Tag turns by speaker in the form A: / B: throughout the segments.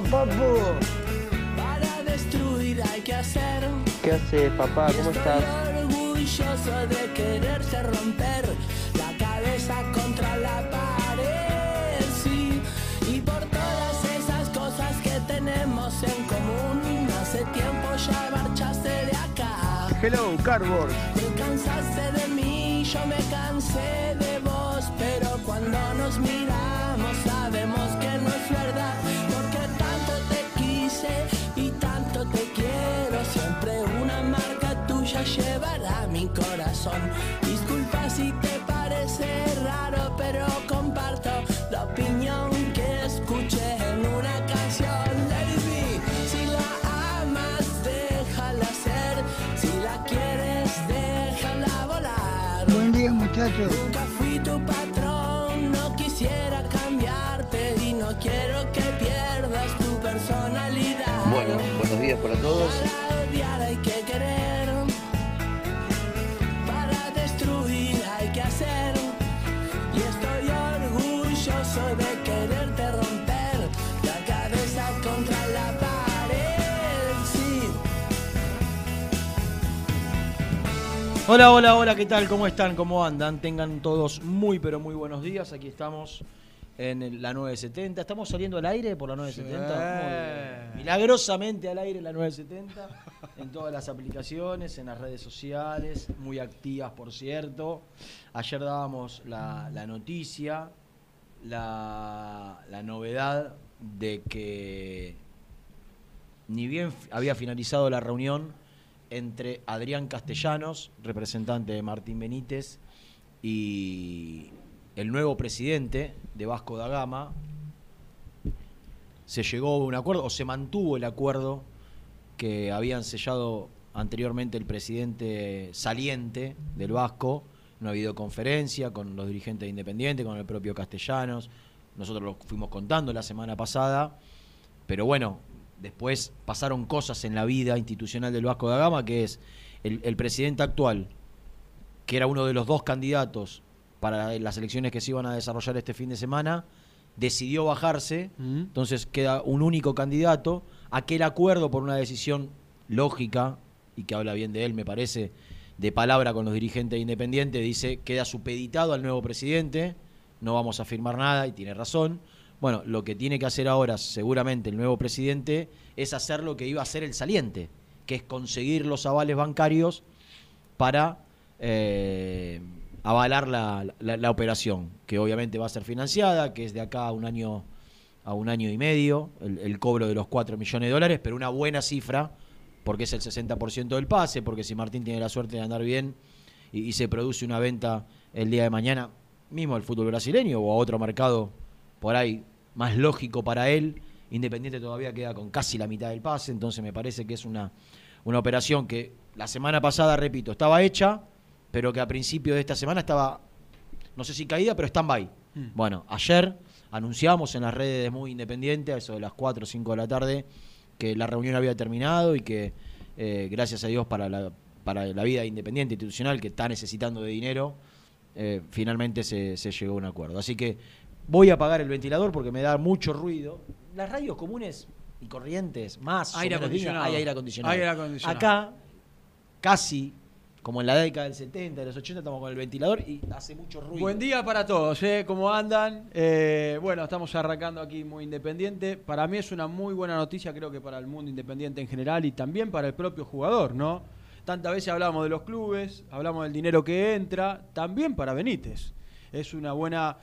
A: Pasa, papu?
B: Para destruir hay que hacer.
A: ¿Qué haces, papá? ¿Cómo estás?
B: Estoy orgulloso de quererte romper la cabeza contra la pared, sí. Y por todas esas cosas que tenemos en común, hace tiempo ya marchaste de acá.
A: Hello, Cardboard.
B: Te cansaste de mí, yo me cansé de vos, pero cuando nos miramos sabemos que no es verdad, tuya llevará mi corazón. Disculpa si te parece raro, pero comparto la opinión que escuché en una canción. Lady si la amas, déjala ser, si la quieres, déjala volar.
A: Buen día, muchachos.
B: Nunca fui tu patrón, no quisiera cambiarte y no quiero que pierdas tu personalidad.
C: Bueno, buenos días para todos.
B: De quererte romper la cabeza contra la pared. Sí.
D: Hola, hola, hola, ¿qué tal? ¿Cómo están? ¿Cómo andan? Tengan todos muy, pero muy buenos días. Aquí estamos en la 970. ¿Estamos saliendo al aire por la 970? Muy bien. Milagrosamente al aire la 970. En todas las aplicaciones, en las redes sociales, muy activas, por cierto. Ayer dábamos la, la noticia, la, novedad de que ni bien había finalizado la reunión entre Adrián Castellanos, representante de Martín Benítez, y el nuevo presidente de Vasco da Gama, se llegó a un acuerdo, o se mantuvo el acuerdo que habían sellado anteriormente el presidente saliente del Vasco, una videoconferencia con los dirigentes de Independiente, con el propio Castellanos. Nosotros lo fuimos contando la semana pasada, pero bueno, después pasaron cosas en la vida institucional del Vasco da Gama, que es el, el presidente actual, que era uno de los dos candidatos para las elecciones que se iban a desarrollar este fin de semana, decidió bajarse, entonces queda un único candidato. Aquel acuerdo por una decisión lógica, y que habla bien de él, me parece, de palabra con los dirigentes de Independiente, dice, queda supeditado al nuevo presidente, no vamos a firmar nada, y tiene razón, Bueno, lo que tiene que hacer ahora seguramente el nuevo presidente es hacer lo que iba a hacer el saliente, que es conseguir los avales bancarios para eh, avalar la, la- operación, que obviamente va a ser financiada, que es de acá a un año a un año y medio, el, el cobro de los 4 millones de dólares, pero una buena cifra, porque es el 60% del pase, porque si Martín tiene la suerte de andar bien y, y se produce una venta el día de mañana, mismo al fútbol brasileño o a otro mercado por ahí más lógico para él, Independiente todavía queda con casi la mitad del pase, entonces me parece que es una, una operación que la semana pasada, repito, estaba hecha, pero que a principio de esta semana estaba, no sé si caída, pero stand-by.
E: Mm.
D: Bueno, ayer anunciamos en las redes de Muy Independiente, a eso de las 4 o 5 de la tarde, que la reunión había terminado y que, eh, gracias a Dios, para la, para la vida independiente institucional que está necesitando de dinero, eh, finalmente se, se llegó a un acuerdo. Así que voy a apagar el ventilador porque me da mucho ruido. Las radios comunes y corrientes, más o
E: Aire
D: dignas, hay aire acondicionado.
E: Aire acondicionado.
D: Acá, casi como en la década del 70, de los 80, estamos con el ventilador y hace mucho ruido.
E: Buen día para todos, ¿eh? ¿Cómo andan? Eh, bueno, estamos arrancando aquí muy independiente. Para mí es una muy buena noticia, creo que para el mundo independiente en general y también para el propio jugador, ¿no? Tantas veces hablamos de los clubes, hablamos del dinero que entra, también para Benítez. Es una buena,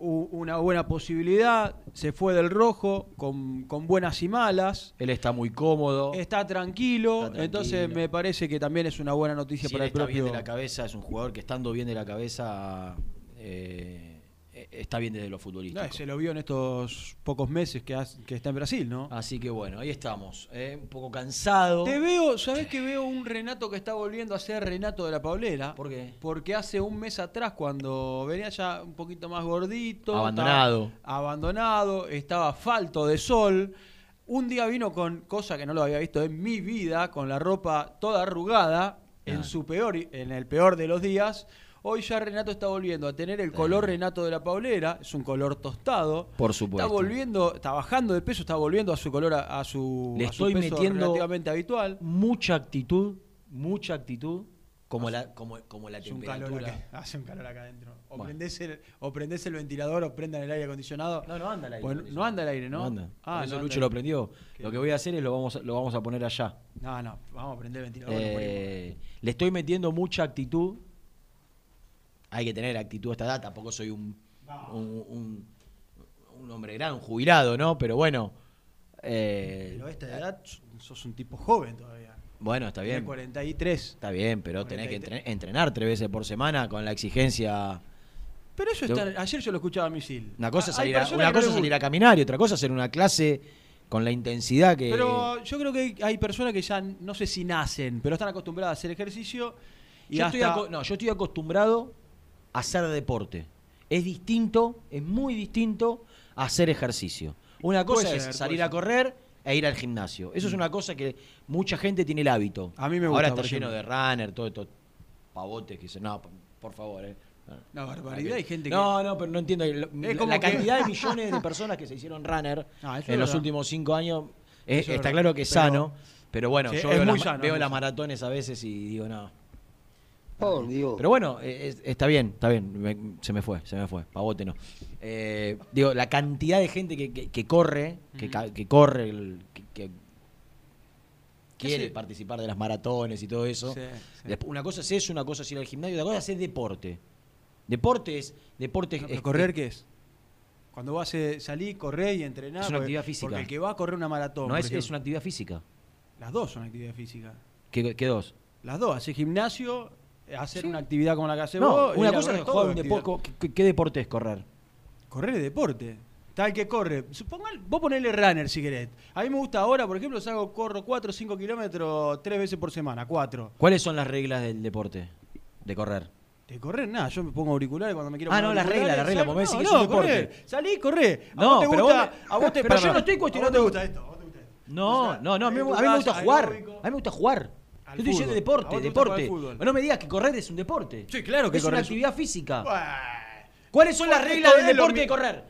E: una buena posibilidad. Se fue del rojo con, con buenas y malas.
D: Él está muy cómodo.
E: Está tranquilo,
D: Está tranquilo.
E: entonces me parece que también es una buena noticia
D: si
E: para
D: él
E: el
D: está
E: propio.
D: bien de la cabeza, es un jugador que estando bien de la cabeza eh, está bien desde lo futbolístico.
E: No, se lo vio en estos pocos meses que, has- que está en Brasil, ¿no?
D: Así que bueno, ahí estamos. eh, un poco cansado.
E: Te veo, ¿sabés que veo un Renato que está volviendo a ser Renato de la Paulera?
D: ¿Por qué?
E: Porque hace un mes atrás, cuando venía ya un poquito más gordito,
D: Abandonado.
E: estaba abandonado, estaba falto de sol. Un día vino con cosa que no lo había visto en mi vida, con la ropa toda arrugada, en
D: Ah.
E: su peor, en el peor de los días. Hoy ya Renato está volviendo a tener el color Renato de la Paulera, es un color tostado.
D: Por supuesto.
E: Está volviendo, está bajando de peso, está volviendo a su color a, a su,
D: Le
E: a su
D: estoy
E: peso
D: metiendo
E: relativamente habitual.
D: mucha actitud, mucha actitud, como la, como, como la
E: Hace un calor
D: temperatura.
E: acá, hace un calor acá adentro. O,
D: Bueno.
E: prendés el, o prendés el ventilador o prendan el aire acondicionado.
D: No, no anda el aire.
E: Bueno, no anda el aire, ¿no?
D: No anda.
E: Ah,
D: Por eso
E: no
D: Lucho
E: anda.
D: lo prendió.
E: Qué
D: Lo que voy a hacer es lo vamos, a- lo vamos a poner allá.
E: No, no, vamos a prender el ventilador.
D: Eh, le estoy metiendo mucha actitud. Hay que tener actitud a esta edad. Tampoco soy un, un, un- un hombre grande, un jubilado, ¿no? Pero bueno. eh,
E: Pero a esta edad sos un tipo joven todavía.
D: bueno, está bien.
E: 43.
D: Está bien, pero tenés que
E: 43.
D: entrenar, tres veces por semana con la exigencia.
E: Pero eso está. Ayer yo lo escuchaba a Misil.
D: Una cosa es salir, a, una cosa salir caminar y otra cosa es hacer una clase con la intensidad que.
E: Pero yo creo que hay- personas que ya no sé si nacen, pero están acostumbradas a hacer ejercicio. Y
D: yo,
E: hasta,
D: estoy no, yo estoy acostumbrado hacer deporte. Es distinto, es muy distinto a hacer ejercicio. Una cosa
E: Puede
D: es
E: ser,
D: salir a correr e ir al gimnasio. Eso es una cosa que mucha gente tiene el hábito.
E: A mí me
D: Ahora
E: gusta,
D: está
E: por
D: lleno de runner, todo esto pavotes que dicen, no, por, favor, eh.
E: Una barbaridad, hay gente que-
D: No, no, pero no entiendo. La,
E: que-
D: cantidad de millones de personas que se hicieron runner
E: Ah,
D: en los últimos cinco años, eh,
E: es
D: está claro que es
E: Pero-
D: sano. Pero bueno,
E: Sí,
D: yo veo, las,
E: sano,
D: veo maratones a veces y digo, no.
A: Por Dios.
D: Pero bueno, eh, es- está bien, está bien. Me- se me fue, se me fue. Pavote no. Eh, digo, la cantidad de gente que, que- que corre, que, corre, el- que, que quiere
E: Sí.
D: participar de las maratones y todo eso.
E: Sí, sí.
D: Después, una cosa es eso, una cosa es ir al gimnasio, otra cosa es hacer deporte. Deporte es. Deporte
E: No,
D: es-
E: pero ¿Correr qué es? Cuando vas a salir, correr y entrenar.
D: Es una
E: porque-
D: actividad física.
E: Porque el que va a correr una maratón.
D: No es,
E: ejemplo,
D: es una actividad física.
E: Las dos son actividad física.
D: ¿Qué, qué dos?
E: Las dos. Hacer gimnasio, hacer una actividad como la que hace
D: No,
E: vos.
D: una cosa es
E: todo
D: jugar un deporte. ¿qué, qué deporte es correr?
E: Correr es deporte. Tal que corre. Suponga, vos ponele runner si querés. A mí me gusta ahora, por ejemplo, salgo, corro 4 o 5 kilómetros tres veces por semana. 4.
D: ¿Cuáles son las reglas del deporte? De correr.
E: De correr nada, yo me pongo auriculares cuando me quiero
D: Ah, no, la
E: auriculares,
D: regla, la regla,
E: salgo-
D: vos me decís que es un deporte.
E: Salí, corre. ¿A
D: No,
E: vos te
D: pero
E: gusta,
D: vos
E: a vos te,
D: pero yo no estoy
E: ¿A
D: cuestionando-
E: vos te gusta esto? ¿A vos te gusta esto?
D: No, no, no, a mí, me gusta jugar. A mí me gusta jugar.
E: Al
D: Yo estoy diciendo deporte,
E: ¿A vos te gusta
D: deporte. No me digas que correr es un deporte.
E: Sí, claro que
D: es
E: correr
D: una actividad física. ¿Cuáles son las reglas del deporte de correr?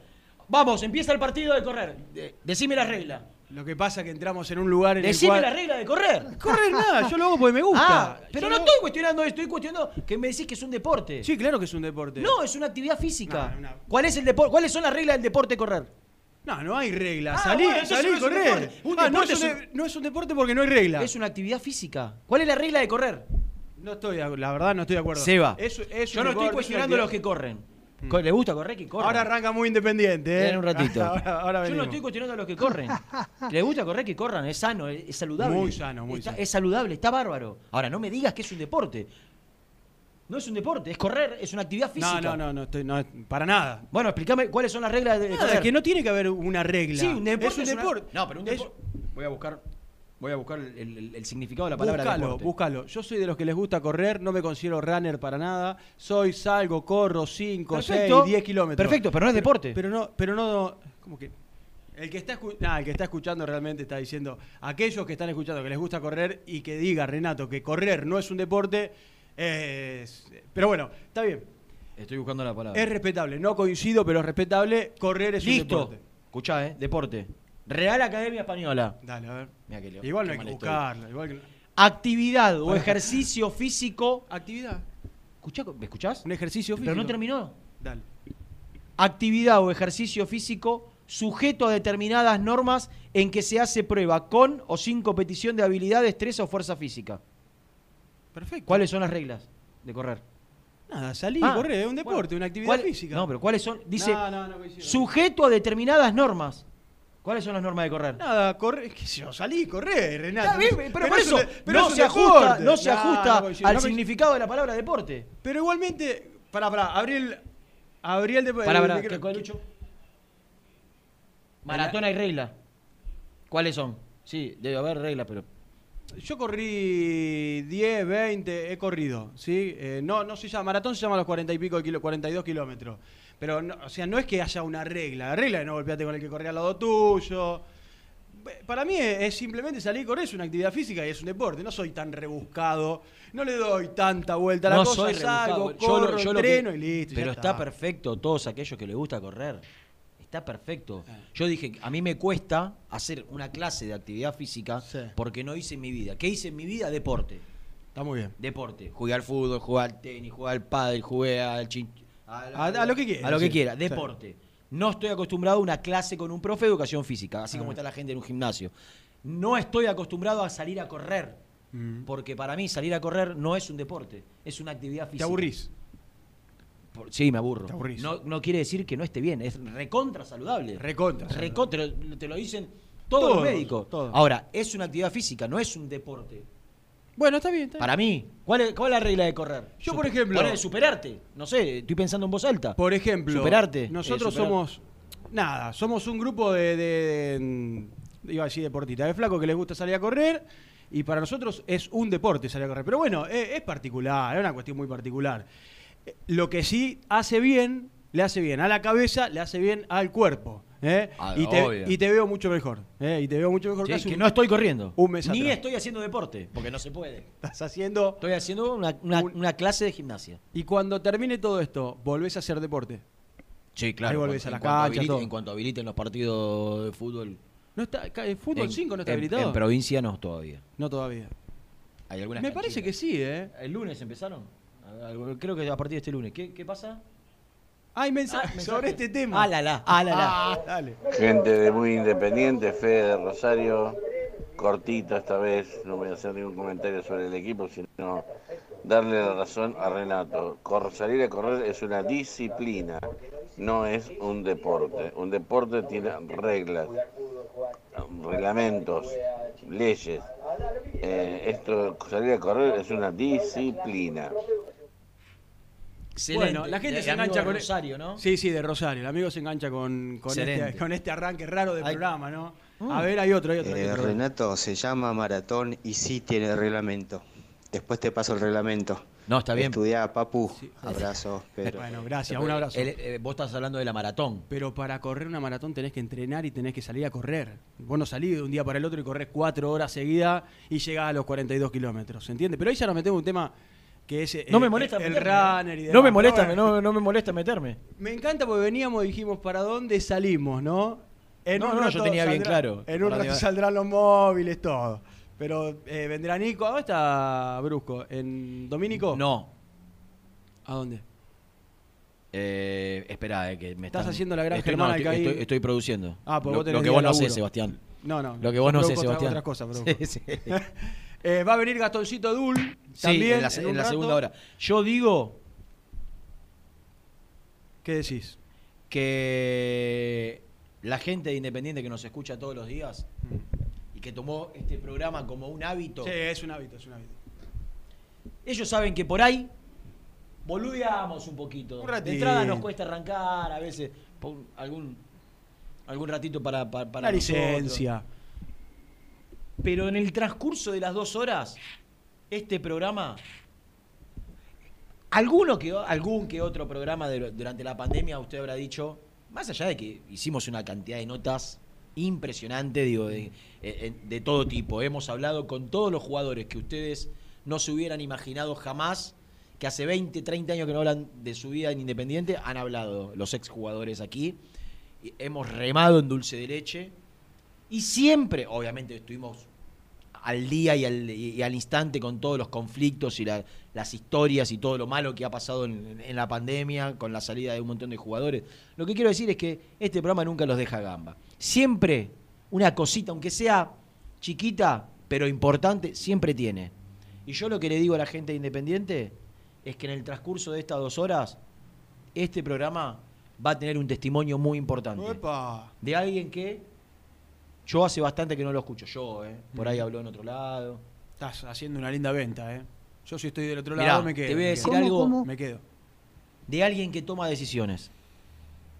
D: Vamos, empieza el partido de correr. De- decime las reglas.
E: Lo que pasa es que entramos en un lugar en
D: Decime
E: el cual...
D: las reglas de correr.
E: Correr nada, yo lo hago porque me gusta.
D: Ah, pero
E: Yo
D: no
E: lo-
D: estoy cuestionando esto, estoy cuestionando que me decís que es un deporte.
E: Sí, claro que es un deporte.
D: No, es una actividad física.
E: No,
D: ¿Cuál es el? ¿Cuáles son las reglas del deporte de correr?
E: No, no hay reglas.
D: Ah,
E: salí,
D: bueno,
E: salí,
D: no
E: correr.
D: Un
E: Ah, no, es un
D: es un-
E: de- no es un deporte porque no hay reglas.
D: Es una actividad física. ¿Cuál es la regla de correr?
E: No estoy, la verdad no estoy de acuerdo.
D: Seba.
E: Es- es
D: Yo no estoy cuestionando a los que corren. Co- ¿Le gusta correr? Que corran.
E: Ahora arranca muy independiente, ¿eh?
D: En un ratito.
E: ahora, ahora
D: Yo no estoy cuestionando a los que corren. ¿Le gusta correr? Que corran. Es sano, es, es saludable.
E: Muy sano, muy
D: Está-
E: sano.
D: Es saludable, está bárbaro. Ahora, no me digas que es un deporte. No es un deporte, es correr, es una actividad física.
E: No, no, no, no, estoy, no, para nada.
D: Bueno, explícame cuáles son las reglas de,
E: Nada,
D: correr.
E: que no tiene que haber una regla.
D: Sí, un deporte.
E: Es un deporte.
D: No, pero un
E: Es-
D: deporte. Voy a buscar. Voy a buscar el, el- el significado de la palabra
E: Búscalo,
D: deporte.
E: búscalo. Yo soy de los que les gusta correr, no me considero runner para nada. Soy, salgo, corro 5, 6,
D: Perfecto.
E: 10 kilómetros.
D: Perfecto, pero no es deporte.
E: Pero no, pero no, como que el que está nah, el que está escuchando realmente está diciendo, aquellos que están escuchando que les gusta correr y que diga Renato que correr no es un deporte, pero bueno, está bien.
D: Estoy buscando la palabra.
E: Es respetable, no coincido, pero es respetable. Correr es un deporte.
D: Escuchá, eh. Deporte. Real Academia Española.
E: Dale, a ver.
D: Mirá que leo-
E: Igual no
D: qué
E: hay que
D: mal estoy.
E: buscarlo. Igual que...
D: Actividad o ejercicio físico.
E: Actividad.
D: Escuchá, ¿Me escuchás?
E: Un ejercicio físico.
D: Pero no terminó.
E: Dale.
D: Actividad o ejercicio físico sujeto a determinadas normas en que se hace prueba con o sin competición de habilidad, destreza o fuerza física.
E: Perfecto.
D: ¿Cuáles son las reglas de correr?
E: Nada, salí,
D: Ah,
E: correr, es un
D: bueno,
E: deporte, una actividad
D: ¿cuál-
E: física.
D: No, pero ¿cuáles son? Dice,
E: No, no, no coincido.
D: sujeto a determinadas normas. ¿Cuáles son las normas de correr?
E: Nada, correr, qué sé yo, salí, correr, Renato.
D: Bien, pero, por
E: es
D: eso
E: pero
D: no, se ajusta,
E: deporte.
D: no se ajusta
E: coincido,
D: al significado de la palabra deporte.
E: Pero igualmente, pará, pará, abrí el, abrí el, de-
D: Pará,
E: el
D: pará,
E: micro-
D: ¿qué- cuál, Lucho? Maratona y regla. ¿Cuáles son? Sí, debe haber reglas, pero.
E: Yo corrí 10, 20, he corrido, ¿sí? Eh, no, no se llama, maratón se llama los 40 y pico de kilo, 42 kilómetros. Pero, no, o sea, no es que haya una regla. La regla es no golpearte con el que corría al lado tuyo. Para mí es, es simplemente salir y correr, es una actividad física y es un deporte. No soy tan rebuscado, no le doy tanta vuelta a la
D: no
E: cosa,
D: soy
E: salgo,
D: rebuscado. Yo lo-
E: corro,
D: yo lo que-
E: entreno y listo.
D: Pero está perfecto, todos aquellos que les gusta correr. Está perfecto.
E: Ah.
D: Yo dije, a mí me cuesta hacer una clase de actividad física
E: Sí.
D: porque no hice en mi vida. ¿Qué hice en mi vida? Deporte.
E: Está muy bien.
D: Deporte. Jugué al fútbol, jugué al tenis, jugué al pádel, jugué al chin...
E: A- a lo que quiera,
D: A lo que
E: sí.
D: quiera.
E: Sí.
D: Deporte. No estoy acostumbrado a una clase con un profe de educación física, así como
E: Ah.
D: está la gente en un gimnasio. No estoy acostumbrado a salir a correr.
E: Mm.
D: Porque para mí salir a correr no es un deporte, es una actividad física.
E: Te aburrís.
D: Por- Sí, me aburro.
E: Te aburrís.
D: No, no quiere decir que no esté bien, es recontra saludable.
E: Recontra saludable.
D: Recontra, te lo- te lo dicen todos,
E: Todos,
D: los médicos.
E: todos.
D: Ahora, es una actividad física, no es un deporte.
E: Bueno, está bien. Está bien.
D: Para mí, ¿cuál es, cuál es la regla de correr?
E: Yo, por ejemplo-
D: ¿Cuál es superarte? No sé, estoy pensando en voz alta.
E: Por ejemplo,
D: Superarte.
E: nosotros
D: Eh, superar-
E: somos. Nada, somos un grupo de, de- de- Iba a decir deportistas, de flacos que les gusta salir a correr. Y para nosotros es un deporte salir a correr. Pero bueno, es, es particular, es una cuestión muy particular. Lo que sí hace bien, le hace bien a la cabeza, le hace bien al cuerpo. ¿eh?
D: Ah,
E: y, te,
D: obvio.
E: y te veo mucho mejor. ¿eh? Y te veo mucho mejor
D: Sí,
E: hace
D: que
E: un-
D: no estoy corriendo.
E: un mes
D: Ni
E: atrás.
D: estoy haciendo deporte, porque no se puede.
E: Estás haciendo.
D: Estoy haciendo una, una-
E: Un-
D: una clase de gimnasia.
E: Y cuando termine todo esto, volvés a hacer deporte.
D: Sí,
E: Ahí volvés a la
D: en cuanto
E: cancha, todo.
D: En cuanto habiliten los partidos de fútbol.
E: ¿No está, ¿El fútbol
D: en-
E: 5 no está
D: en-
E: habilitado?
D: En provincia no todavía.
E: no todavía.
D: Hay algunas
E: Me parece que sí, ¿eh?
D: ¿El lunes empezaron? Creo que a partir de este lunes. ¿Qué, qué pasa?
E: Hay
D: Ah,
E: mensajes
D: mensaje.
E: sobre este tema.
D: Ah, la, la, ah, la, la.
E: Ah, dale.
C: Gente de muy independiente, Fede de Rosario, cortito esta vez, no voy a hacer ningún comentario sobre el equipo, sino darle la razón a Renato. Cor- salir a correr es una disciplina, no es un deporte. Un deporte tiene reglas, reglamentos, leyes. Eh, esto, salir a correr es una disciplina.
D: Excelente.
E: Bueno, la gente
D: De-
E: se engancha
D: de
E: con
D: Rosario, ¿no?
E: Sí, sí, de Rosario. El amigo se engancha con, con, este, con este arranque raro del
D: Hay-
E: programa, ¿no?
D: Mm.
E: A ver, hay otro, hay otro. hay
A: Eh,
E: otro.
A: Renato, se llama maratón y sí tiene reglamento. Después te paso el reglamento.
D: No, está bien.
A: Estudiá, papu.
E: Sí.
A: Abrazos, Pedro.
E: Bueno, gracias, un abrazo.
D: El- eh, vos estás hablando de la maratón.
E: Pero para correr una maratón tenés que entrenar y tenés que salir a correr. Vos no salís de un día para el otro y corres cuatro horas seguidas y llegás a los 42 kilómetros, ¿se entiende? Pero ahí ya nos metemos en un tema que es eh,
D: No me molesta
E: el,
D: meterme.
E: runner y
D: ¿eh?
E: demás.
D: No me molesta, no, no me molesta meterme.
E: Me encanta porque veníamos y dijimos para dónde salimos, ¿no?
D: No, no, yo tenía bien claro
E: En un rato saldrán los móviles, todo. Pero eh, vendrá Nico. ¿A dónde está Brusco? ¿En Domínico?
D: No.
E: ¿A dónde?
D: Eh, espera, eh, que me
E: Estás
D: están-
E: haciendo la gran
D: estoy,
E: Germana
D: estoy,
E: que ahí-
D: estoy- estoy produciendo.
E: Ah, pues
D: lo,
E: vos tenés
D: lo que vos no sé. Sebastián.
E: No, no.
D: Lo que vos no sé, Sebastián.
E: Otras cosas.
D: Sí, sí.
E: Eh, va a venir Gastoncito Dul
D: Sí,
E: también
D: en la,
E: en
D: en la segunda hora. Yo digo
E: ¿Qué decís?
D: que la gente de Independiente que nos escucha todos los días y que tomó este programa como un hábito,
E: Sí, es un hábito, es un hábito.
D: ellos saben que por ahí boludeamos un poquito.
E: Un
D: de entrada nos cuesta arrancar, a veces algún algún ratito para, para, para nosotros.
E: licencia.
D: Pero en el transcurso de las dos horas, este programa, alguno que, algún que otro programa durante la pandemia, usted habrá dicho, más allá de que hicimos una cantidad de notas impresionante, digo, de, eh, de todo tipo. Hemos hablado con todos los jugadores que ustedes no se hubieran imaginado jamás, que hace 20, 30 años que no hablan de su vida en Independiente, han hablado los exjugadores aquí. Hemos remado en dulce de leche. Y siempre, obviamente, estuvimos al día y al, y al instante con todos los conflictos y la- las historias y todo lo malo que ha pasado en, en la pandemia, con la salida de un montón de jugadores. Lo que quiero decir es que este programa nunca los deja gamba. Siempre una cosita, aunque sea chiquita, pero importante, siempre tiene. Y yo lo que le digo a la gente de Independiente es que en el transcurso de estas dos horas, este programa va a tener un testimonio muy importante
E: Uepa.
D: de alguien que yo hace bastante que no lo escucho yo, ¿eh? por ahí habló en otro lado.
E: Estás haciendo una linda venta, ¿eh? Yo si estoy del otro
D: Mirá,
E: lado me quedo.
D: te voy a decir algo
E: Me quedo.
D: de alguien que toma decisiones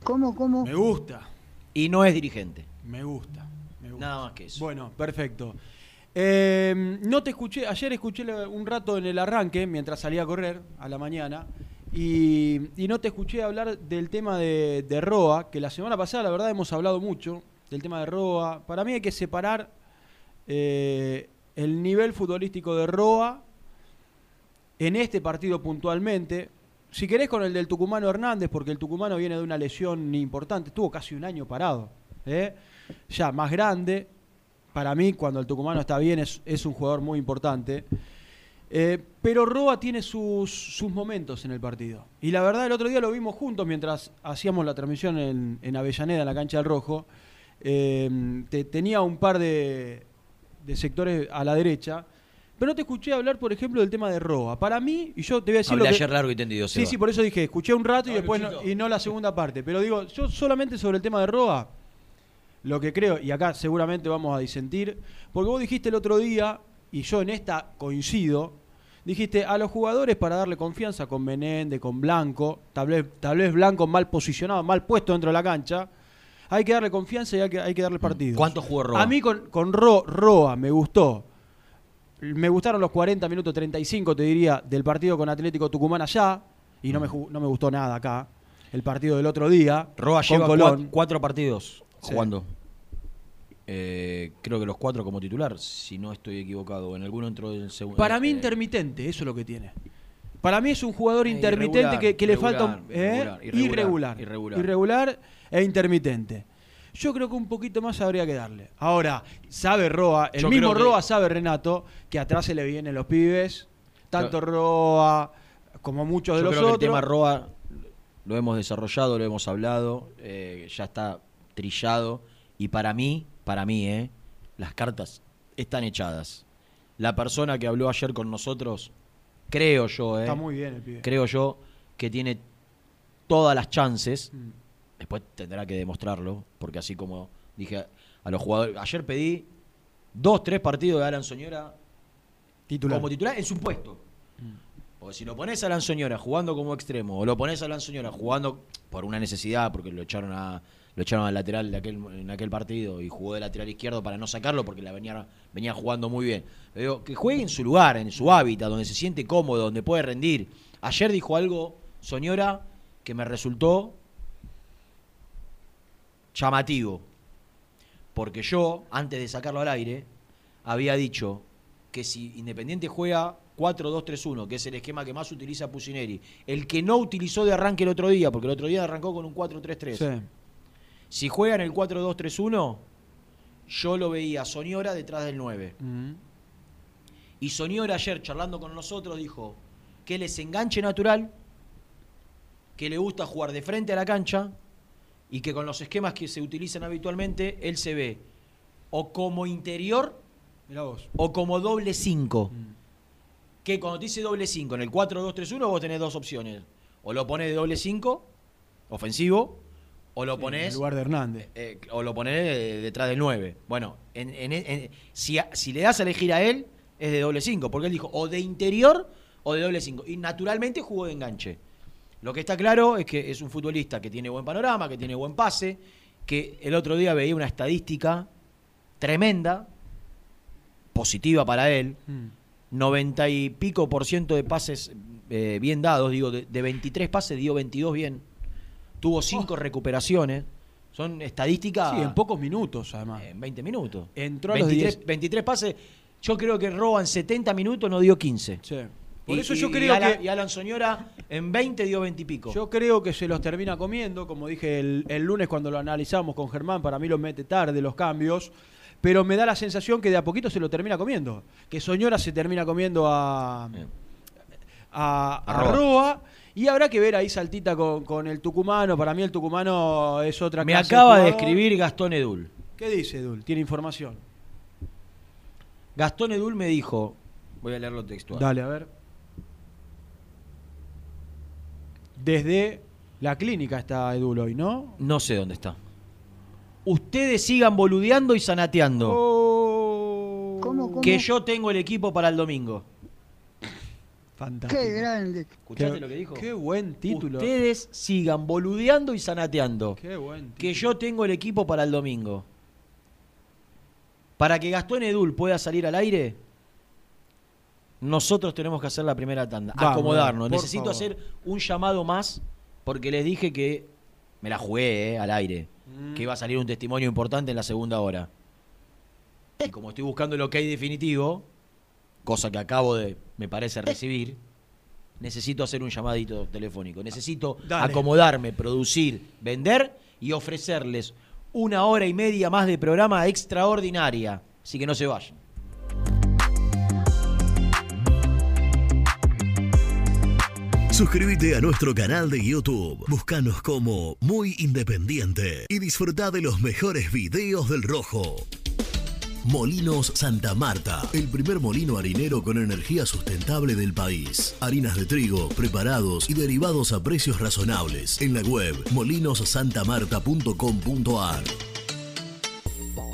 F: ¿Cómo, cómo?
E: Me gusta,
D: y no es dirigente.
E: me gusta. me gusta.
D: Nada más que eso.
E: Bueno, perfecto. Eh, no te escuché, ayer escuché un rato en el arranque, mientras salía a correr a la mañana, y, y no te escuché hablar del tema de, de Roa, que la semana pasada la verdad hemos hablado mucho del tema de Roa. Para mí hay que separar eh, el nivel futbolístico de Roa en este partido puntualmente. Si querés con el del Tucumano Hernández, porque el Tucumano viene de una lesión importante, estuvo casi un año parado, ¿eh? ya más grande. Para mí, cuando el Tucumano está bien, es, es un jugador muy importante. Eh, pero Roa tiene sus, sus momentos en el partido. Y la verdad, el otro día lo vimos juntos mientras hacíamos la transmisión en, en Avellaneda, en la cancha del Rojo. Eh, te- tenía un par de, de sectores a la derecha. Pero no te escuché hablar, por ejemplo, del tema de Roa. Para mí, y yo te voy a decir
D: Hablé
E: lo que-
D: ayer largo y tendido,
E: Sí,
D: Seba.
E: sí, por eso dije, escuché un rato y
D: No,
E: después no- y no la segunda parte. Pero digo, yo solamente sobre el tema de Roa, lo que creo, y acá seguramente vamos a disentir, porque vos dijiste el otro día, y yo en esta coincido, dijiste a los jugadores para darle confianza con Menéndez, con Blanco, tal vez, tal vez Blanco mal posicionado, mal puesto dentro de la cancha, hay que darle confianza y hay que, hay que darle partido.
D: ¿Cuánto jugó Roa?
E: A mí con, con Ro- Roa me gustó. Me gustaron los 40 minutos 35, te diría, del partido con Atlético Tucumán allá. Y no me, ju- no me gustó nada acá. El partido del otro día.
D: Roa lleva
E: Colón.
D: cuatro, partidos
E: Sí.
D: jugando. Eh, creo que los cuatro como titular, si no estoy equivocado. En alguno entró el segundo.
E: Para mí
D: eh,
E: intermitente, eso es lo que tiene. Para mí es un jugador
D: Eh,
E: intermitente
D: irregular,
E: que, que le falta ¿eh?
D: irregular,
E: irregular,
D: irregular, irregular.
E: E intermitente. Yo creo que un poquito más habría que darle. Ahora, sabe Roa, el
D: Yo
E: mismo
D: que-
E: Roa sabe Renato, que atrás se le vienen los pibes, tanto Roa como muchos de
D: Yo
E: los
D: creo que
E: otros.
D: el tema Roa lo hemos desarrollado, lo hemos hablado, eh, ya está trillado. Y para mí, para mí, eh, las cartas están echadas. La persona que habló ayer con nosotros, creo yo, eh,
E: Está muy bien el pibe.
D: creo yo que tiene todas las chances.
E: Mm.
D: Después tendrá que demostrarlo, porque así como dije a los jugadores, ayer pedí dos, tres partidos de Alan Soñora
E: Titular.
D: como titular en su puesto. Porque si lo pones a Alan Soñora jugando como extremo, o lo pones a Alan Soñora jugando por una necesidad, porque lo echaron a lo echaron al lateral de aquel, en aquel partido y jugó de lateral izquierdo para no sacarlo porque la venía, venía jugando muy bien. Le digo, que juegue en su lugar, en su hábitat, donde se siente cómodo, donde puede rendir. Ayer dijo algo Soñora que me resultó llamativo. Porque yo, antes de sacarlo al aire, había dicho que si Independiente juega 4-2-3-1, que es el esquema que más utiliza Pusineri, el que no utilizó de arranque el otro día, porque el otro día arrancó con un 4-3-3.
E: Sí.
D: Si juega en el 4-2-3-1, yo lo veía Soñora detrás del 9.
E: Mm.
D: Y Soñora ayer charlando con nosotros dijo que él es enganche natural, que le gusta jugar de frente a la cancha y que con los esquemas que se utilizan habitualmente, él se ve o como interior
E: vos.
D: o como doble 5.
E: Mm.
D: Que cuando te dice doble 5, en el 4-2-3-1 vos tenés dos opciones. O lo pones de doble 5, ofensivo, o lo
E: En
D: pones
E: lugar de Hernández.
D: eh, o lo pones eh, detrás del 9. Bueno, en- en- en- si, a- si le das a elegir a él, es de doble 5, porque él dijo o de interior o de doble 5. Y naturalmente jugó de enganche. Lo que está claro es que es un futbolista que tiene buen panorama, que tiene buen pase, que el otro día veía una estadística tremenda, positiva para él,
E: Mm.
D: 90 y pico por ciento de pases eh, bien dados, digo, de, de 23 pases dio 22 bien. Tuvo 5 recuperaciones. Son estadísticas
E: Sí, en pocos minutos, además.
D: en 20 minutos.
E: Entró a los
D: 23,
E: 10.
D: 23 pases. Yo creo que Roa en 70 minutos no dio 15.
E: Sí. Por
D: Y-
E: eso yo
D: y
E: creo
D: Alan-
E: que.
D: Y Alan Soñora en 20 dio 20 y pico.
E: Yo creo que se los termina comiendo, como dije el, el lunes cuando lo analizamos con Germán, para mí los mete tarde los cambios, pero me da la sensación que de a poquito se lo termina comiendo, que Soñora se termina comiendo a,
D: Bien.
E: a,
D: A
E: a
D: Roa.
E: Roa, y habrá que ver ahí saltita con, con el tucumano, para mí el tucumano es otra
D: Me
E: clase
D: acaba de escribir Gastón Edul.
E: ¿Qué dice Dul? Tiene información.
D: Gastón Edul me dijo, voy a leerlo textual.
E: Dale, a ver. Desde la clínica está Edul hoy, ¿no?
D: No sé dónde está. Ustedes sigan boludeando y sanateando.
E: Oh.
F: ¿Cómo, cómo?
D: Que yo tengo el equipo para el domingo.
E: Fantástico.
F: Qué grande.
D: ¿Escuchaste
E: Qué-
D: lo que dijo?
E: Qué buen título.
D: Ustedes sigan boludeando y sanateando.
E: Qué buen título.
D: Que yo tengo el equipo para el domingo. Para que Gastón Edul pueda salir al aire, nosotros tenemos que hacer la primera tanda.
E: Vamos,
D: acomodarnos. Necesito
E: favor.
D: hacer un llamado más porque les dije que me la jugué eh, al aire.
E: Mm.
D: Que iba a salir un testimonio importante en la segunda hora. Y como estoy buscando el ok definitivo, cosa que acabo de, me parece, recibir, necesito hacer un llamadito telefónico. Necesito
E: Dale.
D: acomodarme, producir, vender y ofrecerles una hora y media más de programa extraordinaria. Así que no se vayan.
G: Suscríbete a nuestro canal de YouTube. Búscanos como Muy Independiente y disfruta de los mejores videos del Rojo. Molinos Santa Marta, el primer molino harinero con energía sustentable del país. Harinas de trigo, preparados y derivados a precios razonables. En la web molinosantamarta.com.ar.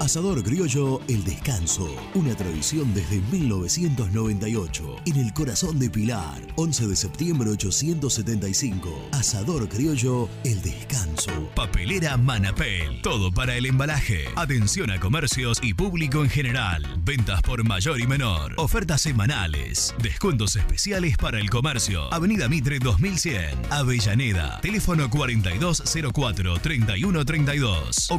G: Asador Criollo El Descanso, una tradición desde 1998, en el corazón de Pilar, 11 de septiembre 875. Asador Criollo El Descanso. Papelera Manapel, todo para el embalaje. Atención a comercios y público en general. Ventas por mayor y menor. Ofertas semanales. Descuentos especiales para el comercio. Avenida Mitre 2100, Avellaneda. Teléfono 4204-3132 o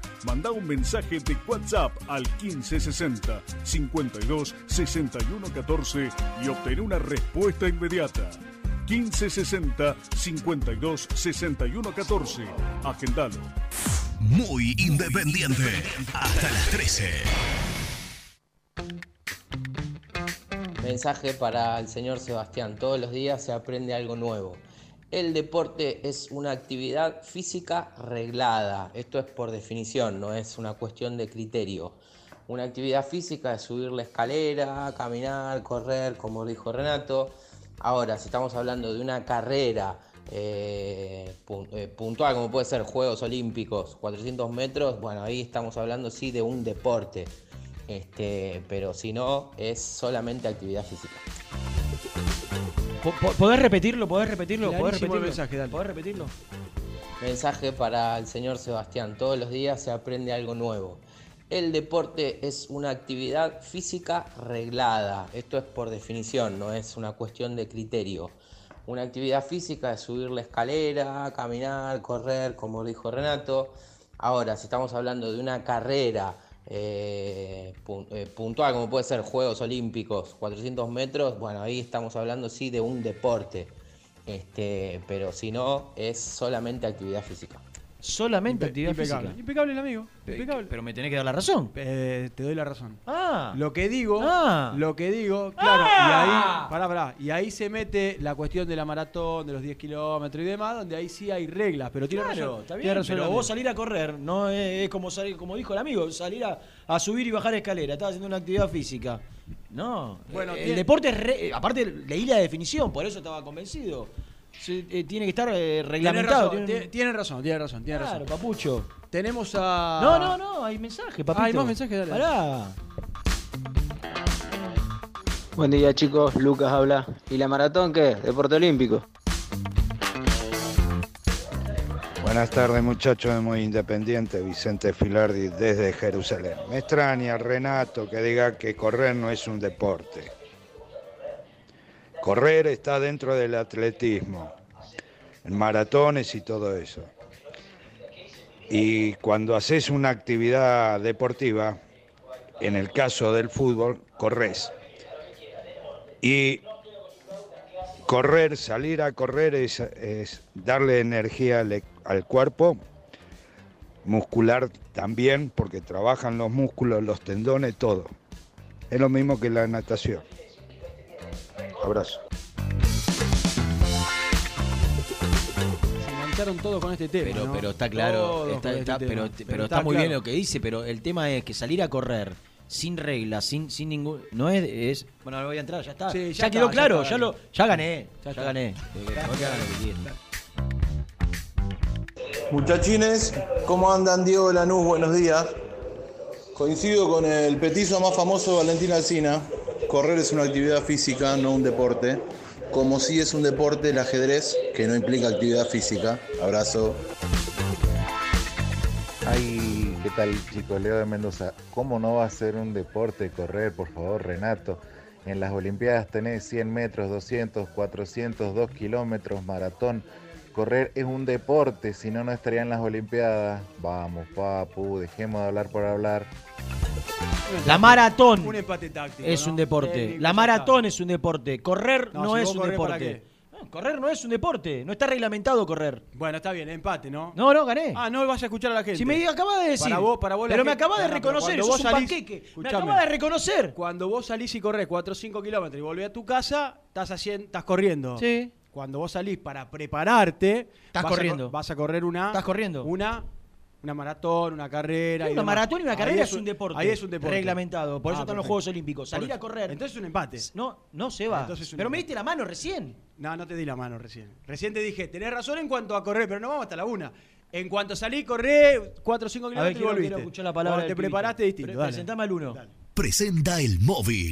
H: Manda un mensaje de WhatsApp al 1560 52 61 14 y obtén una respuesta inmediata. 1560 52 61 14. Agendalo.
G: Muy independiente. Hasta las 13.
I: Mensaje para el señor Sebastián. Todos los días se aprende algo nuevo. El deporte es una actividad física reglada. Esto es por definición, no es una cuestión de criterio. Una actividad física es subir la escalera, caminar, correr, como dijo Renato. Ahora, si estamos hablando de una carrera eh, eh, puntual, como puede ser Juegos Olímpicos, 400 metros, bueno, ahí estamos hablando sí de un deporte. Este, pero si no, es solamente actividad física.
E: Po- po- ¿Podés repetirlo? ¿Podés repetirlo? ¿Podés
I: Clarísimo el
E: repetirlo?
I: mensaje, dale.
E: ¿Podés repetirlo?
I: Mensaje para el señor Sebastián. Todos los días se aprende algo nuevo. El deporte es una actividad física reglada. Esto es por definición, no es una cuestión de criterio. Una actividad física es subir la escalera, caminar, correr, como dijo Renato. Ahora, si estamos hablando de una carrera eh, eh, puntual, como puede ser Juegos Olímpicos, 400 metros, bueno, ahí estamos hablando sí de un deporte. Este, pero si no, es solamente actividad física.
D: Solamente
E: Impe-
D: actividad
E: impecable.
D: física.
E: Impecable el amigo.
D: Pe-
E: Impecable.
D: Pero me tenés que dar la razón.
E: Eh, te doy la razón.
D: Ah.
E: Lo que digo,
D: Ah.
E: lo que digo, claro,
D: Ah.
E: y ahí, pará, pará, y ahí se mete la cuestión de la maratón, de los 10 kilómetros y demás, donde ahí sí hay reglas, pero tiene
D: Claro,
E: razón.
D: está
E: tiene
D: bien,
E: razón el
D: pero vos salir a correr no es, es como salir, como dijo el amigo, salir a, a subir y bajar escalera, estás haciendo una actividad física. No,
E: Bueno,
D: el
E: tiene-
D: deporte es re- aparte leí la definición, por eso estaba convencido. Se- eh, tiene que estar eh,
E: Tiene
D: reglamentado.
E: razón,
D: tiene-
E: tiene, tiene razón, tiene razón, tiene
D: Claro,
E: razón.
D: papucho.
E: Tenemos a.
D: No, no, no, hay mensaje, papito.
E: Ah, hay más mensajes, dale.
D: Pará.
J: Buen día chicos, Lucas habla. ¿Y la maratón qué? Deporte olímpico.
K: Buenas tardes muchachos de Muy Independiente, Vicente Filardi desde Jerusalén. Me extraña Renato que diga que correr no es un deporte. Correr está dentro del atletismo, en maratones y todo eso. Y cuando haces una actividad deportiva, en el caso del fútbol, corres. Y correr, salir a correr es, darle energía al, al cuerpo, muscular también, porque trabajan los músculos, los tendones, todo. Es lo mismo que la natación. Abrazo.
E: Todo con este tema.
D: Pero,
E: ¿no?
D: pero está claro, está,
E: este
D: pero, está, muy
E: claro.
D: bien lo que dice, pero el tema es que salir a correr sin reglas, sin, sin ningún. No es, es. Bueno, no voy a entrar, ya está.
E: Sí,
D: ya,
E: ya
D: quedó
E: está, ya
D: claro,
E: está,
D: ya, lo, ya gané.
E: Ya
D: gané. Eh.
L: Muchachines, ¿cómo andan? Diego Lanús, buenos días. Coincido con el petizo más famoso Valentín Alsina. Correr es una actividad física, no un deporte. Como si es un deporte el ajedrez, que no implica actividad física. Abrazo.
M: Ay, ¿qué tal chicos? Leo de Mendoza. ¿Cómo no va a ser un deporte correr, por favor, Renato? En las Olimpiadas tenés 100 metros, 200, 400, 2 kilómetros, maratón. Correr es un deporte, si no, no estaría en las Olimpiadas. Vamos, papu, dejemos de hablar por hablar.
D: La maratón
E: Un empate táctico.
D: es
E: ¿no?
D: un deporte.
E: Técnico,
D: La maratón es un deporte. Correr
E: No,
D: no,
E: si
D: es un
E: corrés, ¿para
D: deporte. Correr no es un deporte. No está reglamentado correr.
E: Bueno, está bien, empate, ¿no?
D: No, no, gané.
E: Ah, no vas a escuchar a la gente.
D: Si me acabas de decir.
E: Para vos, para vos
D: pero me acabas de reconocer,
E: vos
D: un
E: salís-
D: panqueque. Me acabas de reconocer.
E: Cuando vos salís y corres 4 o 5 kilómetros y volvés a tu casa, estás, haciendo, estás corriendo.
D: Sí.
E: Cuando vos salís para prepararte,
D: Estás
E: vas
D: corriendo.
E: cor- vas a correr una.
D: Estás corriendo.
E: Una, una maratón, una carrera. y
D: Una
E: demás.
D: maratón y una carrera es un deporte.
E: Ahí es un deporte.
D: Reglamentado. Por eso
E: Ah,
D: están los. Juegos Olímpicos. Salir
E: eso.
D: a correr.
E: Entonces es un empate.
D: No, no se va. Pero me diste la mano recién.
E: No, no te di la mano recién. Recién te dije, tenés razón en cuanto a correr, pero no vamos hasta la una. En cuanto salí, corré 4 o 5
D: A ver,
E: kilómetros y volviste.
D: quiero escuchar la palabra.
E: Cuando te preparaste distinto.
D: Pre-
E: dale.
D: Presentame al uno.
G: Presenta el móvil.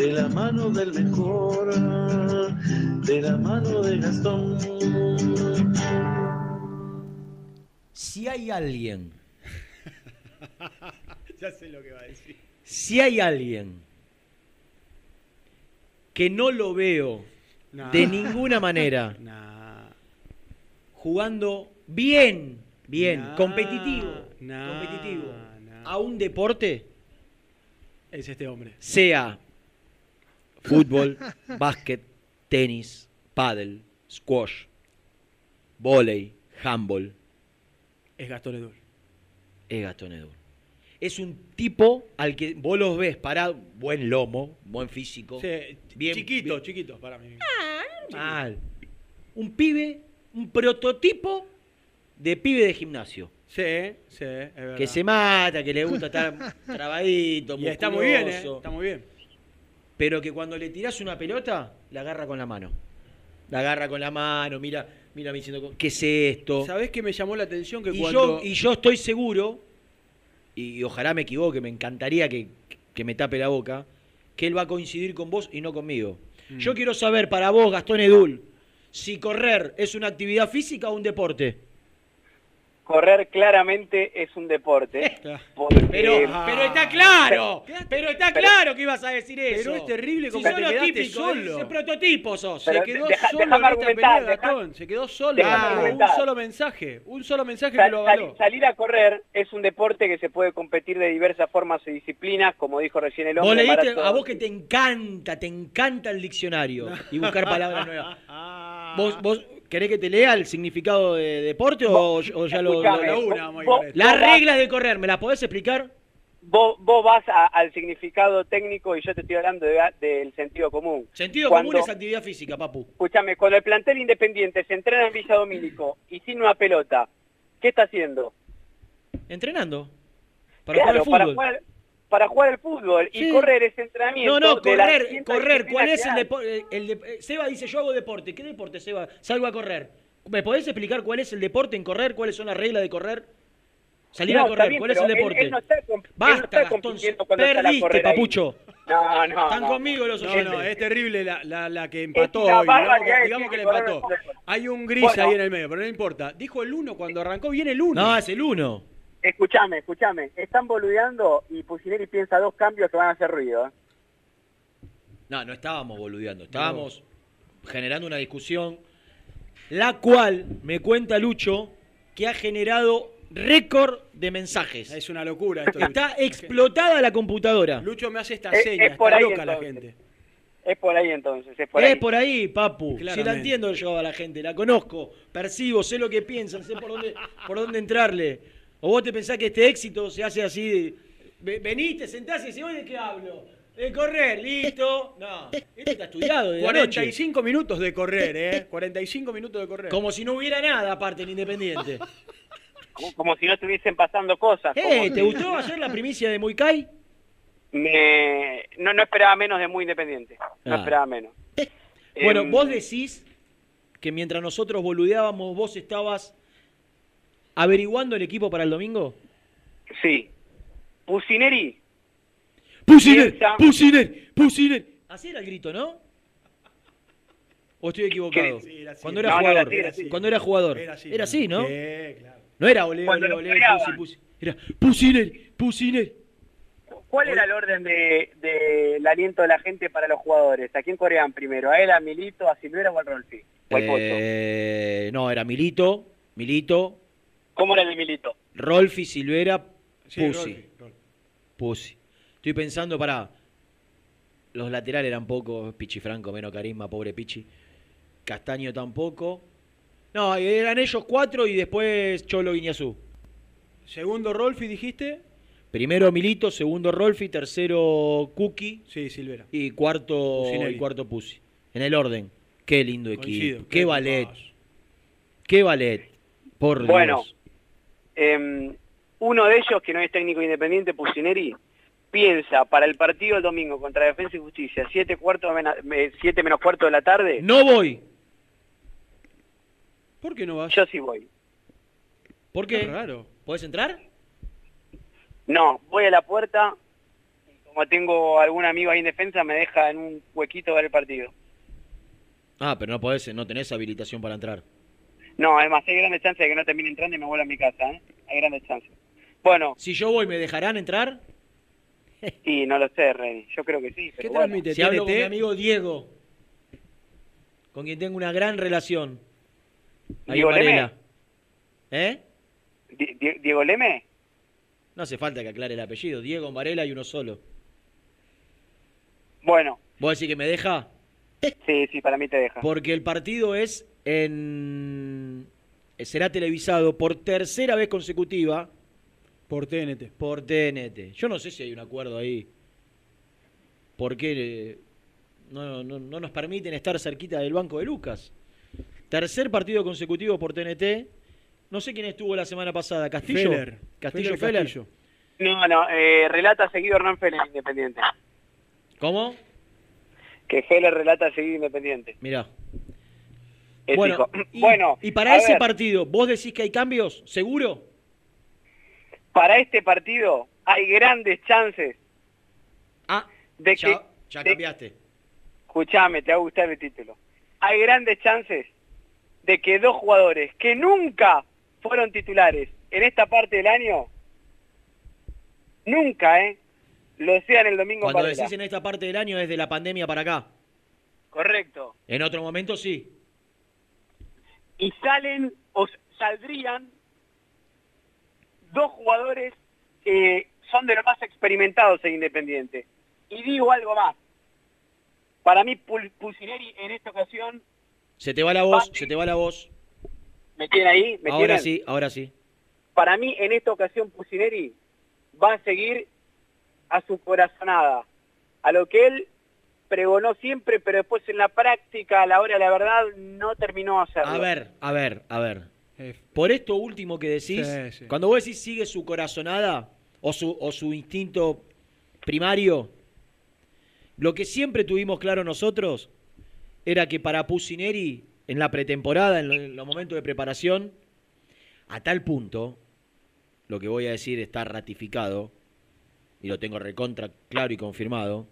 N: de la mano del mejor, de la mano de Gastón.
D: Si hay alguien,
E: ya sé lo que va a decir.
D: si hay alguien que no lo veo
E: Nah.
D: de ninguna manera
E: Nah.
D: jugando bien, bien,
E: Nah,
D: competitivo,
E: nah,
D: competitivo a un deporte,
E: Es este hombre.
D: sea fútbol, básquet, tenis, pádel, squash, volei, handball,
E: Es Gastón Edul.
D: es Gastón Edul. Es un tipo al que vos los ves parado, buen lomo, buen físico,
E: Sí,
D: bien,
E: chiquito,
D: bien-
E: chiquito para mí.
D: mal. Un pibe, un prototipo de pibe de gimnasio.
E: Sí, sí, es verdad.
D: Que se mata, que le gusta estar trabadito,
E: Y está muy bien, ¿eh?
D: musculoso,
E: Está muy bien.
D: Pero que cuando le tirás una pelota, la agarra con la mano. La agarra con la mano, mira, mira me diciendo, ¿qué es esto?
E: ¿Sabés qué me llamó la atención? Que
D: Y,
E: cuando...
D: yo, y yo estoy seguro, y ojalá me equivoque, me encantaría que, que me tape la boca, que él va a coincidir con vos y no conmigo.
E: Mm.
D: Yo quiero saber para vos, Gastón Edul, si correr es una actividad física o un deporte.
O: Correr claramente es un deporte. porque-
D: Pero, pero está claro, pero está claro que ibas a decir eso.
E: Pero es terrible
D: Si
E: como
D: sos
E: te quedaste
D: típico,
E: solo.
D: ese prototipo sos.
E: Se quedó
O: deja-
E: solo en esta pelea. Se quedó solo. Ah, un solo mensaje. Un solo mensaje
O: Sal-
E: que lo
O: sal-
E: avaló.
O: salir a correr es un deporte que se puede competir de diversas formas y disciplinas, como dijo recién el
D: Vos
O: hombre.
D: leíste,
O: maratón.
D: a vos que te encanta, te encanta el diccionario y buscar palabras nuevas. ¿Vos, ¿Vos querés que te lea el significado de deporte o, o ya lo,
E: una,
O: vos-.
D: Las
O: vos vas-
D: reglas de correr, ¿me las podés explicar?
O: Vos, vas a- al significado técnico y yo te estoy hablando de- del sentido común.
D: Sentido
O: Cuando-
D: común es actividad física, papu.
O: Escúchame, cuando el plantel independiente se entrena en Villa Domínico y sin una pelota, ¿qué está haciendo?
D: Entrenando. Para
O: Claro,
D: jugar
O: para
D: al fútbol.
O: jugar, para jugar al fútbol y correr ese entrenamiento.
D: No, no, correr,
O: 500
D: correr. ¿Cuál es el deporte? El de- eh, Seba dice, yo hago deporte. ¿Qué deporte, Seba? Salgo a correr. ¿Me podés explicar cuál es el deporte en correr? ¿Cuáles son las reglas de correr? Salir
O: No,
D: a correr,
O: bien,
D: ¿cuál es el deporte?
O: él no está comp- él no
D: Basta,
O: está
D: Gastón. Perdiste, papucho.
O: No, no,
D: Están
O: no.
D: conmigo los
E: No,
D: oyentes.
E: no, es terrible la, la, la que empató hoy. Digamos, que- digamos que le empató.
O: no
E: Hay un gris
O: Bueno.
E: ahí en el medio, pero no importa. Dijo el 1 cuando arrancó, viene el 1.
D: No, es el uno.
O: Escúchame, escúchame. Están boludeando y Pusineri piensa dos cambios que van a hacer ruido. ¿eh?
D: No, no estábamos boludeando. Estábamos generando una discusión, la cual me cuenta Lucho que ha generado récord de mensajes.
E: Es una locura esto.
D: Está explotada la computadora.
E: Lucho me hace esta
O: Es-
E: seña,
O: es por
E: está
O: ahí,
E: loca la
O: entonces.
E: gente.
O: Es por ahí entonces, es por
D: es
O: ahí.
D: por ahí, papu. Si
E: Claramente.
D: la entiendo yo a la gente, la conozco, percibo, sé lo que piensan, sé por dónde, por dónde entrarle. O vos te pensás que este éxito se hace así de. ve- Venís, te sentás y decís, ¿hoy de qué hablo? De correr, listo. No, esto está estudiado de anoche.
E: 45 minutos de correr, ¿eh? 45 minutos de correr.
D: Como si no hubiera nada aparte en Independiente.
O: Como, como si no estuviesen pasando cosas.
D: Eh,
O: como
D: ¿Te gustó ayer la primicia de Muicay?
O: Me... No, no esperaba menos de muy independiente. No
D: Ah.
O: esperaba menos.
D: Bueno,
O: Em,
D: vos decís que mientras nosotros boludeábamos, vos estabas averiguando el equipo para el domingo.
O: Sí. Pusineri.
D: ¡Pusiner! ¡Pusiner! ¡Pusiner! Así era el grito, ¿no? ¿O estoy equivocado?
E: Sí, era así.
D: Cuando era
O: No,
D: jugador.
O: era así, era así.
D: Cuando era jugador.
E: Era así.
D: Era así, ¿no?
E: Sí, claro.
D: No era
O: lo
D: ole,
O: peleaban.
D: pusi, pusi. Era Pusiner, Pusiner.
O: ¿Cuál era el orden del de, del aliento de la gente para los jugadores? ¿A quién corean primero? ¿A él, a Milito, a Silvera o al Rolfi?
D: Eh, no, era Milito, Milito,
O: ¿Cómo era el de Milito?
D: Rolfi, Silvera,
E: Sí,
D: Pusi.
E: Rolfi.
D: Pusi. Estoy pensando para. Los laterales eran poco. Pichi Franco, menos carisma, pobre Pichi. Castaño tampoco. No, eran ellos cuatro y después Cholo Guiñazú.
E: Segundo Rolfi, dijiste.
D: Primero Milito, segundo Rolfi, tercero Cookie
E: Sí, Silvera.
D: y cuarto,
E: Pusineri.
D: y cuarto Pusi. En el orden. Qué lindo
E: Coincido.
D: equipo. Qué ballet. Qué ballet. Por
O: Bueno,
D: Dios.
O: Em, uno de ellos, que no es técnico independiente, Pusineri, piensa para el partido del domingo contra Defensa y Justicia, 7 cuarto mena- me- siete menos cuarto de la tarde,
D: No voy.
E: ¿Por qué no vas?
O: yo sí voy.
D: ¿Por
E: Qué raro.
D: ¿Podés entrar?
O: No, voy a la puerta, y como tengo algún amigo ahí en defensa, me deja en un huequito ver el partido.
D: Ah, pero no podés, no tenés habilitación para entrar.
O: No, además hay grandes chances de que no termine entrando y me vuelva a mi casa, ¿eh? Hay grandes chances. Bueno,
D: Si yo voy, ¿me dejarán entrar?
O: y no lo sé, Reni, yo creo que sí.
E: ¿Qué
O: Pero bueno.
E: transmite?
D: Si hablo con mi amigo Diego, con quien tengo una gran relación. Ahí
O: ¿Diego. Leme?
D: ¿Eh?
O: Di- Di- ¿Diego Leme?
D: No hace falta que aclare el apellido. Diego Varela y uno solo.
O: Bueno,
D: ¿Vos decís que me deja?
O: sí, sí, para mí te deja.
D: Porque el partido es en... Será televisado por tercera vez consecutiva
E: Por TNT.
D: por TNT. Yo no sé si hay un acuerdo ahí. ¿Por qué eh, no, no- no nos permiten estar cerquita del banco de Lucas? Tercer partido consecutivo por TNT. No sé quién estuvo la semana pasada. ¿Castillo?
E: Feller.
D: ¿Castillo
E: Feller,
D: Feller?
E: Castillo.
O: No, no, eh, relata seguido Hernán Feller Independiente.
D: ¿Cómo?
O: Que Feller relata seguido Independiente.
D: Mirá.
O: Es
D: Bueno,
O: hijo.
D: y,
O: bueno,
D: y para ese
O: ver,
D: partido, ¿vos decís que hay cambios? ¿Seguro?
O: para este partido hay grandes chances
D: Ah,
O: de
D: ya,
O: que...
D: ya cambiaste.
O: Escuchame, te va a gustar el título. Hay grandes chances de que dos jugadores que nunca fueron titulares en esta parte del año, nunca, ¿eh? Lo sean el domingo
D: Cuando
O: Varela.
D: decís en esta parte del año es de la pandemia para acá.
O: Correcto.
D: En otro momento sí.
O: Y salen o saldrían dos jugadores que son de los más experimentados en Independiente. Y digo algo más. Para mí, Pusineri en esta ocasión,
D: Se te va la voz, se te va la voz.
O: ¿me tiene ahí? ¿Me
D: Ahora
O: tienen?
D: sí, ahora sí.
O: para mí en esta ocasión Pusineri va a seguir a su corazonada, a lo que él pregonó siempre, pero después en la práctica, a la hora de la verdad, no terminó de hacerlo.
D: A ver, a ver, a ver. Por esto último que decís,
O: Sí, sí.
D: cuando vos decís sigue su corazonada o su, o su instinto primario, lo que siempre tuvimos claro nosotros era que para Pusineri, en la pretemporada, en lo- en los momentos de preparación, a tal punto, lo que voy a decir está ratificado, y lo tengo recontra claro y confirmado,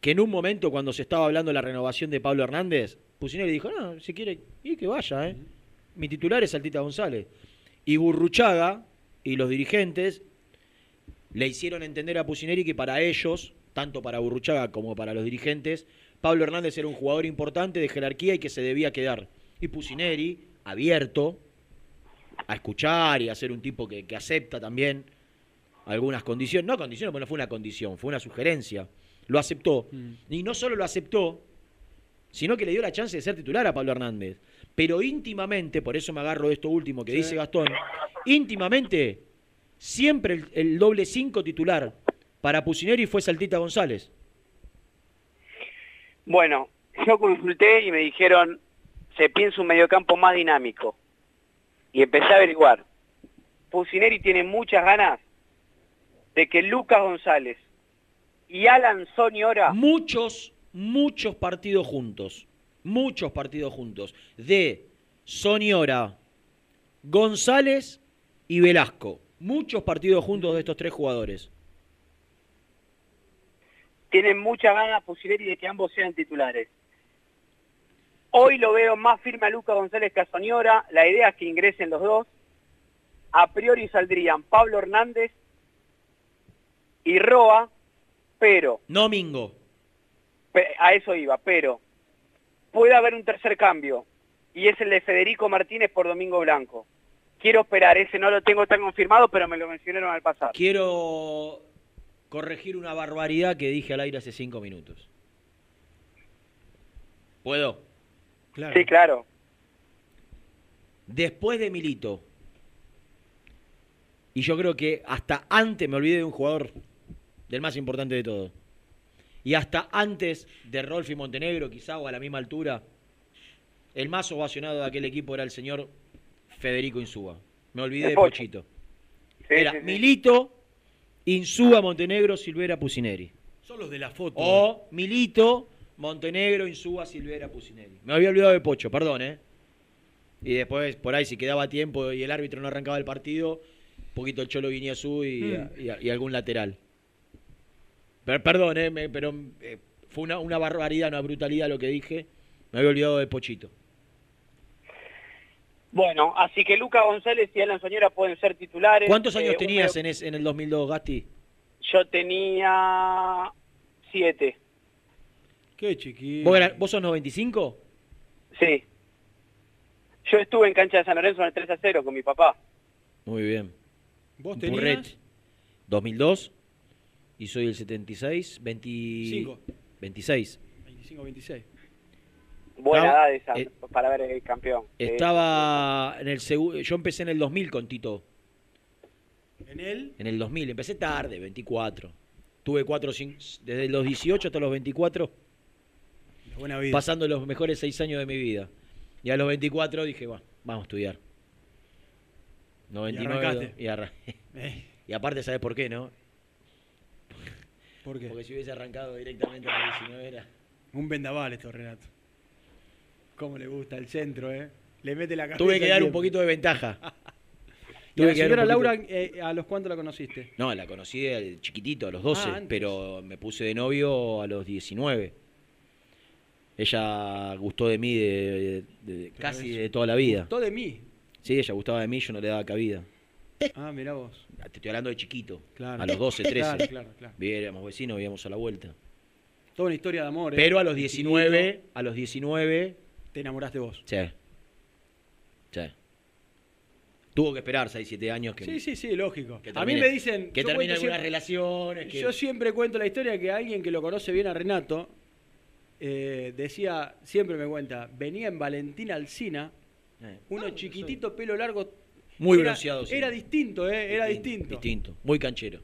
D: que en un momento cuando se estaba hablando de la renovación de Pablo Hernández, Pusineri dijo, no, si quiere, y que vaya, ¿eh? Mi titular es Altita González. Y Burruchaga y los dirigentes le hicieron entender a Pusineri que para ellos, tanto para Burruchaga como para los dirigentes, Pablo Hernández era un jugador importante de jerarquía y que se debía quedar. Y Pusineri, abierto a escuchar y a ser un tipo que, que acepta también algunas condiciones, no condiciones, porque no fue una condición, fue una sugerencia. Lo aceptó. Y no solo lo aceptó, sino que le dio la chance de ser titular a Pablo Hernández. Pero íntimamente, por eso me agarro de esto último que dice Gastón, íntimamente, siempre el, el doble 5 titular para Pusineri fue Saltita González.
O: Bueno, yo consulté y me dijeron, se piensa un mediocampo más dinámico. Y empecé a averiguar. Pusineri tiene muchas ganas de que Lucas González y Alan Soniora
D: Muchos, muchos partidos juntos. Muchos partidos juntos. De Soniora, González y Velasco. Muchos partidos juntos de estos tres jugadores.
O: tienen muchas ganas Pusineri de que ambos sean titulares. Hoy lo veo más firme a Lucas González que a Soniora. La idea es que ingresen los dos. A priori saldrían Pablo Hernández y Roa, pero
D: No Mingo.
O: A eso iba, pero puede haber un tercer cambio y es el de Federico Martínez por Domingo Blanco. Quiero esperar, ese no lo tengo tan confirmado, pero me lo mencionaron al pasar.
D: Quiero corregir una barbaridad que dije al aire hace cinco minutos. ¿Puedo?
O: Sí, claro.
D: Después de Milito, y yo creo que hasta antes me olvidé de un jugador del más importante de todos, y hasta antes de Rolfi Montenegro, quizá o a la misma altura, el más ovacionado de aquel equipo era el señor Federico Insúa. Me olvidé de. Pochito.
O: Sí,
D: Era
O: sí, sí.
D: Milito, Insúa, Montenegro, Silvera, Pusineri.
E: Son los de la foto.
D: O Milito, Montenegro, Insúa, Silvera, Pusineri. Me había olvidado de Pocho, perdón, ¿eh? Y después, por ahí, si quedaba tiempo y el árbitro no arrancaba el partido, un poquito el Cholo Guiñazú y,
E: Mm.
D: y- y algún lateral. Per- perdón, ¿eh? Me- pero eh, fue una, una barbaridad, una brutalidad lo que dije. Me había olvidado de Pochito.
O: Bueno, así que Lucas González y Alan Soñora pueden ser titulares.
D: ¿Cuántos años
O: Eh,
D: tenías en, es- en el 2002, Gasti?
O: Yo tenía siete.
E: Qué chiquito.
D: ¿Vos, era- vos sos 95?
O: Sí. Yo estuve en cancha de San Lorenzo en el 3 a 0 con mi papá.
D: Muy bien.
E: ¿Vos
D: Un
E: tenías?
D: Purrete. 2002. Y soy el 76. 20...
E: Cinco.
D: 26.
E: 25, 26.
O: Buena
D: Estaba-
O: edad esa
D: eh,
O: para ver el campeón.
D: Estaba en el segundo. Yo empecé en el 2000 con Tito.
E: ¿En él?
D: En el 2000. Empecé tarde, 24. Tuve cuatro, cin- desde los 18 hasta los 24,
E: La buena vida.
D: pasando los mejores seis años de mi vida. Y a los 24 dije, va, vamos a estudiar. 99
E: arrancaste.
D: y, arran-
E: Eh,
D: y aparte, ¿sabes por qué, no?
E: ¿Por qué?
D: Porque si hubiese arrancado directamente a los 19 era...
E: Un vendaval esto, Renato.
P: Cómo le gusta el centro, ¿eh? Le mete la cabeza.
D: Tuve que
P: al
D: dar un poquito de ventaja.
P: ¿Y a la
D: Tuve que dar
P: señora
D: un poquito-
P: Laura, eh, a los cuántos la conociste?
D: No, la conocí de chiquitito, a los 12,
P: Ah,
D: pero me puse de novio a los 19. Ella gustó de mí de, de- de- casi de toda la vida.
P: Gustó de mí.
D: Sí, ella gustaba de mí, yo no le daba cabida.
P: Ah, mirá vos.
D: Te estoy hablando de chiquito.
P: Claro.
D: A los 12, 13.
P: Claro, claro, claro.
D: Vivíamos vecinos, vivíamos a la vuelta.
P: Toda una historia de amor. ¿eh?
D: Pero a los
P: De
D: 19,
P: chiquito,
D: a los 19,
P: Te enamoraste vos.
D: sí. Sí. Tuvo que esperar 6, 7 años que,
P: Sí, sí, sí, lógico.
D: que
P: a mí
D: termine-
P: me dicen.
D: que
P: yo
D: termine
P: cuento
D: algunas
P: siempre-
D: relaciones. Que...
P: Yo siempre cuento la historia que alguien que lo conoce bien a Renato eh, decía, siempre me cuenta, venía en Valentín Alcina,
D: Eh,
P: uno chiquitito, pelo largo.
D: Muy
P: era,
D: bronceado, sí.
P: Era distinto, ¿eh? Era
D: Distinto,
P: distinto.
D: Muy canchero.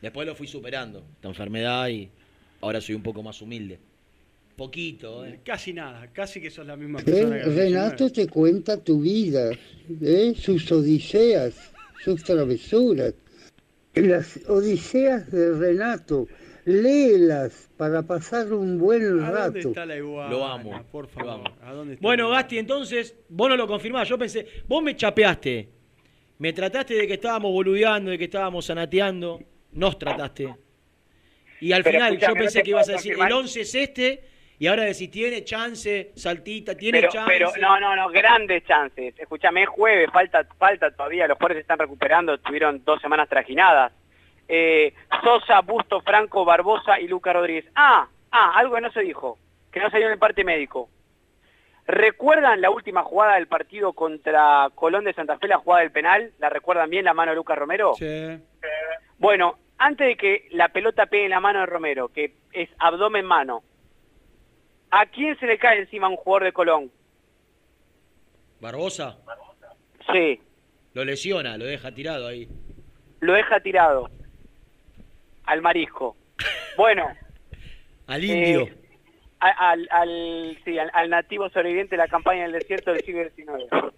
D: Después lo fui superando, esta enfermedad, y ahora soy un poco más humilde. Poquito, ¿eh?
P: Casi nada, casi que sos la misma persona
F: Renato
P: 19.
F: te cuenta tu vida, ¿eh? sus odiseas, sus travesuras. Las odiseas de Renato, léelas para pasar un buen
P: ¿A dónde
F: rato.
P: está la iguana?
D: Lo amo,
P: Por
D: lo
P: favor.
D: amo.
P: ¿A dónde está
D: Bueno? Gasti, entonces, vos no lo confirmás. Yo pensé, vos me chapeaste. Me trataste de que estábamos boludeando, de que estábamos sanateando. Nos trataste. Y al
O: Pero
D: final yo pensé que ibas a decir,
O: confirmar.
D: el 11 es este, y ahora decís, tiene chance, saltita, tiene
O: Pero,
D: chance.
O: pero no, no, no, grandes chances. Escúchame, es jueves, falta, falta todavía, los jugadores se están recuperando, tuvieron dos semanas trajinadas. Eh, Sosa, Busto, Franco, Barbosa y Luca Rodríguez. Ah, ah, algo que no se dijo, que no salió en el parte médico. ¿Recuerdan la última jugada del partido contra Colón de Santa Fe, la jugada del penal? ¿La recuerdan bien la mano de Lucas Romero?
P: Sí.
O: Bueno, antes de que la pelota pegue en la mano de Romero, que es abdomen-mano, ¿a quién se le cae encima un jugador de Colón?
D: Barbosa
O: Sí,
D: lo lesiona, lo deja tirado ahí.
O: lo deja tirado al marisco. Bueno,
D: Al indio.
O: Eh, al, al, sí, al, al nativo sobreviviente de la campaña del desierto del siglo XIX.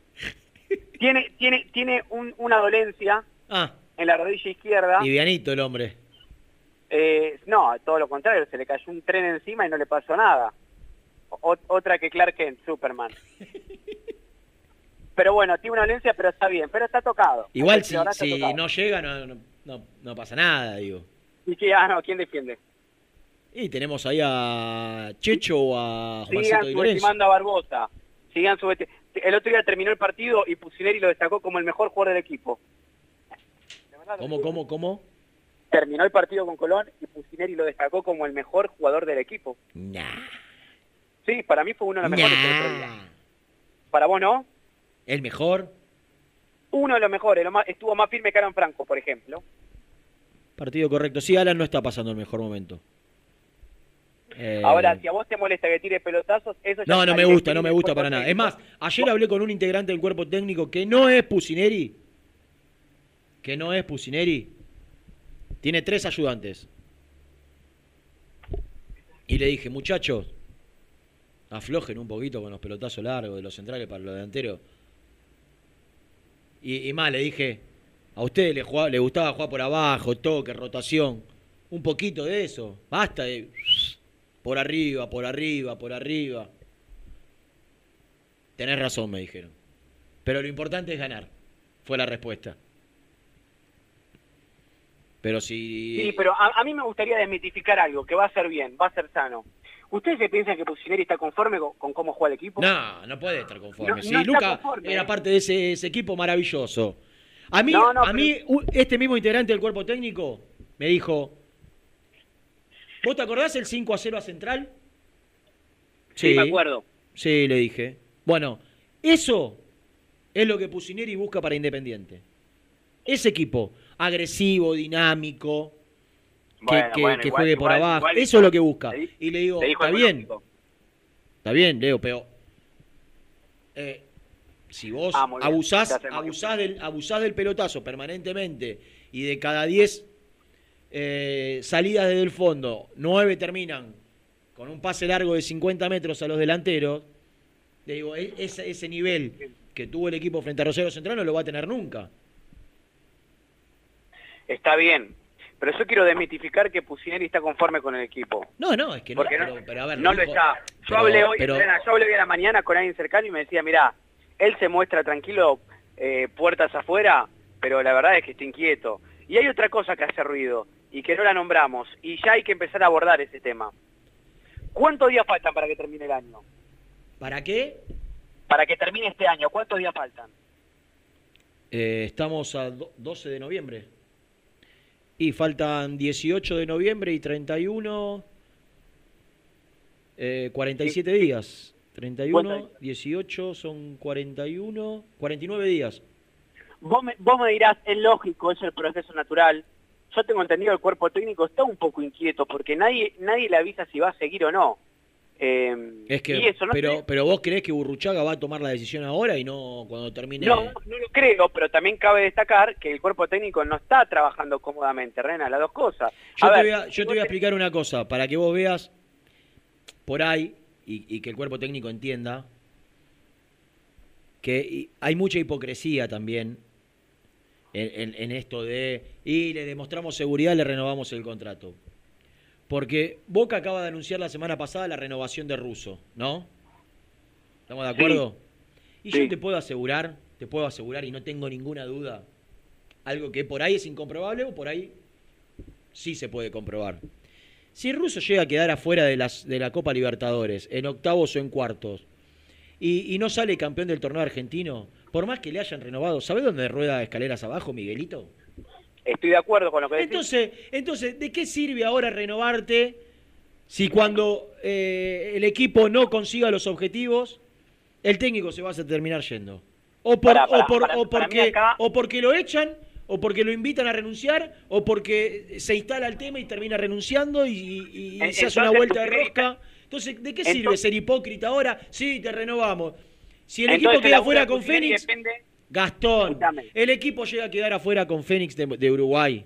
O: Tiene, tiene, tiene un- una dolencia
D: Ah,
O: en la rodilla izquierda.
D: livianito el hombre.
O: Eh, no, todo lo contrario, se le cayó un tren encima y no le pasó nada. O- otra que Clark Kent, Superman. Pero bueno, tiene una dolencia, pero está bien, pero está tocado.
D: Igual si, si
O: tocado.
D: no llega, no, no, no pasa nada, digo.
O: Y que, ah, no, ¿quién defiende?
D: Y tenemos ahí a Checho o a Juancito
O: Sigan subestimando a Barbosa. Sigan subesti- El otro día terminó el partido y Pusineri lo destacó como el mejor jugador del equipo.
D: ¿Cómo, cómo, cómo?
O: Terminó el partido con Colón y Pusineri lo destacó como el mejor jugador del equipo.
D: Nah.
O: Sí, para mí fue uno de los mejores del otro día.
D: Nah.
O: Para vos no,
D: ¿El mejor?
O: uno de los mejores, lo más- estuvo más firme que Alan Franco, por ejemplo.
D: Partido correcto. Sí, Alan no está pasando el mejor momento. Eh,
O: Ahora, si a vos te molesta que tire pelotazos, eso ya
D: No, no me gusta, no me gusta para nada. Es más, ayer hablé con un integrante del cuerpo técnico que no es Pusineri. Que no es Pusineri. Tiene tres ayudantes. Y le dije, muchachos, aflojen un poquito con los pelotazos largos de los centrales para los delanteros. Y, y más, le dije, a ustedes le, jugaba- le gustaba jugar por abajo, toque, rotación. Un poquito de eso. Basta de por arriba, por arriba, por arriba. Tenés razón, me dijeron. Pero lo importante es ganar. Fue la respuesta. Pero si...
O: Sí, pero a, a mí me gustaría desmitificar algo, que va a ser bien, va a ser sano. ¿Ustedes se piensan que Pusineri está conforme con, con cómo juega el equipo?
D: No, no puede estar conforme.
O: No,
D: sí,
O: no
D: Luca
O: conforme,
D: era
O: eh.
D: parte de ese, ese equipo maravilloso. A mí,
O: No, no,
D: a mí este mismo integrante del cuerpo técnico me dijo, ¿vos te acordás el 5 a 0 a Central?
O: Sí, me acuerdo.
D: Sí, le dije. Bueno, eso es lo que Pusineri busca para Independiente. Ese equipo, agresivo, dinámico, que,
O: Bueno,
D: que-
O: bueno,
D: que
O: igual-
D: juegue por
O: igual-
D: abajo.
O: igual
D: eso es lo que busca.
O: le
D: Y le digo,
O: le
D: está bien, está bien, Leo, pero eh, si vos
O: Ah,
D: abusás,
O: te
D: del, abusás del pelotazo permanentemente y de cada 10 eh, salidas desde el fondo, 9 terminan con un pase largo de 50 metros a los delanteros, le digo, e- ese, ese nivel que tuvo el equipo frente a Rosario Central no lo va a tener nunca.
O: Está bien. pero yo quiero desmitificar que Pusineri está conforme con el equipo.
D: No, no, es que no,
O: Porque no-
D: pero, pero a ver,
O: no lo
D: dijo-
O: está. Yo
D: pero-
O: hablé hoy,
D: pero-
O: yo hablé hoy a la mañana con alguien cercano y me decía, mira, él se muestra tranquilo, eh, puertas afuera, pero la verdad es que está inquieto. Y hay otra cosa que hace ruido y que no la nombramos y ya hay que empezar a abordar ese tema. ¿Cuántos días faltan para que termine el año?
D: ¿Para qué?
O: Para que termine este año, ¿cuántos días faltan?
D: Eh, estamos a do- 12 de noviembre. Y faltan 18 de noviembre y 31, eh, 47 días. 31,
O: ¿Cuánto
D: 18 son 41, 49 días.
O: Vos me, vos me dirás, es lógico, es el proceso natural. Yo tengo entendido el cuerpo técnico está un poco inquieto porque nadie nadie le avisa si va a seguir o no. Eh,
D: Es que,
O: y eso, no,
D: pero, pero vos creés que Burruchaga va a tomar la decisión ahora y no cuando termine.
O: no, no lo creo, pero también cabe destacar que el cuerpo técnico no está trabajando cómodamente, Rena, las dos cosas.
D: Yo,
O: A
D: te,
O: ver,
D: voy a, yo te voy a explicar una cosa, para que vos veas por ahí y, y que el cuerpo técnico entienda que hay mucha hipocresía también en, en- en esto de, y le demostramos seguridad, le renovamos el contrato. Porque Boca acaba de anunciar la semana pasada la renovación de Russo, ¿no? ¿Estamos de
O: Sí.
D: acuerdo? Y
O: Sí.
D: yo te puedo asegurar, te puedo asegurar y no tengo ninguna duda, algo que por ahí es incomprobable o por ahí sí se puede comprobar. Si Russo llega a quedar afuera de, las, de la Copa Libertadores, en octavos o en cuartos, y, y no sale campeón del torneo argentino, por más que le hayan renovado, ¿sabe dónde rueda escaleras abajo, Miguelito?
O: Estoy de acuerdo con lo que decís.
D: Entonces, entonces ¿de qué sirve ahora renovarte si cuando eh, el equipo no consiga los objetivos, el técnico se va a terminar yendo? O, por- o, por- o porque,
O: acá-
D: o porque lo echan, o porque lo invitan a renunciar, o porque se instala el tema y termina renunciando y, y- y
O: En-
D: se hace una vuelta de
O: ¿tú crees
D: rosca. Entonces, ¿de qué
O: Entonces-
D: sirve ser hipócrita ahora? Sí, te renovamos. Si el equipo queda fuera con Fénix,
O: depende-
D: Gastón, el equipo llega a quedar afuera con Fénix de, de Uruguay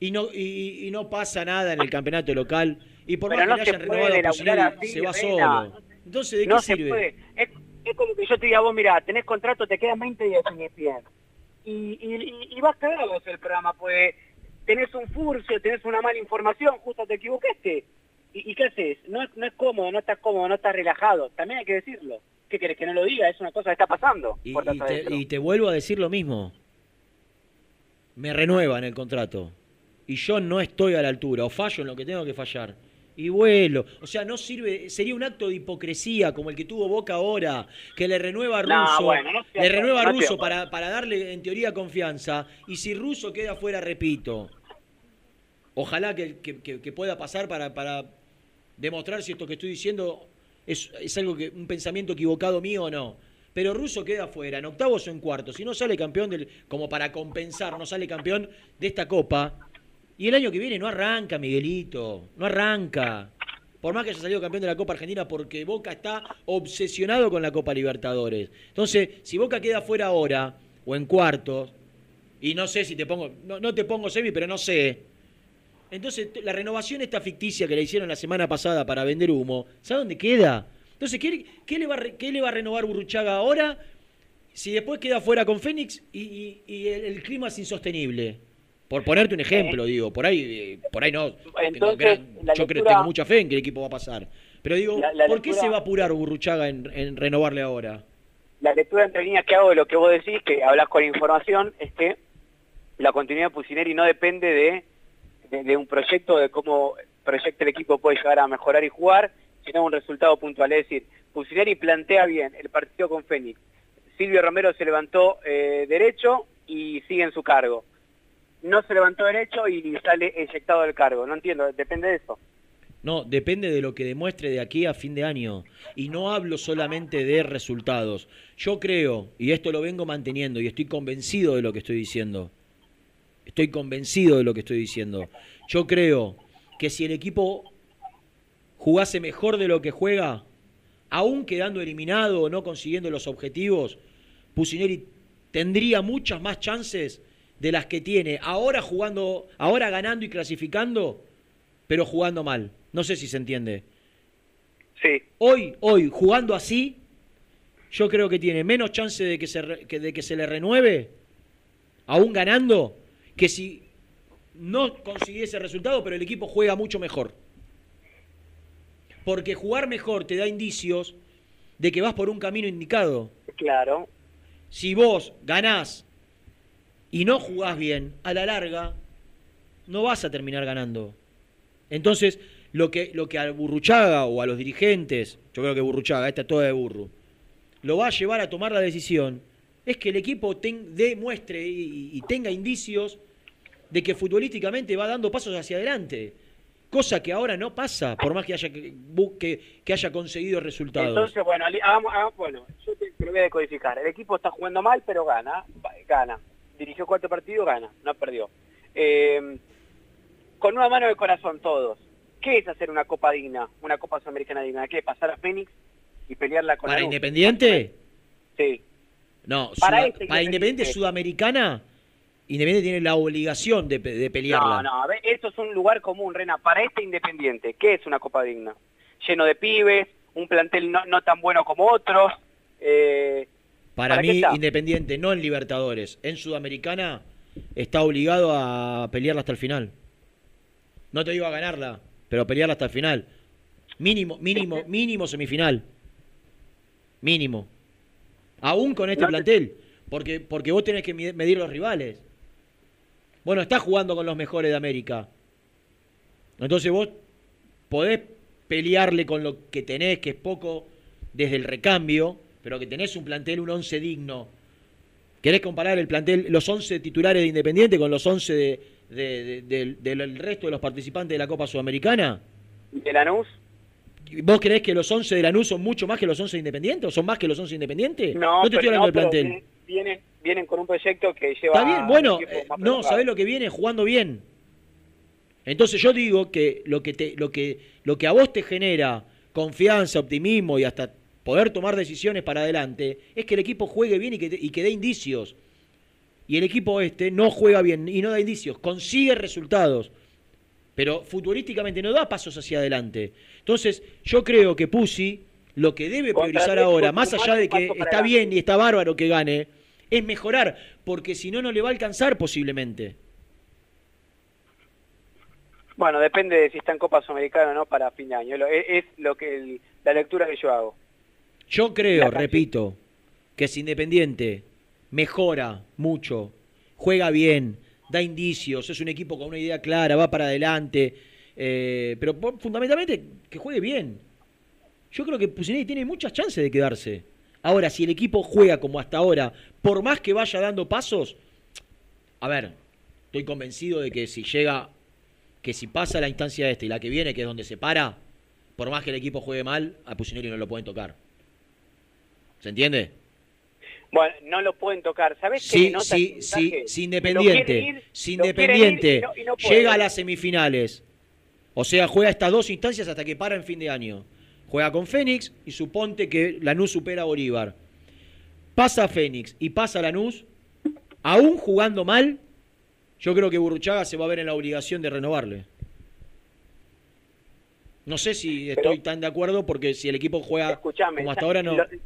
D: y no, y, y no pasa nada en el campeonato local y por
O: Pero
D: más
O: no
D: que le hayan renovado a
O: elaborar
D: Pusineri,
O: así,
D: se va solo. Entonces, ¿de qué sirve?
O: Es, es como que yo te diga, vos mira, tenés contrato, te quedan 20 días en ESPN. Y, y, y, vas cagado vos el programa, pues tenés un furcio, tenés una mala información, justo te equivocaste. ¿Y, y qué haces? No, es- no es cómodo, no estás cómodo, no estás relajado. También hay que decirlo. ¿Qué querés que no lo diga? Es una cosa que está pasando.
D: Y, te, y te vuelvo a decir lo mismo. Me renuevan el contrato. Y yo no estoy a la altura. O fallo en lo que tengo que fallar. Y vuelo. O sea, no sirve. Sería un acto de hipocresía como el que tuvo Boca ahora. Que le renueva a
O: No,
D: Russo.
O: bueno, no estoy
D: le renueva a Russo para, para darle en teoría confianza. Y si Russo queda fuera, repito. Ojalá que, que- que- que pueda pasar para, para demostrar si esto que estoy diciendo es, es algo que un pensamiento equivocado mío o no. Pero Russo queda fuera, en octavos o en cuartos. Si no sale campeón, del, como para compensar, no sale campeón de esta copa. Y el año que viene no arranca, Miguelito. No arranca. Por más que haya salido campeón de la Copa Argentina, porque Boca está obsesionado con la Copa Libertadores. Entonces, si Boca queda fuera ahora, o en cuartos, y no sé si te pongo, no, te pongo semi, pero no sé. Entonces, la renovación esta ficticia que le hicieron la semana pasada para vender humo, ¿sabe dónde queda? Entonces, ¿qué, qué le, va, qué le va a renovar Burruchaga ahora si después queda fuera con Fénix y, el clima es insostenible? Por ponerte un ejemplo, digo, por ahí, eh, por ahí no. tengo
O: Entonces,
D: gran- yo creo,
O: lectura-
D: tengo mucha fe en que el equipo va a pasar. Pero digo,
O: La- la
D: ¿por qué se va a apurar Burruchaga en, en renovarle ahora?
O: la lectura entre líneas que hago de lo que vos decís, que hablas con información, es que la continuidad de Pusineri no depende de, de, de un proyecto, de cómo proyecta el equipo puede llegar a mejorar y jugar, sino un resultado puntual. Es decir, Pusineri plantea bien el partido con Fénix. Silvio Romero se levantó eh, derecho y sigue en su cargo. No se levantó derecho y sale eyectado del cargo. No entiendo, depende de eso.
D: No, depende de lo que demuestre de aquí a fin de año. Y no hablo solamente de resultados. Yo creo, y esto lo vengo manteniendo, y estoy convencido de lo que estoy diciendo. Estoy convencido de lo que estoy diciendo. Yo creo que si el equipo jugase mejor de lo que juega, aún quedando eliminado o no consiguiendo los objetivos, Pusineri tendría muchas más chances de las que tiene ahora jugando, ahora ganando y clasificando, pero jugando mal. No sé si se entiende.
O: Sí.
D: Hoy, hoy, jugando así, yo creo que tiene menos chance de que se, que- de que se le renueve, aún ganando, que si no conseguí ese resultado, pero el equipo juega mucho mejor. Porque jugar mejor te da indicios de que vas por un camino indicado.
O: Claro.
D: Si vos ganás y no jugás bien, a la larga no vas a terminar ganando. Entonces, lo que, lo que a Burruchaga o a los dirigentes, yo creo que Burruchaga, esta es toda de Burru, lo va a llevar a tomar la decisión, es que el equipo ten- demuestre y, y tenga indicios de que futbolísticamente va dando pasos hacia adelante. Cosa que ahora no pasa, por más que haya, que, que- que haya conseguido resultados.
O: Entonces, bueno, hagamos- bueno, yo te, lo voy a decodificar. El equipo está jugando mal, pero gana. Gana. Dirigió cuatro partidos, gana. No perdió. Eh, con una mano de corazón todos. ¿Qué es hacer una copa digna? Una copa sudamericana digna. ¿Qué? ¿Pasar a Fénix y pelearla con
D: ¿Para? Independiente?
O: Sí.
D: No,
O: Para este
D: para Independiente. Sudamericana, Independiente tiene la obligación de pelearla.
O: No, no, a ver, esto es un lugar común, Rena. Para este Independiente, ¿qué es una copa digna? Lleno de pibes, un plantel no, no tan bueno como otros. eh,
D: Para,
O: ¿para qué
D: mí? Independiente, no en Libertadores, en Sudamericana, está obligado a pelearla hasta el final. No te digo a ganarla, pero a pelearla hasta el final. Mínimo, mínimo, mínimo semifinal. Mínimo. Aún con este
O: No
D: plantel. Porque, porque vos tenés que medir los rivales. Bueno, estás jugando con los mejores de América. Entonces vos podés pelearle con lo que tenés, que es poco desde el recambio, pero que tenés un plantel, un 11 digno. ¿Querés comparar el plantel, los 11 titulares de Independiente con los 11 de, de- de- del- resto de los participantes de la Copa Sudamericana?
O: ¿De Lanús?
D: ¿Vos creés que los 11 de Lanús son mucho más que los 11 de Independiente? ¿O son más que los 11 de Independiente?
O: No,
D: te estoy hablando
O: no,
D: del plantel.
O: vienen- Vienen, vienen con un proyecto que lleva...
D: Está bien, bueno, eh, no. ¿sabés lo que viene? Jugando bien. Entonces yo digo que lo que, te, lo, que, lo que a vos te genera confianza, optimismo y hasta poder tomar decisiones para adelante es que el equipo juegue bien y que, y que dé indicios. Y el equipo este no juega bien y no da indicios, consigue resultados, pero futbolísticamente no da pasos hacia adelante. Entonces yo creo que Pusi lo que debe priorizar ahora, más allá de que está bien y está bárbaro que gane, es mejorar, porque si no, no le va a alcanzar posiblemente.
O: Bueno, depende de si está en Copa Sudamericana o no para fin de año. Es, es lo que el- la lectura que yo hago.
D: Yo creo, repito, que si Independiente mejora mucho, juega bien, da indicios, es un equipo con una idea clara, va para adelante, eh, pero fundamentalmente que juegue bien. Yo creo que Pusineri tiene muchas chances de quedarse. Ahora, si el equipo juega como hasta ahora, por más que vaya dando pasos, a ver, estoy convencido de que si llega, que si pasa la instancia esta y la que viene, que es donde se para, por más que el equipo juegue mal, a Pusineri no lo pueden tocar. ¿Se entiende?
O: Bueno, no lo pueden tocar. ¿Sabés qué
D: Sí,
O: nota
D: sí, sí, si Independiente,
O: ir,
D: si
O: ir
D: Independiente
O: y no- y no puede.
D: llega a las semifinales, o sea, juega estas dos instancias hasta que para en fin de año. Juega con Fénix y suponte que Lanús supera a Bolívar. Pasa a Fénix y pasa a Lanús, aún jugando mal, yo creo que Burruchaga se va a ver en la obligación de renovarle. No sé si estoy tan de acuerdo porque si el equipo juega como hasta ahora no.
O: lo-
D: ¿Qué?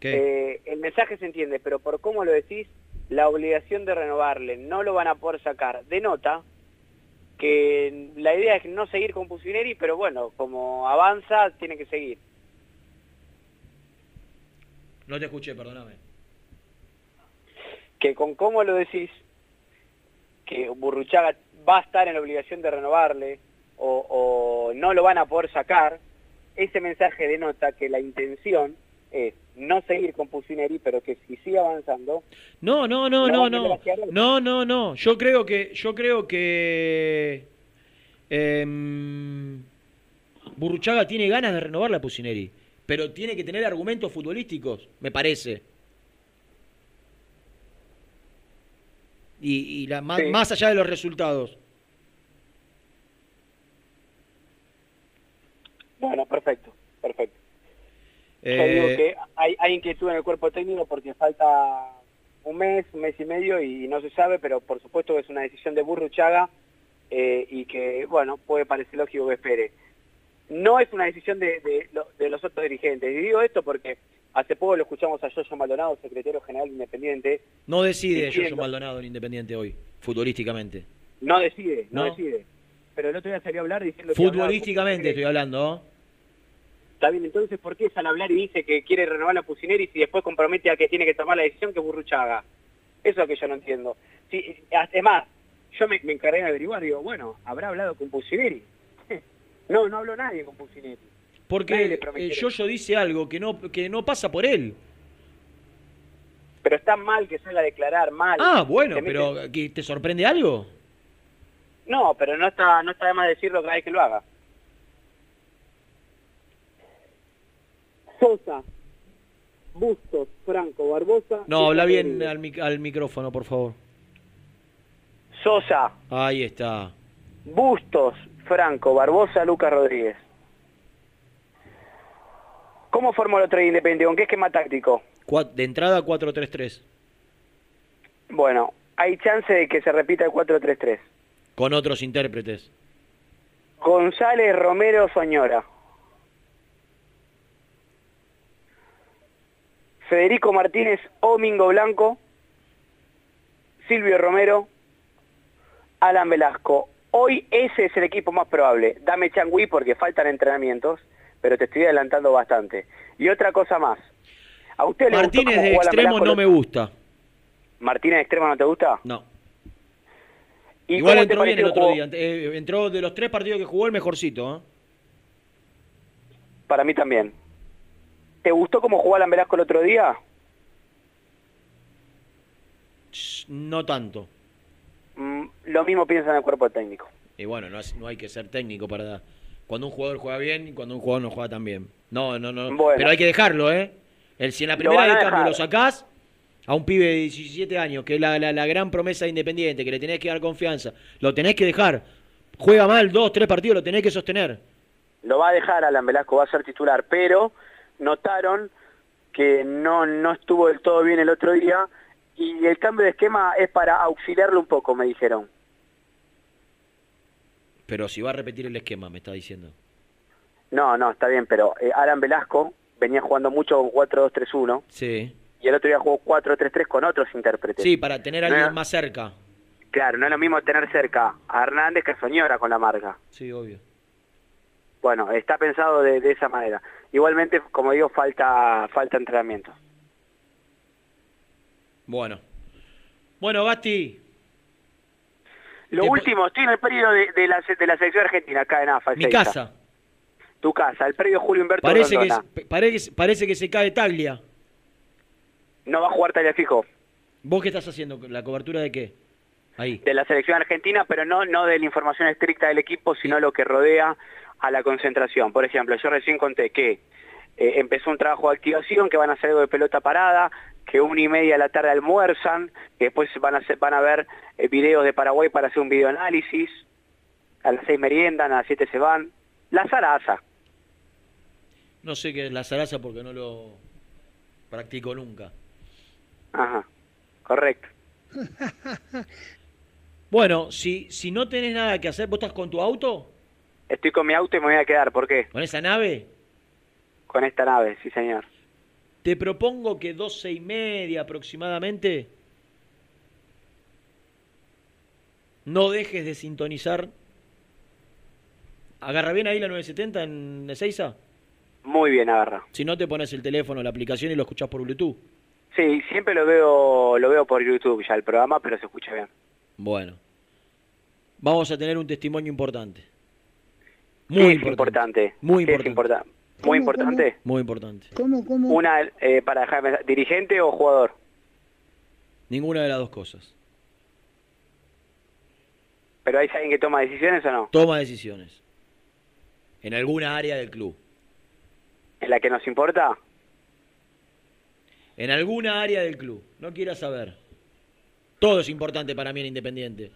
O: Eh, el mensaje se entiende, pero por cómo lo decís, la obligación de renovarle no lo van a poder sacar. Denota que la idea es no seguir con Pusineri, pero bueno, como avanza, tiene que seguir.
D: No te escuché, perdóname.
O: que con cómo lo decís, que Burruchaga va a estar en la obligación de renovarle o, o no lo van a poder sacar, ese mensaje denota que la intención es no seguir con Pusineri, pero que si sigue avanzando,
D: No, no, no,
O: No,
D: no,
O: no
D: no. No. Yo creo que, yo creo que em, Burruchaga tiene ganas de renovar la Pusineri, pero tiene que tener argumentos futbolísticos, me parece. Y, y la- más,
O: Sí.
D: más allá de los resultados.
O: bueno, perfecto, perfecto. Yo
D: Eh,
O: digo que hay, hay inquietud en el cuerpo técnico porque falta un mes, un mes y medio y no se sabe, pero por supuesto que es una decisión de Burruchaga eh, y que, bueno, puede parecer lógico que espere. No es una decisión de, de lo- de los otros dirigentes. Y digo esto porque hace poco lo escuchamos a Yoyo Maldonado, secretario general independiente.
D: no decide
O: diciendo-
D: Yoyo Maldonado en Independiente hoy, futbolísticamente.
O: No decide, no,
D: ¿No?
O: decide. Pero el otro día salió a hablar diciendo que hablaba
D: Futbolísticamente estoy hablando. ¿no?
O: Está bien, entonces, ¿por qué sale a hablar y dice que quiere renovar la Pusineri y después compromete a que tiene que tomar la decisión que Burruchaga? Eso es lo que yo no entiendo. Sí, además, yo me, me encargué de averiguar, digo, bueno, ¿habrá hablado con Pusineri? No, no habló nadie con Pusineri.
D: Porque el Yoyo dice algo que no, que no pasa por él.
O: Pero está mal que salga a declarar, mal.
D: Ah, bueno, pero ¿que ¿te sorprende algo?
O: No, pero no está, no está de más decirlo cada vez que lo haga. Sosa, Bustos, Franco, Barbosa.
D: No, habla bien al, mic- al micrófono, por favor.
O: Sosa,
D: Ahí está.
O: Bustos, Franco, Barbosa, Lucas Rodríguez. ¿Cómo formó el otro día Independiente? ¿Con qué esquema táctico?
D: De entrada 4-3-3.
O: Bueno, hay chance de que se repita el 4-3-3.
D: Con otros intérpretes.
O: González, Romero, Soñora. Federico Martínez, Omingo Blanco. Silvio Romero, Alan Velasco. Hoy ese es el equipo más probable. Dame Changui porque faltan entrenamientos, pero te estoy adelantando bastante. Y otra cosa más. ¿A usted le gustó
D: Martínez
O: cómo
D: de extremo
O: Velasco
D: no
O: los-
D: me gusta.
O: ¿Martínez de extremo no te gusta?
D: No.
O: ¿Y
D: Igual entró bien el otro día. Eh, entró de los tres partidos que jugó el mejorcito. ¿eh?
O: Para mí también. ¿Te gustó cómo jugó Alan Velasco el otro día?
D: No tanto.
O: Mm, lo mismo piensa en el cuerpo técnico.
D: Y bueno, no, es- no hay que ser técnico para... Cuando un jugador juega bien y cuando un jugador no juega tan bien. No, no, no.
O: Bueno.
D: Pero hay que dejarlo, ¿eh? El, si en la primera de cambio lo sacás a un pibe de 17 años, que es la, la- la gran promesa de Independiente, que le tenés que dar confianza, lo tenés que dejar. Juega mal, dos, tres partidos, lo tenés que sostener.
O: Lo va a dejar Alan Velasco, va a ser titular, pero notaron que no, no estuvo del todo bien el otro día y el cambio de esquema es para auxiliarlo un poco, me dijeron.
D: Pero si va a repetir el esquema, me está diciendo.
O: No, no, está bien, pero eh, Alan Velasco venía jugando mucho con 4-2-3-1
D: Sí.
O: y el otro día jugó 4-3-3 con otros intérpretes.
D: Sí, para tener a alguien
O: No.
D: más cerca.
O: Claro, no es lo mismo tener cerca a Hernández que a Soñora con la marca.
D: Sí, obvio.
O: Bueno, está pensado de, de esa manera. Igualmente, como digo, falta falta entrenamiento.
D: Bueno. Bueno, Gasti,
O: Lo
D: Te
O: último, estoy en el periodo de, de la, de la selección argentina acá en AFA.
D: mi casa.
O: Tu casa, el predio Julio Humberto
D: Parece que,
O: Rondona.
D: parece, parece que se cae Taglia.
O: No va a jugar Tagliafico
D: ¿Vos qué estás haciendo? ¿La cobertura de qué? Ahí.
O: de la selección argentina, pero no, no de la información estricta del equipo, sino lo que rodea a la concentración. Por ejemplo, yo recién conté que eh, empezó un trabajo de activación, que van a hacer algo de pelota parada, que una y media de la tarde almuerzan, que después van a, hacer, van a ver eh, videos de Paraguay para hacer un videoanálisis, a las seis meriendan, a las siete se van. La zaraza.
D: No sé qué es la zaraza porque no lo practico nunca.
O: Ajá, correcto.
D: Bueno, si, si no tenés nada que hacer, ¿vos estás con tu auto?
O: Estoy con mi auto y me voy a quedar. ¿Por qué?
D: ¿Con esa nave?
O: Con esta nave, sí señor.
D: Te propongo que 12 y media aproximadamente no dejes de sintonizar. Agarra bien ahí la 970 en Ezeiza.
O: Muy bien, agarra.
D: Si no, te pones el teléfono, la aplicación y lo escuchás por Bluetooth.
O: Sí, siempre lo veo, lo veo por YouTube ya el programa, pero se escucha bien.
D: Bueno. Vamos a tener un testimonio importante.
O: ¿Qué
D: Muy
O: es
D: importante.
O: importante?
D: Muy
O: ¿Qué es
D: importante.
O: importa- Muy importante.
D: Muy importante.
F: ¿Cómo, cómo?
O: Una, eh, para dejarme, dirigente o jugador.
D: Ninguna de las dos cosas.
O: Pero hay alguien que toma decisiones o no,
D: Toma decisiones. En alguna área del club.
O: en la que nos importa.
D: En alguna área del club. No quieras saber. Todo es importante para mí en Independiente.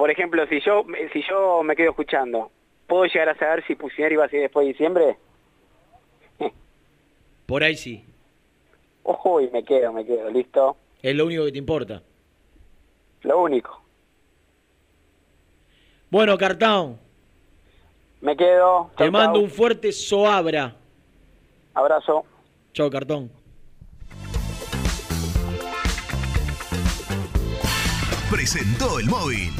O: Por ejemplo, si yo, si yo me quedo escuchando, ¿puedo llegar a saber si Pusineri va a seguir después de diciembre?
D: Por ahí sí.
O: Uy, me quedo, me quedo, listo.
D: Es lo único que te importa.
O: Lo único.
D: Bueno, Cartón,
O: Me quedo.
D: te
O: Chau,
D: mando
O: chau.
D: un fuerte soabra.
O: Abrazo.
D: Chao, Cartón.
G: presentó el móvil.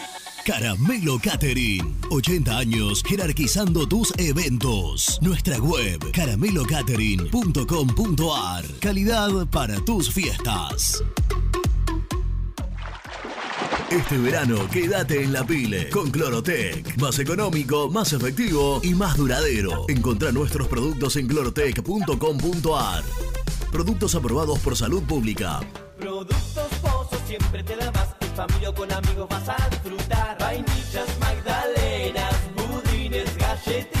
G: Caramelo Catering. 80 años jerarquizando tus eventos. Nuestra web caramelocatering.com.ar. Calidad para tus fiestas. Este verano quédate en la pile con Clorotec. Más económico, más efectivo y más duradero. Encontrá nuestros productos en clorotec.com.ar. Productos aprobados por salud pública.
Q: Productos Pozo siempre te da. Familia o con amigos vas a disfrutar. Vainillas, magdalenas, budines, galletitas.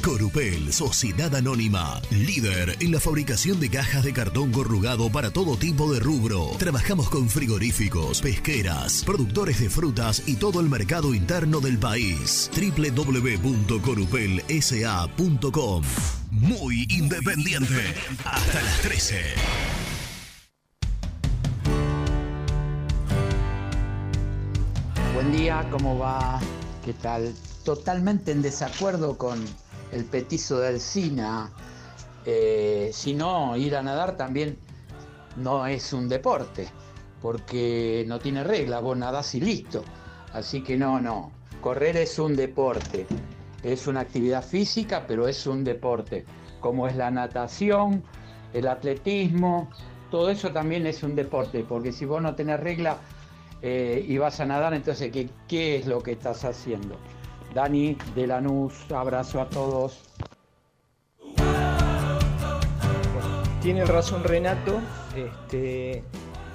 G: Corupel, Sociedad Anónima, líder en la fabricación de cajas de cartón corrugado para todo tipo de rubro. Trabajamos con frigoríficos, pesqueras, productores de frutas y todo el mercado interno del país. www.corupelsa.com Muy independiente. Hasta las 13.
R: Buen día, ¿cómo va? ¿Qué tal? Totalmente en desacuerdo con el petizo del SINA. Eh, si no, ir a nadar también no es un deporte, porque no tiene regla, vos nadás y listo. Así que no, no. Correr es un deporte, es una actividad física, pero es un deporte, como es la natación, el atletismo, todo eso también es un deporte, porque si vos no tenés regla eh, y vas a nadar, entonces, ¿qué, ¿qué es lo que estás haciendo? Dani de Lanús, abrazo a todos.
S: Tiene razón Renato, este,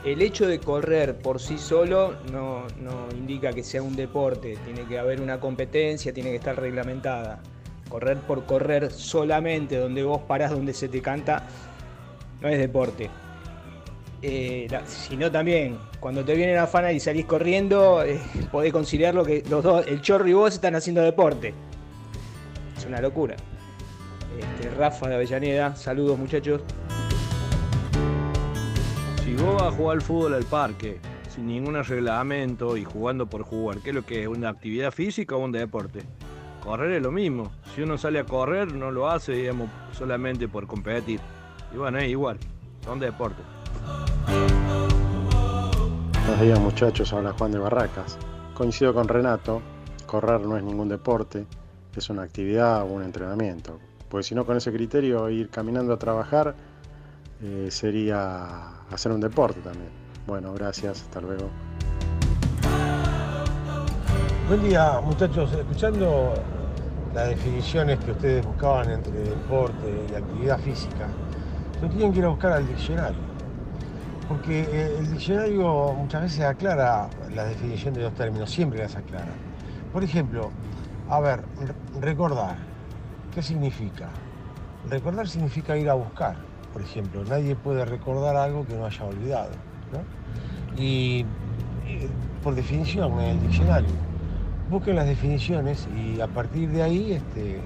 S: el hecho de correr por sí solo no, no indica que sea un deporte, tiene que haber una competencia, tiene que estar reglamentada. Correr por correr solamente donde vos parás, donde se te canta, no es deporte. Eh, sino también, cuando te vienen a fana y salís corriendo, eh, podés conciliar lo que los dos, el chorro y vos están haciendo deporte. Es una locura. Este, Rafa de Avellaneda, saludos muchachos.
T: Si vos vas a jugar fútbol al parque, sin ningún reglamento y jugando por jugar, ¿qué es lo que es? ¿Una actividad física o un deporte? Correr es lo mismo. Si uno sale a correr, no lo hace, digamos, solamente por competir. Y bueno, es igual, son deportes.
U: Buenos días muchachos, habla Juan de Barracas. Coincido con Renato, correr no es ningún deporte, es una actividad o un entrenamiento. Pues si no con ese criterio ir caminando a trabajar eh, sería hacer un deporte también. Bueno, gracias, hasta luego.
V: Buen día, muchachos. Escuchando las definiciones que ustedes buscaban entre deporte y actividad física, yo tienen que ir a buscar al diccionario. Porque eh, el diccionario muchas veces aclara la definición de los términos, siempre las aclara. Por ejemplo, a ver, re- recordar. ¿Qué significa? Recordar significa ir a buscar. Por ejemplo, nadie puede recordar algo que no haya olvidado. ¿no? Y eh, por definición, en el diccionario, busquen las definiciones y a partir de ahí este,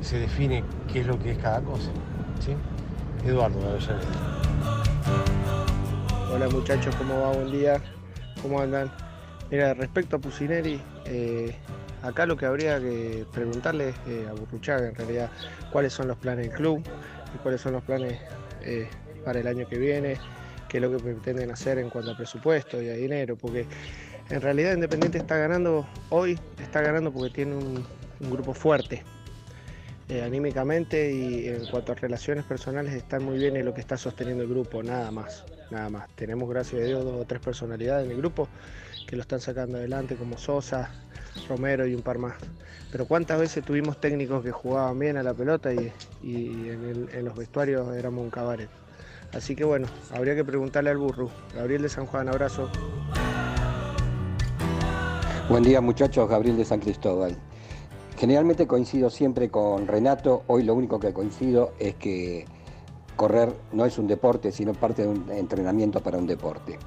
V: se define qué es lo que es cada cosa. ¿sí? Eduardo de Avellaneda.
W: Hola muchachos, ¿cómo va? Buen día. ¿Cómo andan? Mira, respecto a Pusineri, eh, acá lo que habría que preguntarle eh, a Burruchaga en realidad cuáles son los planes del club cuáles son los planes eh, para el año que viene, qué es lo que pretenden hacer en cuanto a presupuesto y a dinero, porque en realidad Independiente está ganando hoy, está ganando porque tiene un grupo fuerte. Eh, anímicamente y en cuanto a relaciones personales están muy bien en lo que está sosteniendo el grupo, nada más, nada más. Tenemos gracias a Dios dos o tres personalidades en el grupo que lo están sacando adelante como Sosa, Romero y un par más. Pero cuántas veces tuvimos técnicos que jugaban bien a la pelota y, en, en los vestuarios éramos un cabaret. Así que bueno, habría que preguntarle al burro. Gabriel de San Juan, abrazo.
X: Buen día muchachos, Gabriel de San Cristóbal. Generalmente coincido siempre con Renato, hoy lo único que coincido es que correr no es un deporte, sino parte de un entrenamiento para un deporte.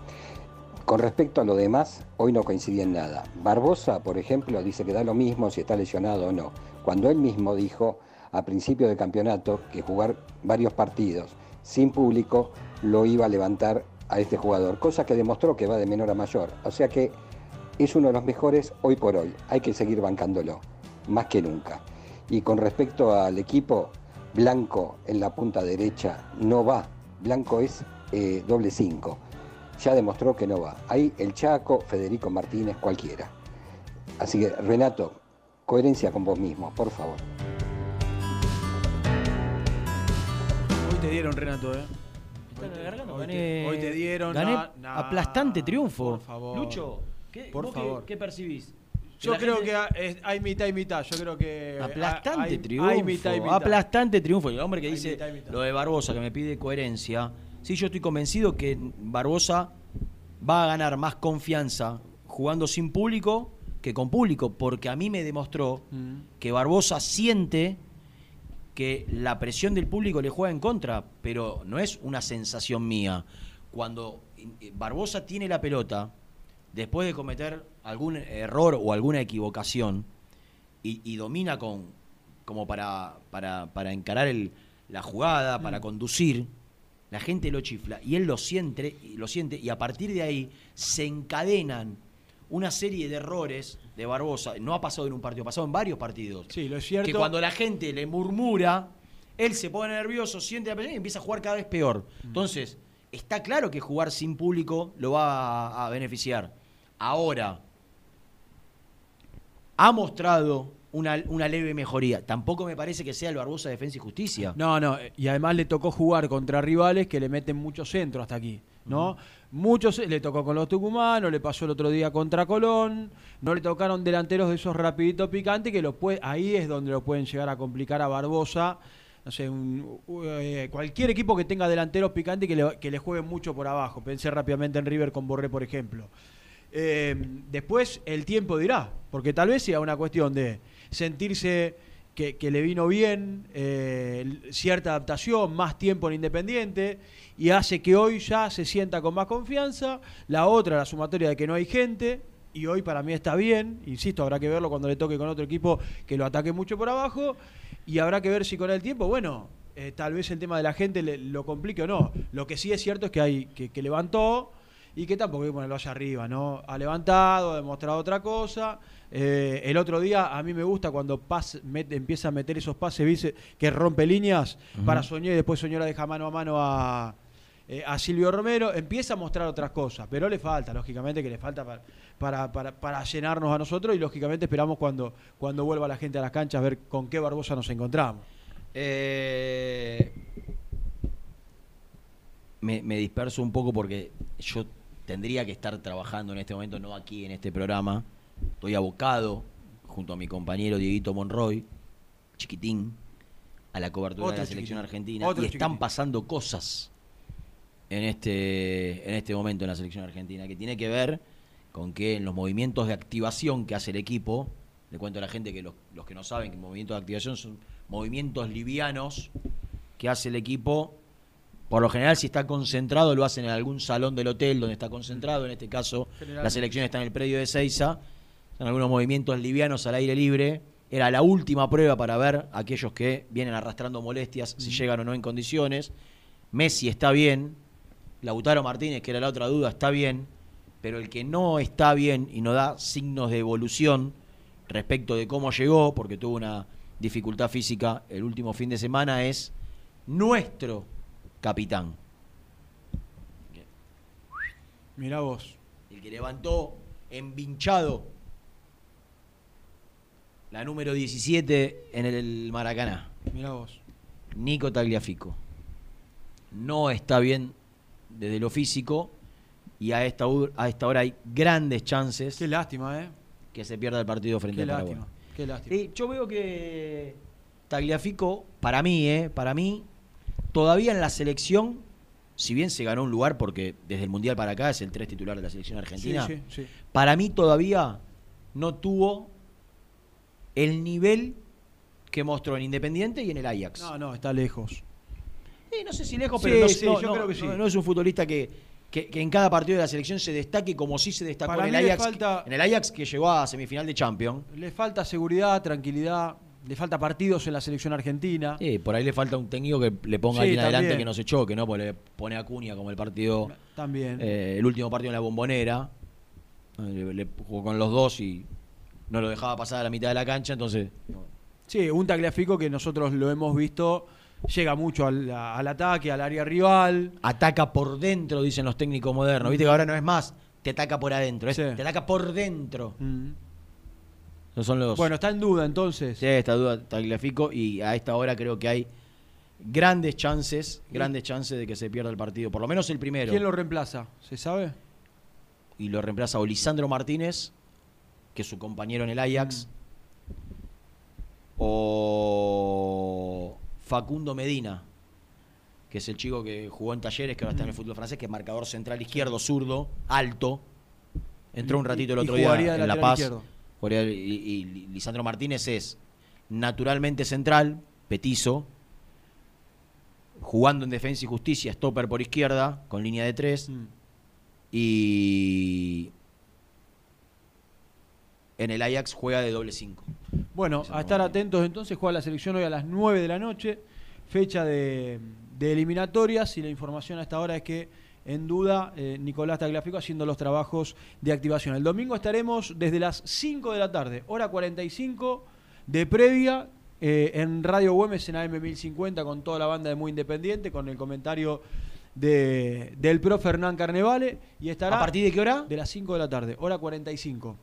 X: Con respecto a lo demás, hoy no coincidí en nada. Barbosa, por ejemplo, dice que da lo mismo si está lesionado o no, cuando él mismo dijo a principio de campeonato que jugar varios partidos sin público lo iba a levantar a este jugador, cosa que demostró que va de menor a mayor. O sea que es uno de los mejores hoy por hoy. Hay que seguir bancándolo, más que nunca. Y con respecto al equipo, Blanco en la punta derecha no va Blanco es eh, doble 5. Ya demostró que no va. Ahí el Chaco, Federico Martínez, cualquiera. Así que, Renato, coherencia con vos mismo, por favor.
E: Hoy te dieron, Renato, ¿eh?
D: La garganta,
E: Hoy
D: gané-
E: te- hoy te dieron,
D: Gané
E: no, no,
D: aplastante triunfo.
E: por favor.
D: Lucho, ¿qué,
E: Por
D: vos qué-
E: favor.
D: qué percibís?
E: Yo creo
D: gente-
E: que ha- es- hay mitad y mitad. Yo creo que.
D: Aplastante
E: hay,
D: triunfo.
E: Hay mitad y mitad.
D: Aplastante triunfo. Y el hombre que
E: Hay
D: dice
E: mitad y mitad.
D: lo de Barbosa, que me pide coherencia. Sí, yo estoy convencido que Barbosa va a ganar más confianza jugando sin público que con público, porque a mí me demostró
E: Mm.
D: que Barbosa siente que la presión del público le juega en contra, pero no es una sensación mía. Cuando eh, Barbosa tiene la pelota, después de cometer algún error o alguna equivocación, y, y domina con como para, para, para encarar el- la jugada, para conducir, la gente lo chifla y él lo siente, y lo siente y a partir de ahí se encadenan una serie de errores de Barbosa. No ha pasado en un partido, ha pasado en varios partidos.
E: Sí, lo es cierto.
D: Que cuando la gente le murmura, él se pone nervioso, siente la presión y empieza a jugar cada vez peor. Entonces, está claro que jugar sin público lo va a, a beneficiar. Ahora, ha mostrado una, una leve mejoría. Tampoco me parece que sea el Barbosa de Defensa y Justicia.
E: No, no, y además le tocó jugar contra rivales que le meten mucho centro hasta aquí, ¿no? Muchos le tocó con los tucumanos, le pasó el otro día contra Colón, no le tocaron delanteros de esos rapiditos picantes que lo puede, ahí es donde lo pueden llegar a complicar a Barbosa. No sé, un- u- eh, cualquier equipo que tenga delanteros picantes que le, que le jueguen mucho por abajo. Pensé rápidamente en River con Borré, por ejemplo. Eh, después el tiempo dirá, porque tal vez sea una cuestión de sentirse que, le vino bien, eh, cierta adaptación, más tiempo en Independiente, y hace que hoy ya se sienta con más confianza. La otra, la sumatoria de que no hay gente, y hoy para mí está bien, insisto, habrá que verlo cuando le toque con otro equipo que lo ataque mucho por abajo, y habrá que ver si con el tiempo, bueno, eh, tal vez el tema de la gente le- lo complique o no. Lo que sí es cierto es que hay que, que levantó y que tampoco hay que ponerlo allá arriba, ¿no? Ha levantado, ha demostrado otra cosa. Eh, el otro día a mí me gusta cuando pas- empieza a meter esos pases ¿viste? que rompe líneas
D: Ujú.
E: para Soñé y después Soñé la deja mano a mano a, eh, a Silvio Romero. Empieza a mostrar otras cosas, pero le falta, lógicamente, que le falta para, para, para, para llenarnos a nosotros y lógicamente esperamos cuando, cuando vuelva la gente a las canchas ver con qué Barbosa nos encontramos.
D: Eh, me, me disperso un poco porque yo tendría que estar trabajando en este momento, no aquí en este programa. Estoy abocado, junto a mi compañero Dieguito Monroy, chiquitín, a la cobertura
E: Otro
D: de la selección argentina.
E: Otro
D: y están
E: chiquitín.
D: pasando cosas en este, en este momento en la selección argentina, que tiene que ver con que en los movimientos de activación que hace el equipo, le cuento a la gente que los, los que no saben que movimientos de activación son movimientos livianos que hace el equipo. Por lo general, si está concentrado, lo hacen en algún salón del hotel donde está concentrado. En este caso, la selección está en el predio de Seiza. Son algunos movimientos livianos al aire libre. Era la última prueba para ver a aquellos que vienen arrastrando molestias, si llegan o no en condiciones. Messi está bien. Lautaro Martínez, que era la otra duda, está bien. Pero el que no está bien y no da signos de evolución respecto de cómo llegó, porque tuvo una dificultad física el último fin de semana, es nuestro capitán.
E: Mirá vos.
D: El que levantó envinchado la número 17 en el Maracaná.
E: Mirá vos.
D: Nico Tagliafico. No está bien desde lo físico y a esta, a esta hora hay grandes chances.
E: Qué lástima, ¿eh?
D: Que se pierda el partido frente
E: Qué
D: a Paraguay.
E: lástima. Qué lástima.
D: Sí, yo veo que Tagliafico, para mí, ¿eh? para mí, todavía en la selección, si bien se ganó un lugar porque desde el Mundial para acá es el tres titular de la selección argentina,
E: Sí, sí, sí.
D: para mí todavía no tuvo el nivel que mostró en Independiente y en el Ajax.
E: No, no, está lejos.
D: Sí, no sé si lejos,
E: Sí,
D: pero no,
E: sí,
D: no-
E: yo
D: no-
E: creo que sí.
D: no- no es un futbolista que, que- que en cada partido de la selección se destaque como si se destacó
E: Para
D: en el, Ajax,
E: falta-
D: en el Ajax que llegó a semifinal de Champions.
E: Le falta seguridad, tranquilidad, le falta partidos en la selección argentina.
D: Sí, por ahí le falta un técnico que le ponga
E: Sí,
D: alguien adelante que no se choque, ¿no? Porque le pone a Cuña como el partido,
E: También.
D: eh, el último partido en la bombonera. Eh, Le, le jugó con los dos y no lo dejaba pasar a la mitad de la cancha, entonces.
E: Sí, un Tagliafico que nosotros lo hemos visto llega mucho al, al ataque, al área rival.
D: Ataca por dentro, dicen los técnicos modernos. Viste que ahora no es más, te ataca por adentro, es, te ataca por dentro. Esos son los.
E: Bueno, está en duda entonces.
D: Sí, está en duda Tagliafico y a esta hora creo que hay grandes chances, grandes chances de que se pierda el partido, por lo menos el primero.
E: ¿Quién lo reemplaza? ¿Se sabe?
D: Y lo reemplaza o Lisandro Martínez, que es su compañero en el Ajax, o Facundo Medina, que es el chico que jugó en Talleres, que ahora está en el fútbol francés, que es marcador central izquierdo, zurdo, alto. Entró un ratito el otro día en La Paz.
E: izquierdo.
D: Y, y Lisandro Martínez es naturalmente central, petizo, jugando en defensa y justicia, stopper por izquierda, con línea de tres.
E: Mm.
D: Y en el Ajax juega de doble 5.
E: Bueno, a estar atentos entonces, juega la selección hoy a las 9 de la noche, fecha de, de eliminatorias y la información a esta hora es que en duda eh, Nicolás Tagliafico haciendo los trabajos de activación. El domingo estaremos desde las 5 de la tarde, hora 45 de previa eh, en Radio Güemes en AM 1050 con toda la banda de Muy Independiente, con el comentario de, del profe Hernán Carnevale y estará...
D: ¿A partir de qué hora?
E: De las 5 de la tarde, hora 45.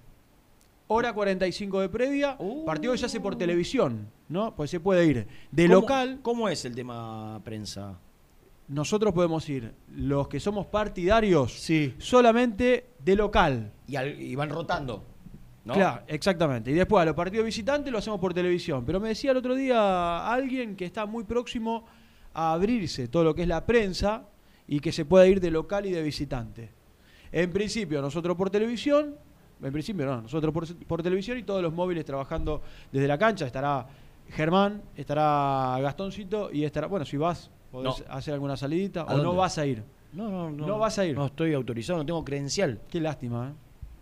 E: Hora 45 de previa, partido que se hace por televisión, ¿no? Pues se puede ir de
D: ¿Cómo-
E: local.
D: ¿Cómo es el tema prensa?
E: Nosotros podemos ir, los que somos partidarios, solamente de local.
D: Y, al- y van rotando. ¿no?
E: Claro, exactamente. Y después a los partidos visitantes lo hacemos por televisión. Pero me decía el otro día alguien que está muy próximo a abrirse todo lo que es la prensa y que se pueda ir de local y de visitante. En principio, nosotros por televisión, en principio no, nosotros por, por televisión y todos los móviles trabajando desde la cancha. Estará Germán, estará Gastoncito y estará, bueno, si vas, podés
D: No.
E: hacer alguna salidita
D: ¿A
E: o no vas a ir.
D: No, no, no.
E: No vas a ir.
D: No estoy autorizado, no tengo credencial.
E: Qué lástima, ¿eh?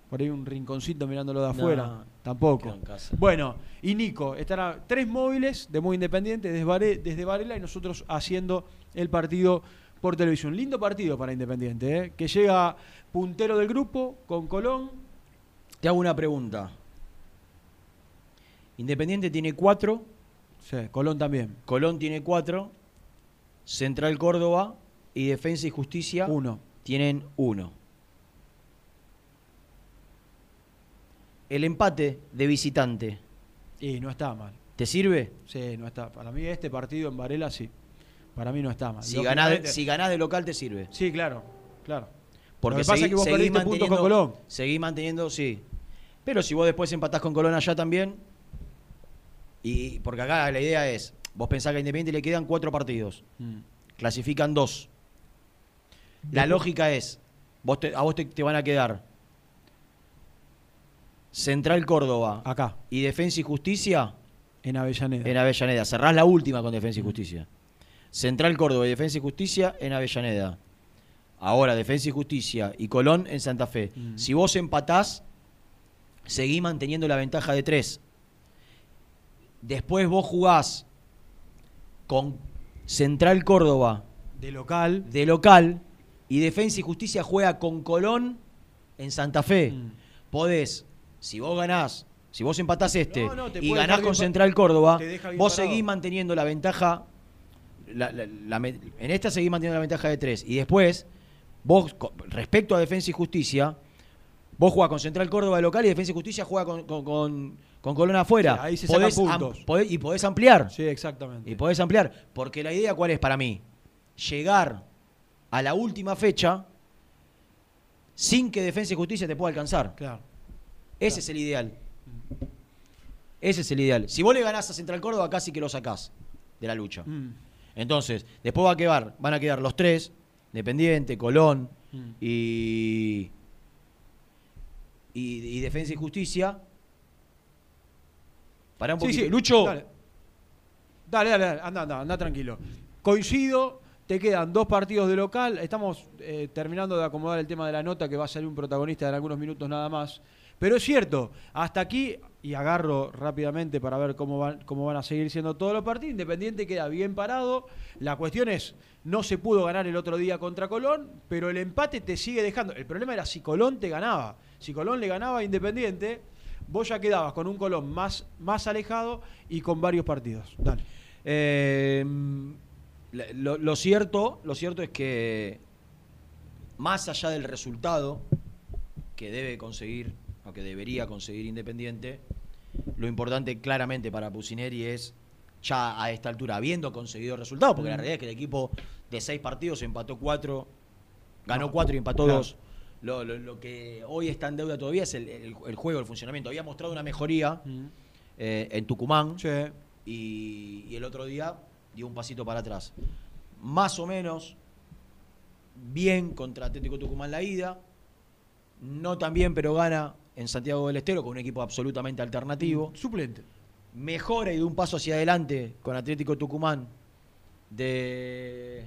E: Por ahí un rinconcito mirándolo de
D: No,
E: afuera. Tampoco.
D: quedo en casa.
E: Bueno, y Nico, estará tres móviles de muy independiente desde, Vare- desde Varela y nosotros haciendo el partido por televisión. Lindo partido para Independiente, ¿eh? que llega puntero del grupo con Colón.
D: Te hago una pregunta. Independiente tiene cuatro.
E: Sí, Colón también.
D: Colón tiene cuatro. Central Córdoba y Defensa y Justicia
E: Uno.
D: tienen uno. El empate de visitante,
E: Y no está mal.
D: ¿te sirve?
E: Sí, no está. Para mí este partido en Varela sí. Para mí no está mal.
D: Si ganás, de, si ganás de local te sirve.
E: Sí, claro, claro.
D: Porque
E: Lo que pasa
D: seguí-
E: es que vos perdiste puntos con Colón.
D: Seguí manteniendo, sí. Pero si vos después empatás con Colón allá también, y porque acá la idea es, vos pensás que a Independiente le quedan cuatro partidos,
E: Mm.
D: clasifican dos. La
E: Después-
D: lógica es, vos te- a vos te, te van a quedar Central Córdoba
E: Acá,
D: y Defensa y Justicia
E: en Avellaneda.
D: en Avellaneda. Cerrás la última con Defensa y Justicia. Central Córdoba y Defensa y Justicia en Avellaneda. Ahora Defensa y Justicia y Colón en Santa Fe.
E: Mm.
D: Si vos empatás, seguí manteniendo la ventaja de tres. Después vos jugás con Central Córdoba
E: De local.
D: de local y Defensa y Justicia juega con Colón en Santa Fe.
E: Mm.
D: Podés, si vos ganás, si vos empatás este
E: No,
D: y ganás con Central Córdoba, vos
E: parado.
D: seguís manteniendo la ventaja. la- la- la me- en esta seguís manteniendo la ventaja de tres. Y después, vos, respecto a Defensa y Justicia, vos jugás con Central Córdoba de local y Defensa y Justicia juega con, con, con- con Colón afuera.
E: Sí, ahí se sacan
D: Podés
E: puntos.
D: podés- y podés ampliar.
E: Sí, exactamente.
D: Y podés ampliar. Porque la idea, ¿cuál es para mí? Llegar a la última fecha sin que Defensa y Justicia te pueda alcanzar.
E: Claro.
D: Ese es el ideal. Ese es el ideal. Si vos le ganás a Central Córdoba, casi que lo sacás de la lucha.
E: Mm.
D: Entonces, después va a quedar, van a quedar los tres, Independiente, Colón
E: Mm.
D: y, y, y Defensa y Justicia. Un
E: Sí, sí,
D: Lucho,
E: Dale. Dale, dale, dale, anda, anda, anda tranquilo. Coincido, te quedan dos partidos de local. Estamos eh, terminando de acomodar el tema de la nota que va a salir un protagonista en algunos minutos nada más. Pero es cierto, hasta aquí, y agarro rápidamente para ver cómo van, cómo van a seguir siendo todos los partidos, Independiente queda bien parado. La cuestión es, no se pudo ganar el otro día contra Colón, pero el empate te sigue dejando. El problema era si Colón te ganaba. Si Colón le ganaba a Independiente, vos ya quedabas con un Colón más, más alejado y con varios partidos. Dale.
D: Eh, Lo, lo cierto, lo cierto es que más allá del resultado que debe conseguir o que debería conseguir Independiente, lo importante claramente para Pusineri es ya a esta altura, habiendo conseguido resultados, porque la
E: Mm.
D: realidad es que el equipo de seis partidos empató cuatro, ganó cuatro y empató
E: claro.
D: dos. Lo, lo- lo que hoy está en deuda todavía es el, el- el juego, el funcionamiento. Había mostrado una mejoría eh, en Tucumán y, y el otro día dio un pasito para atrás. Más o menos bien contra Atlético Tucumán la ida, no tan bien, pero gana en Santiago del Estero con un equipo absolutamente alternativo.
E: Suplente.
D: Mejora y de un paso hacia adelante con Atlético Tucumán de...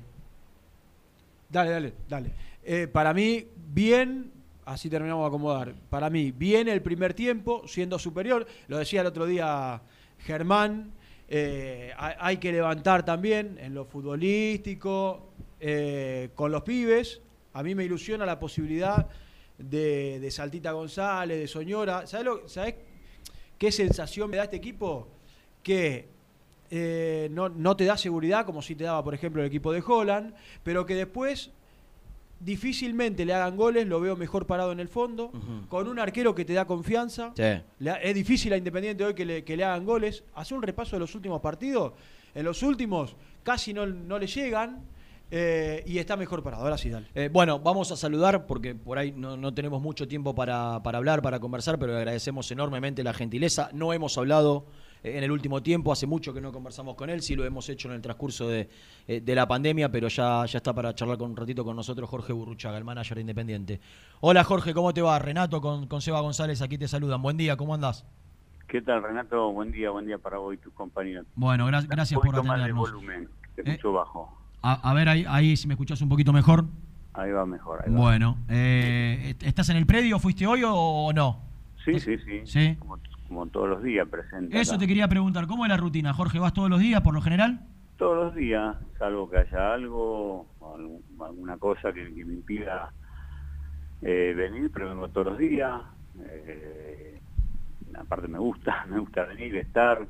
E: Dale, dale, dale. Eh, para mí, bien, así terminamos de acomodar. Para mí, bien el primer tiempo, siendo superior. Lo decía el otro día Germán. eh, hay, que levantar también en lo futbolístico, eh, con los pibes. A mí me ilusiona la posibilidad de, de Saltita González, de Soñora. ¿Sabes, lo, ¿Sabes qué sensación me da este equipo? Que no, no te da seguridad como si te daba, por ejemplo, el equipo de Holland, pero que después difícilmente le hagan goles, lo veo mejor parado en el fondo, con un arquero que te da confianza.
D: Sí.
E: Le ha- es difícil a Independiente hoy que le, que le hagan goles. Hace un repaso de los últimos partidos. En los últimos casi no, no le llegan eh, y está mejor parado. Ahora sí, dale.
D: Eh, bueno, vamos a saludar porque por ahí no, no tenemos mucho tiempo para, para hablar, para conversar, pero le agradecemos enormemente la gentileza. No hemos hablado en el último tiempo, hace mucho que no conversamos con él, sí lo hemos hecho en el transcurso de, eh, de la pandemia, pero ya, ya está para charlar con un ratito con nosotros Jorge Burruchaga, el manager de Independiente. Hola Jorge, ¿cómo te va? Renato con, con Seba González, aquí te saludan. Buen día, ¿cómo andás?
Y: ¿Qué tal, Renato? Buen día, buen día para vos y tus compañeros.
D: Bueno, gra- gracias por atendernos.
Y: volumen, te
D: Eh,
Y: escucho bajo.
D: A, a ver, ahí, ahí si me escuchás un poquito mejor.
Y: Ahí va mejor. Ahí va.
D: Bueno, eh, ¿estás en el predio? ¿Fuiste hoy o, o no?
Y: Sí, sí, sí.
D: Sí.
Y: Como, como todos los días presente.
D: Eso
Y: acá.
D: te quería preguntar, ¿cómo es la rutina, Jorge? ¿Vas todos los días por lo general?
Y: Todos los días, salvo que haya algo, alguna cosa que, que me impida eh, venir, pero vengo todos los días. Eh, aparte me gusta, me gusta venir, estar.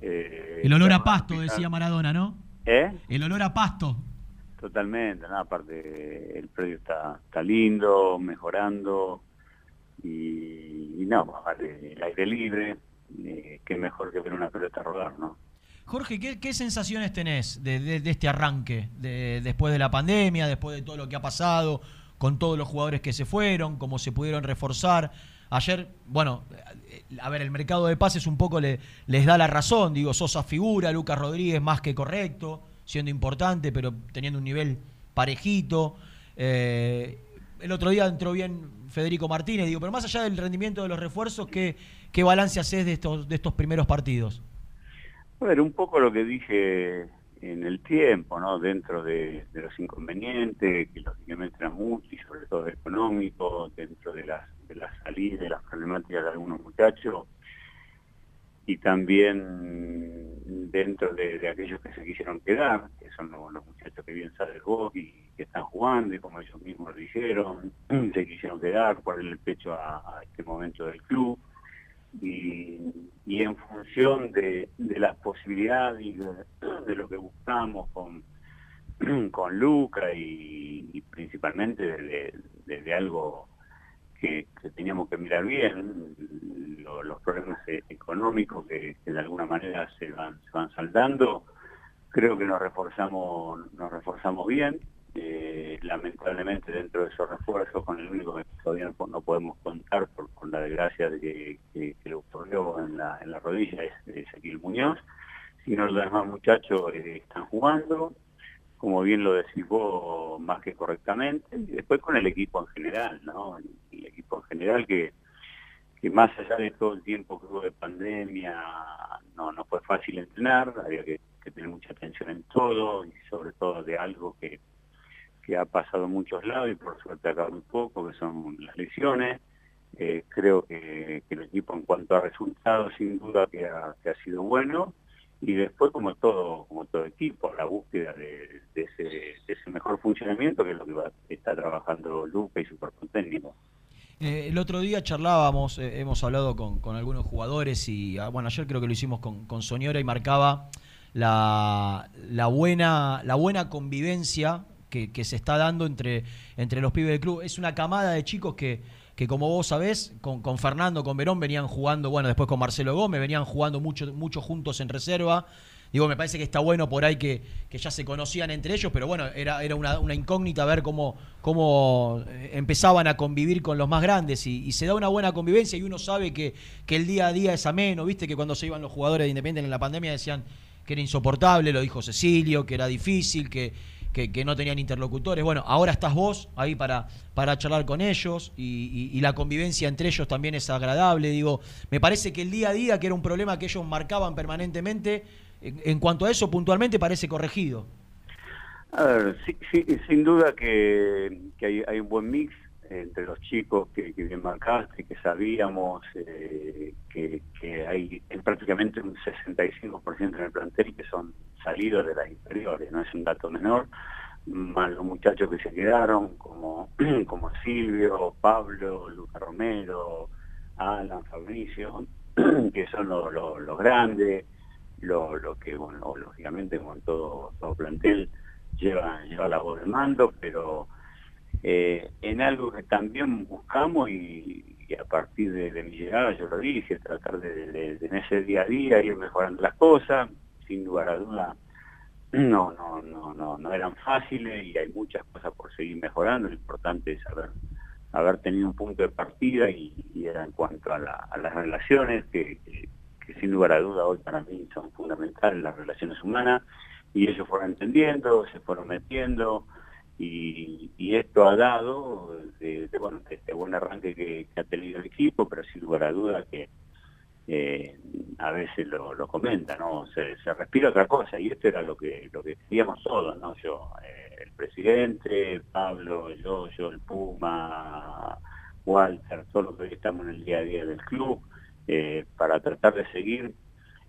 Y: eh,
D: El olor a pasto, decía Maradona, ¿no?
Y: ¿Eh?
D: El olor a pasto.
Y: Totalmente, aparte el predio está, está lindo, mejorando y, y no, el aire libre, eh, qué mejor que ver una pelota rodar, ¿no?
D: Jorge, ¿qué, sensaciones tenés de, este arranque? De, después de la pandemia, después de todo lo que ha pasado, con todos los jugadores que se fueron, cómo se pudieron reforzar. Ayer, bueno, eh, a ver, el mercado de pases un poco le, les da la razón. Digo, Sosa figura, Lucas Rodríguez más que correcto, siendo importante, pero teniendo un nivel parejito. Eh, el otro día entró bien Federico Martínez, digo, pero más allá del rendimiento de los refuerzos, ¿qué, qué balance haces de estos, de estos primeros partidos?
Y: Ver, un poco lo que dije en el tiempo, ¿no? Dentro de, los inconvenientes, que lógicamente eran muchos, y sobre todo económicos, dentro de las, de las salidas, de las problemáticas de algunos muchachos, y también dentro de, aquellos que se quisieron quedar, que son los, los muchachos que bien sabes vos y que están jugando, y como ellos mismos dijeron, se quisieron quedar, ponerle el pecho a, este momento del club y, en función de, las posibilidades y de, lo que buscamos con, con Luca y, principalmente de, de- de- de algo que, teníamos que mirar bien, lo- los problemas eh, económicos que, que de alguna manera se van, se van saldando, creo que nos reforzamos, nos reforzamos bien. Eh, lamentablemente dentro de esos refuerzos con el único que todavía no, podemos contar por, por la desgracia de que, que- que le ocurrió en la, en la rodilla es Ezequiel Muñoz, sino los demás muchachos eh, están jugando, como bien lo decís vos, más que correctamente, y después con el equipo en general, ¿no? El, el equipo en general que, que más allá de todo el tiempo que hubo de pandemia, no, no fue fácil entrenar, había que, que tener mucha atención en todo y sobre todo de algo que, que ha pasado en muchos lados y por suerte acá muy poco, que son las lesiones. Eh, creo que, el equipo en cuanto a resultados sin duda que ha, sido bueno y después como todo como todo equipo la búsqueda de, ese, mejor funcionamiento que es lo que está trabajando Luca y su cuerpo técnico.
D: Eh, el otro día charlábamos, eh, hemos hablado con, con algunos jugadores y ah, bueno, ayer creo que lo hicimos con, con Soñora y marcaba la, la buena, la buena convivencia que, se está dando entre, entre los pibes del club. Es una camada de chicos que, que como vos sabés, con, con Fernando, con Verón, venían jugando, bueno, después con Marcelo Gómez, venían jugando mucho, juntos en reserva. Digo, me parece que está bueno por ahí que, que ya se conocían entre ellos, pero bueno, era, era una, una incógnita ver cómo, cómo eh, empezaban a convivir con los más grandes y, y se da una buena convivencia y uno sabe que, que el día a día es ameno, viste que cuando se iban los jugadores de Independiente en la pandemia decían que era insoportable, lo dijo Cecilio, que era difícil, que, que, que no tenían interlocutores. Bueno, ahora estás vos ahí para, para charlar con ellos y, la convivencia entre ellos también es agradable. Digo, me parece que el día a día, que era un problema que ellos marcaban permanentemente, en, cuanto a eso puntualmente parece corregido.
Y: A ver, sí- sí, sin duda que, hay un buen mix entre los chicos que, bien marcaste, que sabíamos eh, que, hay prácticamente un 65% en el plantel que son salidos de las inferiores, no es un dato menor, más los muchachos que se quedaron, como, como Silvio, Pablo, Luca Romero, Alan, Fabricio, que son los, los- los grandes, lo, lo que, bueno, lógicamente con todo, todo plantel lleva, lleva la voz de mando, pero eh, en algo que también buscamos y, a partir de, mi llegada, yo lo dije, tratar de, de- de en ese día a día ir mejorando las cosas, sin lugar a duda no, no, no, no, no eran fáciles y hay muchas cosas por seguir mejorando, lo importante es haber, haber tenido un punto de partida y, era en cuanto a, la- a las relaciones que- que sin lugar a duda hoy para mí son fundamentales las relaciones humanas y ellos fueron entendiendo, se fueron metiendo y, y esto ha dado de, de, bueno, este buen arranque que, ha tenido el equipo, pero sin lugar a duda que eh, a veces lo, comenta, ¿no? Se, respira otra cosa y esto era lo que lo que queríamos todos, ¿no? Yo, eh, el presidente, Pablo, yo, yo, el Puma, Walter, todos los que estamos en el día a día del club, eh, para tratar de seguir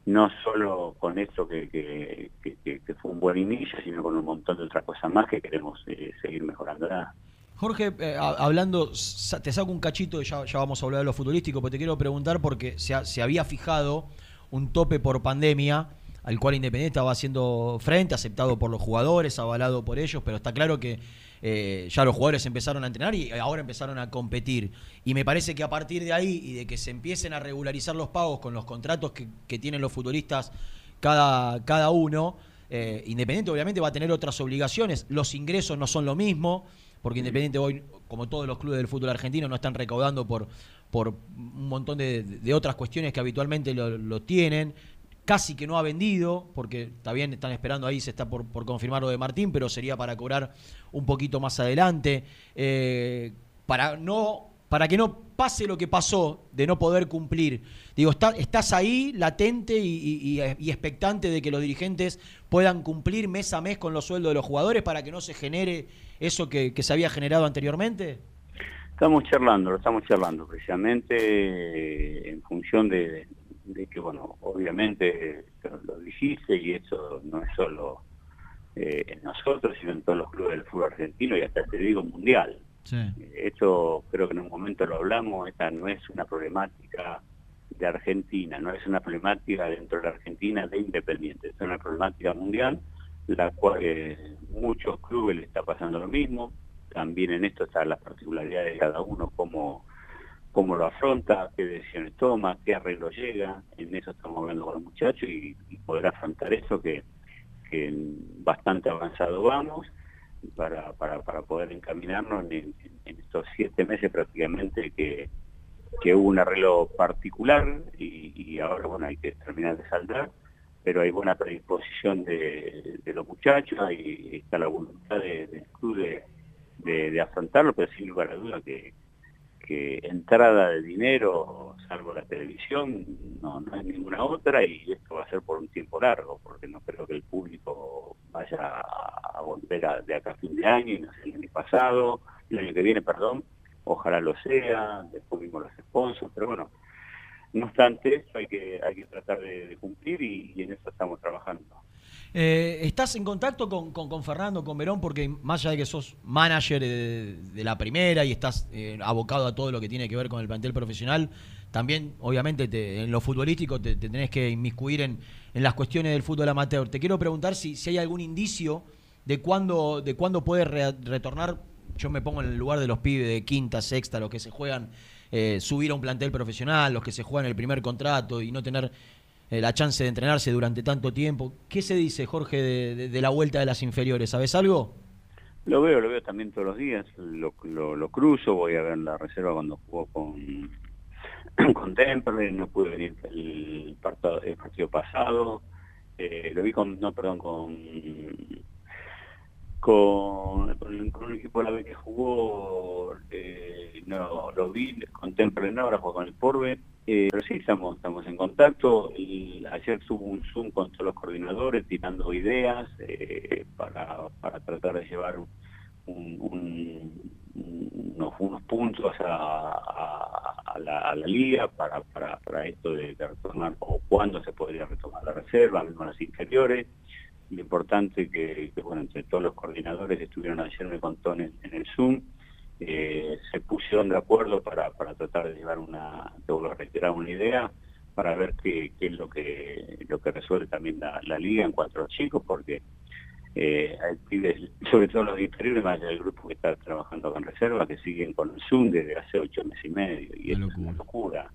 Y: no solo con esto que, que, fue un buen inicio, sino con un montón de otras cosas más que queremos eh, seguir mejorando.
D: Jorge, eh, hablando, te saco un cachito ya, ya vamos a hablar de lo futbolístico, pero te quiero preguntar porque se, ha- se había fijado un tope por pandemia al cual Independiente estaba haciendo frente, aceptado por los jugadores, avalado por ellos, pero está claro que eh, ya los jugadores empezaron a entrenar y ahora empezaron a competir. Y me parece que a partir de ahí y de que se empiecen a regularizar los pagos con los contratos que, que tienen los futbolistas cada, cada uno, eh, Independiente obviamente va a tener otras obligaciones, los ingresos no son lo mismo, porque Independiente hoy, como todos los clubes del fútbol argentino, no están recaudando por, por un montón de, de otras cuestiones que habitualmente lo, lo tienen. Casi que no ha vendido, porque está bien, están esperando ahí, se está por, por confirmar lo de Martín, pero sería para cobrar un poquito más adelante. Eh, para no para que no pase lo que pasó de no poder cumplir. Digo, está- estás ahí latente y, expectante de que los dirigentes puedan cumplir mes a mes con los sueldos de los jugadores para que no se genere eso que, que se había generado anteriormente.
Y: Estamos charlando, lo estamos charlando precisamente eh, en función de, de que, bueno, obviamente lo, lo dijiste y eso no es solo eh, en nosotros, sino en todos los clubes del fútbol argentino y hasta te digo mundial. Esto creo que en un momento lo hablamos, esta no es una problemática de Argentina, no es una problemática dentro de la Argentina de Independiente, es una problemática mundial, la cual eh, muchos clubes le está pasando lo mismo, también en esto están las particularidades de cada uno, cómo, cómo lo afronta, qué decisiones toma, qué arreglo llega, en eso estamos hablando con los muchachos y, y poder afrontar eso que, que bastante avanzado vamos para, para, para poder encaminarnos en, en estos siete meses prácticamente que, que hubo un arreglo particular y, y ahora bueno hay que terminar de saldar pero hay buena predisposición de, de los muchachos y está la voluntad de- del club de, de- de afrontarlo pero sin lugar a duda que, que entrada de dinero salvo la televisión no, no hay ninguna otra y esto va a ser por un tiempo largo porque no creo que el público vaya a, volver a- de acá a fin de año y no sé el año pasado el año que viene perdón ojalá lo sea después vimos los sponsors pero bueno no obstante esto hay que hay que tratar de, cumplir y en eso estamos trabajando
D: Eh, ¿Estás en contacto con, con- Fernando, con Verón? Porque más allá de que sos manager de, la primera y estás eh, abocado a todo lo que tiene que ver con el plantel profesional, también, obviamente, te- en lo futbolístico te, te tenés que inmiscuir en, en las cuestiones del fútbol amateur. Te quiero preguntar si, si hay algún indicio de cuándo, de puede re- retornar, yo me pongo en el lugar de los pibes de quinta, sexta, los que se juegan, eh, subir a un plantel profesional, los que se juegan el primer contrato y no tener eh, la chance de entrenarse durante tanto tiempo. ¿Qué se dice, Jorge, de, la vuelta de las inferiores? ¿Sabes algo?
Y: Lo veo, lo veo también todos los días, lo, lo, cruzo, voy a ver la reserva cuando jugó con, con Temperley, no pude venir el partido, el partido pasado, eh, lo vi con, no, perdón, con, con, con, un equipo de la B que jugó, eh, no, lo vi con Temperley, no, ahora con el Porbe, eh, pero sí, estamos, estamos en contacto. Y ayer tuvo un Zoom con todos los coordinadores, tirando ideas eh, para, para tratar de llevar un- un- unos, puntos a, a- a la, a liga para, para, para esto de, de retornar, o cuándo se podría retomar la reserva, mismo las inferiores. Lo importante que, que, bueno, entre todos los coordinadores estuvieron ayer, me contó en el, en el Zoom, eh, se pusieron de acuerdo para, para tratar de llevar una, te vuelvo a reiterar, una idea para ver qué, qué es lo que lo que resuelve también la, la liga en cuanto a los chicos, porque eh, hay pibes, sobre todo los inferiores, más allá del grupo que está trabajando con reserva, que siguen con el Zoom desde hace ocho meses y medio, y es una locura.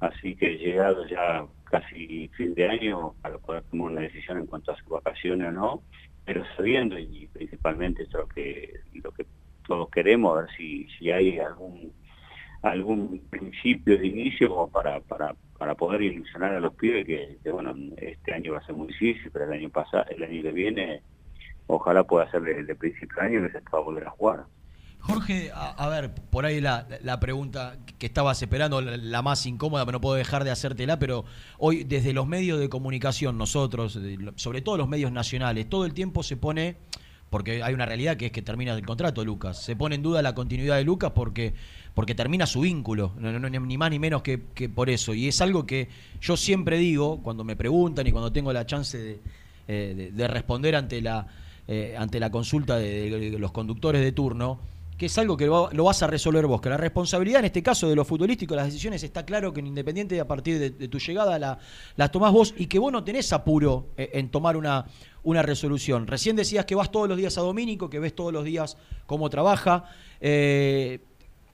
Y: Así que llegado ya casi fin de año para poder tomar una decisión en cuanto a sus vacaciones o no, pero sabiendo, y principalmente esto es lo que, lo que todos queremos, a ver si, si hay algún algún principio de inicio para, para, para poder ilusionar a los pibes que, bueno este año va a ser muy difícil pero el año pasado el año que viene ojalá pueda ser de, de principio de año que se pueda volver a jugar
D: Jorge, a, a ver, por ahí la, pregunta que estabas esperando, la, más incómoda, pero no puedo dejar de hacértela, pero hoy desde los medios de comunicación, nosotros, sobre todo los medios nacionales, todo el tiempo se pone, porque hay una realidad que es que termina el contrato, Lucas, se pone en duda la continuidad de Lucas porque, porque termina su vínculo, no, ni más ni menos que, que por eso. Y es algo que yo siempre digo, cuando me preguntan y cuando tengo la chance de, eh, de- de responder ante la, eh, ante la consulta de los conductores de turno, que es algo que lo, vas a resolver vos, que la responsabilidad en este caso de lo futbolístico, las decisiones está claro que en Independiente a partir de, tu llegada la, las tomás vos y que vos no tenés apuro eh, en tomar una, una resolución. Recién decías que vas todos los días a Domínico, que ves todos los días cómo trabaja. Eh,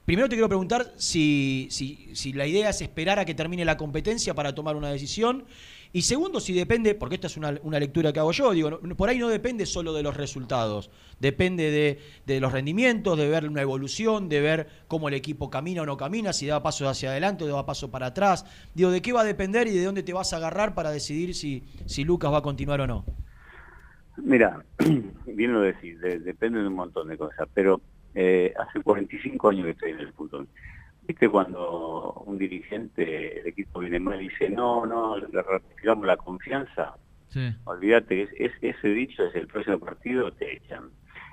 D: primero te quiero preguntar si, si, si la idea es esperar a que termine la competencia para tomar una decisión. Y segundo, si depende, porque esta es una, una lectura que hago yo, digo, por ahí no depende solo de los resultados, depende de, de los rendimientos, de ver una evolución, de ver cómo el equipo camina o no camina, si da pasos hacia adelante o da paso para atrás. Digo, ¿de qué va a depender y de dónde te vas a agarrar para decidir si, si Lucas va a continuar o no?
Y: Mira, bien lo decís, de- depende de un montón de cosas, pero eh, hace 45 años que estoy en el fútbol. ¿Viste cuando un dirigente del equipo viene mal y dice, no, no, le retiramos la confianza? Olvídate, es, es- ese dicho es el próximo partido, te echan.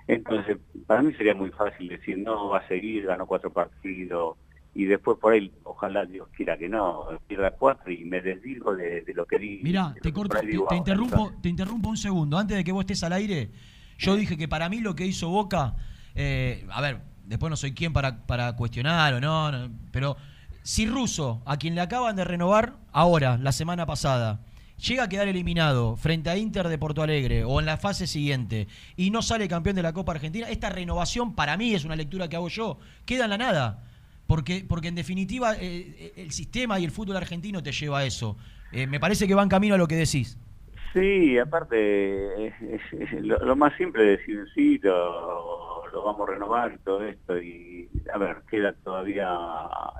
Y: Entonces, para mí sería muy fácil decir, no, va a seguir, ganó cuatro partidos, y después por ahí, ojalá Dios quiera que no, pierda cuatro y me desdigo de, de lo que di.
D: Mira,
Y: de
D: te
Y: que
D: corto, te,
Y: digo
D: te
Y: ahora.
D: interrumpo, te interrumpo un segundo. Antes de que vos estés al aire, yo dije que para mí lo que hizo Boca, eh, a ver, después no soy quien para, para cuestionar o no, pero si Russo, a quien le acaban de renovar ahora, la semana pasada, llega a quedar eliminado frente a Inter de Porto Alegre o en la fase siguiente y no sale campeón de la Copa Argentina, esta renovación para mí es una lectura que hago yo, queda en la nada. Porque, porque en definitiva eh, el sistema y el fútbol argentino te lleva a eso. Eh, me parece que va en camino a lo que decís.
Y: Sí, aparte, lo, más simple es decir, sí, lo vamos a renovar y todo esto. Y, a ver, queda todavía,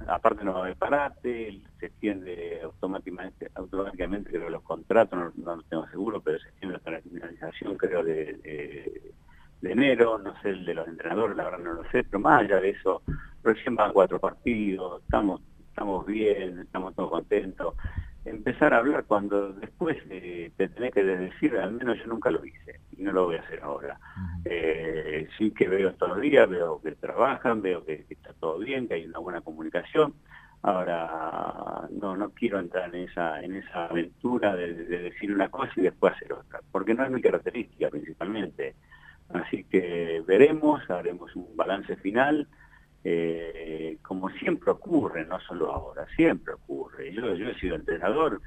Y: aparte no va a haber parate, se extiende automáticamente, automáticamente creo, los contratos, no, no tengo seguro, pero se extiende hasta la finalización, creo, de, de- de enero, no sé el de los entrenadores, la verdad no lo sé, pero más allá de eso, recién van cuatro partidos, estamos, estamos bien, estamos todos contentos. Empezar a hablar cuando después eh, te tenés que decir, al menos yo nunca lo hice y no lo voy a hacer ahora. Eh, sí que veo todos los días, veo que trabajan, veo que, que está todo bien, que hay una buena comunicación. Ahora no no quiero entrar en esa en esa aventura de, de decir una cosa y después hacer otra, porque no es mi característica principalmente. Así que veremos, haremos un balance final, eh, como siempre ocurre, no solo ahora, siempre ocurre. Yo, yo he sido entrenador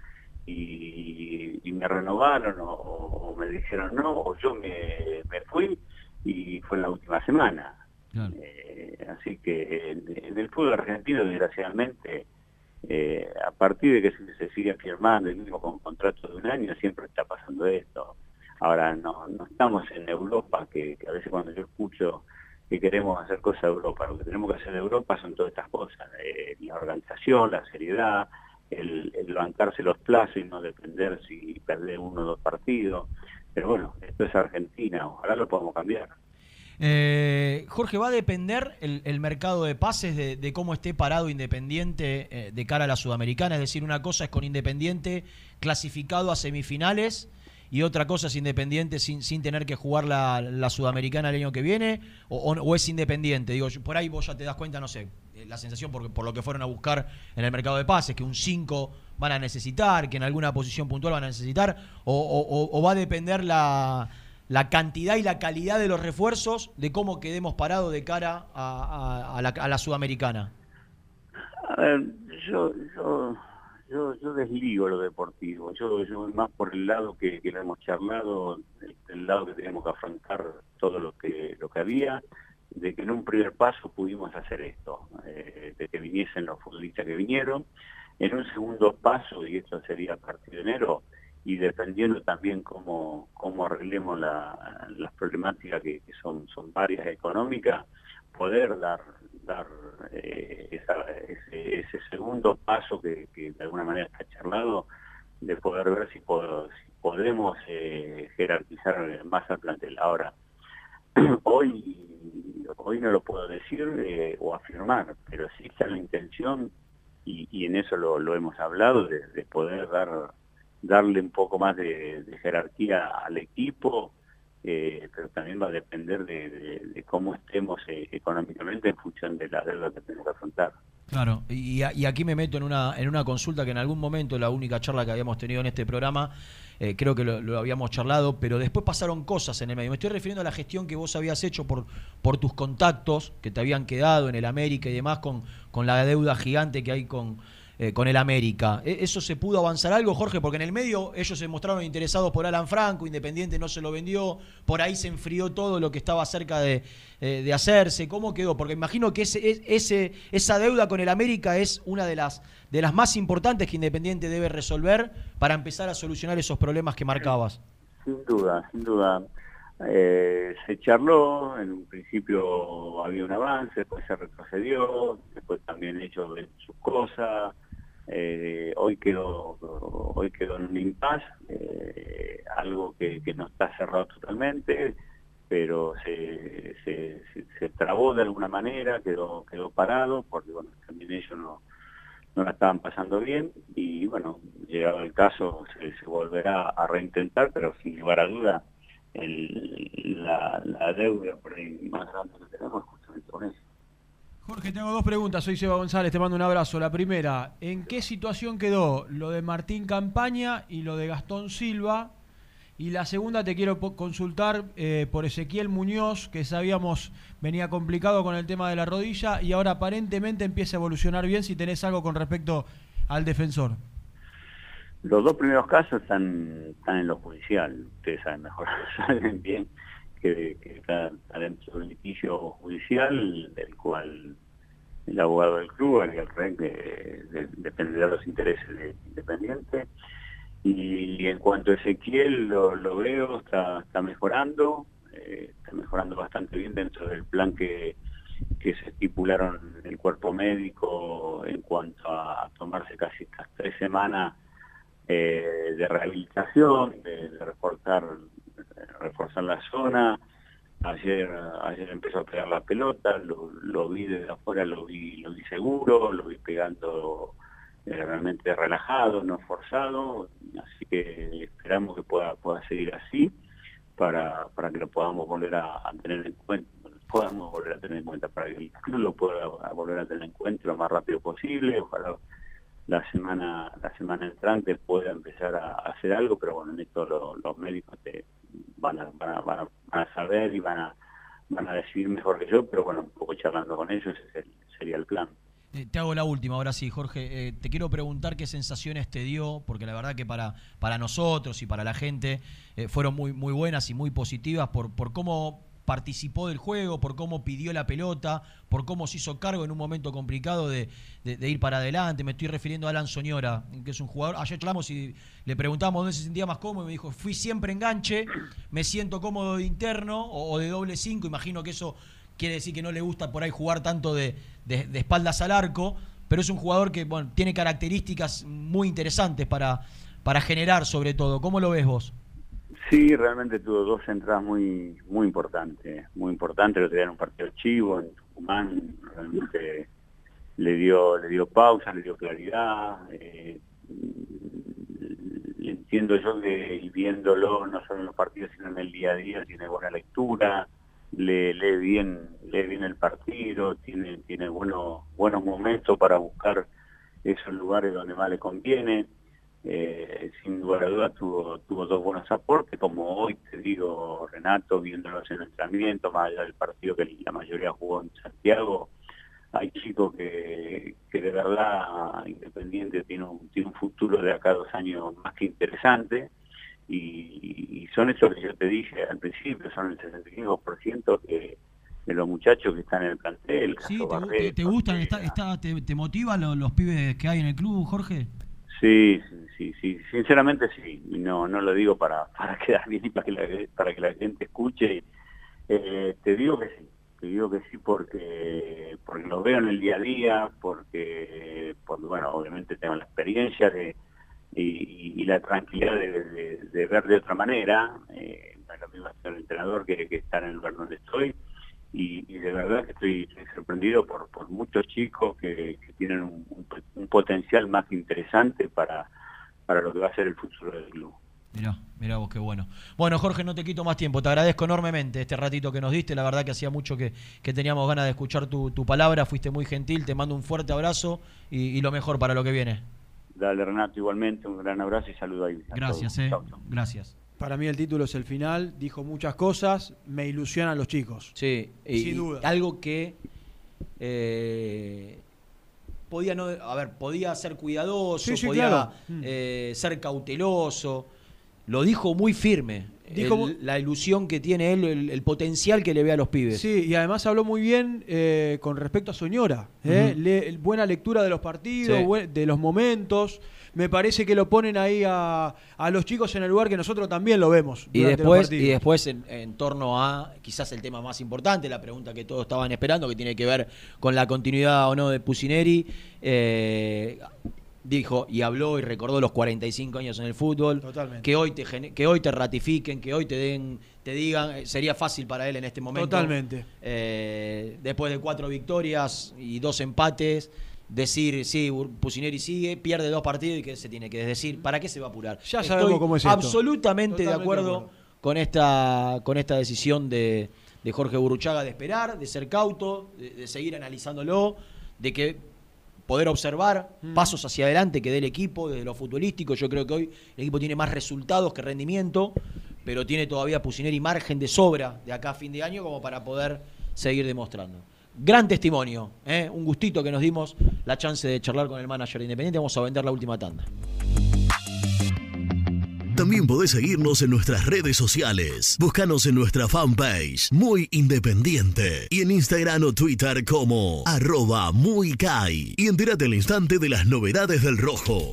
Y: y, y me renovaron o, o me dijeron no, o yo me, me fui y fue en la última semana. Eh, así que en, en el fútbol argentino, desgraciadamente, eh, a partir de que se, se sigue firmando, el mismo con contrato de un año, siempre está pasando esto. Ahora, no, no estamos en Europa, que, que a veces cuando yo escucho que queremos hacer cosas de Europa, lo que tenemos que hacer de Europa son todas estas cosas, eh, la organización, la seriedad, el, el bancarse los plazos y no depender si perder uno o dos partidos. Pero bueno, esto es Argentina, ojalá lo podamos cambiar.
D: Eh, Jorge, ¿va a depender el, el mercado de pases de, cómo esté parado Independiente eh, de cara a la Sudamericana? Es decir, una cosa es con Independiente clasificado a semifinales y otra cosa es Independiente sin, sin tener que jugar la, la Sudamericana el año que viene, o, es Independiente. Digo, por ahí vos ya te das cuenta, no sé, eh, la sensación por, por lo que fueron a buscar en el mercado de pases, que un 5 van a necesitar, que en alguna posición puntual van a necesitar, o, va a depender la, la cantidad y la calidad de los refuerzos de cómo quedemos parados de cara a, a- la, a la Sudamericana.
Y: A ver, yo, yo, yo desligo lo deportivo. Yo, yo voy más por el lado que, que lo hemos charlado, el, lado que tenemos que afrontar todo lo que, lo que había, de que en un primer paso pudimos hacer esto, eh, de que viniesen los futbolistas que vinieron. En un segundo paso, y esto sería a de enero, y dependiendo también cómo, cómo arreglemos la- las problemáticas que, son, son varias económicas, poder dar eh, ese, segundo paso que, de alguna manera está charlado, de poder ver si, po- si podemos eh, jerarquizar más al plantel. Ahora, hoy, hoy no lo puedo decir eh, o afirmar, pero sí está la intención, y, en eso lo, hemos hablado, de, de poder dar darle un poco más de jerarquía al equipo, eh, pero también va a depender de, cómo estemos eh, económicamente en función de la deuda que tenemos que afrontar.
D: Claro, y, y aquí me meto en una, en una consulta que en algún momento, la única charla que habíamos tenido en este programa, eh, creo que lo, lo habíamos charlado, pero después pasaron cosas en el medio. Me estoy refiriendo a la gestión que vos habías hecho por, por tus contactos que te habían quedado en el América y demás con, con la deuda gigante que hay con, eh, con el América. ¿E- ¿Eso se pudo avanzar algo, Jorge? Porque en el medio ellos se mostraron interesados por Alan Franco, Independiente no se lo vendió, por ahí se enfrió todo lo que estaba cerca de, eh, de hacerse. ¿Cómo quedó? Porque imagino que ese, es- ese, esa deuda con el América es una de las, de las más importantes que Independiente debe resolver para empezar a solucionar esos problemas que marcabas.
Y: Sin duda, sin duda. Eh, se charló, en un principio había un avance, después se retrocedió, después también ven sus cosas. Eh, hoy quedó hoy quedó en un impasse, eh, algo que, no está cerrado totalmente, pero se, trabó de alguna manera, quedó quedó parado, porque bueno, también ellos no, no la estaban pasando bien y bueno, llegado el caso se, volverá a reintentar, pero sin lugar a duda la, la deuda por ahí más grande que tenemos justamente con eso.
E: Jorge, tengo dos preguntas. Soy Seba González, te mando un abrazo. La primera, ¿en qué situación quedó lo de Martín Campaña y lo de Gastón Silva? Y la segunda te quiero consultar eh, por Ezequiel Muñoz, que sabíamos venía complicado con el tema de la rodilla y ahora aparentemente empieza a evolucionar bien. Si tenés algo con respecto al defensor.
Y: Los dos primeros casos están, están en lo judicial, ustedes saben mejor, saben bien que, está, dentro de un litigio judicial del cual el abogado del club, el REC, de, de- dependerá de los intereses de Independiente. Y en cuanto a Ezequiel, lo, veo, está, mejorando, eh, está mejorando bastante bien dentro del plan que, que se estipularon en el cuerpo médico en cuanto a tomarse casi estas tres semanas eh, de rehabilitación, de, reforzar, reforzar la zona. Ayer, ayer empezó a pegar la pelota, lo, lo vi desde afuera, lo vi, lo vi seguro, lo vi pegando eh, realmente relajado, no forzado, así que esperamos que pueda, pueda seguir así para, para que lo podamos volver a, a tener en cuenta, podamos volver a tener en cuenta, para que el club lo pueda volver a tener en cuenta lo más rápido posible, ojalá la semana la semana entrante pueda empezar a, hacer algo, pero bueno, en esto lo- los médicos te van a, van, a, van a- van a saber y van a van a decidir mejor que yo, pero bueno, un poco charlando con ellos ese sería el plan.
D: Eh, te hago la última, ahora sí, Jorge. Eh, te quiero preguntar qué sensaciones te dio, porque la verdad que para, para nosotros y para la gente eh, fueron muy, muy buenas y muy positivas por, por cómo participó del juego, por cómo pidió la pelota, por cómo se hizo cargo en un momento complicado de, ir para adelante. Me estoy refiriendo a Alan Soñora, que es un jugador. Ayer hablamos y le preguntamos dónde se sentía más cómodo y me dijo, fui siempre enganche, me siento cómodo de interno o, de doble cinco. Imagino que eso quiere decir que no le gusta por ahí jugar tanto de, espaldas al arco, pero es un jugador que tiene características muy interesantes para, para generar sobre todo. ¿Cómo lo ves vos?
Y: Sí, realmente tuvo dos entradas muy muy importantes, muy importantes, lo tenían un partido chivo en Tucumán, realmente le dio le dio pausa, le dio claridad, eh, entiendo yo que viéndolo no solo en los partidos sino en el día a día tiene buena lectura, le lee bien, lee bien el partido, tiene, tiene buenos, buenos momentos para buscar esos lugares donde más le conviene. Eh, sin lugar a dudas tuvo, tuvo dos buenos aportes, como hoy te digo, Renato, viéndolos en el entrenamiento, más allá del partido que la mayoría jugó en Santiago, hay chicos que, que de verdad Independiente tiene un, tiene un futuro de acá a dos años más que interesante y, y son esos que yo te dije al principio, son el 65% que, de los muchachos que están en el plantel.
D: Sí, ¿te,
Y: Barreto,
D: te- te gustan? Está, está- te, te motivan lo- los pibes que hay en el club, Jorge?
Y: Sí, sí, sí, sí, sinceramente sí, no no lo digo para, para quedar bien y para que la, gente escuche, Eh, te digo que sí, te digo que sí porque porque lo veo en el día a día, porque, bueno, obviamente tengo la experiencia de, y, la tranquilidad de, ver de otra manera, eh, lo mismo ser entrenador que, que estar en el lugar donde estoy, y, de verdad que estoy, sorprendido por, por muchos chicos que, tienen un, un- potencial más interesante para, para lo que va a ser el futuro del club.
D: Mirá, mirá vos qué bueno. Bueno, Jorge, no te quito más tiempo. Te agradezco enormemente este ratito que nos diste. La verdad que hacía mucho que, que teníamos ganas de escuchar tu, tu palabra. Fuiste muy gentil. Te mando un fuerte abrazo y, y lo mejor para lo que viene.
Y: Dale Renato, igualmente un gran abrazo y saludo ahí.
D: Gracias, eh.
Y: Chau, chau.
D: Gracias.
E: Para mí el título es el final, dijo muchas cosas, me ilusionan los chicos.
D: Sí, y-
E: Sin
D: y
E: duda.
D: algo que eh, podía no, a ver, podía ser cuidadoso,
E: Sí, sí,
D: podía
E: claro. Mm.
D: eh, ser cauteloso. Lo dijo muy firme.
E: Dijo
D: El- la ilusión que tiene él, el, el potencial que le ve a los pibes.
E: Sí, y además habló muy bien eh, con respecto a Soñora. ¿eh?
D: Ujú.
E: Le- buena lectura de los partidos,
D: Sí.
E: buen- de los momentos. Me parece que lo ponen ahí a, a los chicos en el lugar que nosotros también lo vemos.
D: Y después, y después en, en torno a quizás el tema más importante, la pregunta que todos estaban esperando, que tiene que ver con la continuidad o no de Pusineri, eh, dijo y habló y recordó los 45 años en el fútbol,
E: Totalmente.
D: que hoy te que hoy te ratifiquen, que hoy te den, te digan, eh, sería fácil para él en este momento.
E: Totalmente.
D: Eh, después de cuatro victorias y dos empates, decir, sí, Pusineri sigue, pierde dos partidos y que se tiene que decir, ¿para qué se va a apurar?
E: Ya sabemos cómo es esto.
D: absolutamente de
E: Totalmente
D: acuerdo,
E: de acuerdo.
D: con esta con esta decisión de, de Jorge Buruchaga de esperar, de ser cauto, de, de seguir analizándolo, de que poder observar
E: Mm.
D: pasos hacia adelante que dé el equipo desde lo futbolístico. Yo creo que hoy el equipo tiene más resultados que rendimiento, pero tiene todavía Pusineri margen de sobra de acá a fin de año como para poder seguir demostrando. Gran testimonio, ¿eh? un gustito que nos dimos la chance de charlar con el manager de Independiente. Vamos a vender la última tanda.
G: También podés seguirnos en nuestras redes sociales. Búscanos en nuestra fanpage, Muy Independiente. Y en Instagram o Twitter como arroba muy. Y entérate al instante de las novedades del rojo.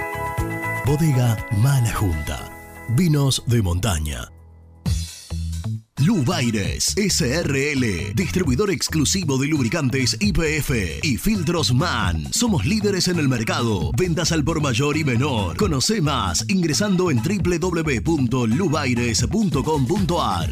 G: Bodega Mala Junta. Vinos de montaña. Lubaires SRL, distribuidor exclusivo de lubricantes IPF y filtros MAN. Somos líderes en el mercado. Ventas al por mayor y menor. Conoce más ingresando en www.lubaires.com.ar.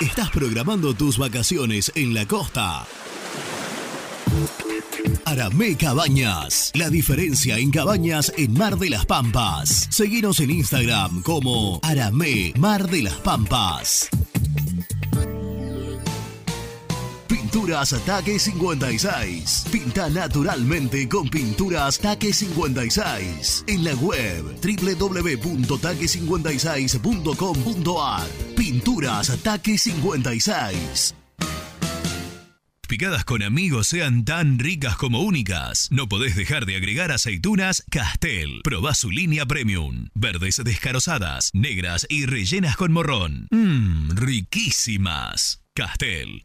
G: ¿Estás programando tus vacaciones en la costa? Aramé Cabañas, la diferencia en cabañas en Mar de las Pampas. Seguinos en Instagram como Aramé Mar de las Pampas. Pinturas Taque 56. Pinta naturalmente con Pinturas Taque 56. En la web www.taque56.com.ar. Pinturas Taque 56. Picadas con amigos sean tan ricas como únicas. No podés dejar de agregar aceitunas Castel. Probá su línea premium. Verdes descarozadas, negras y rellenas con morrón. Mmm, riquísimas. Castel.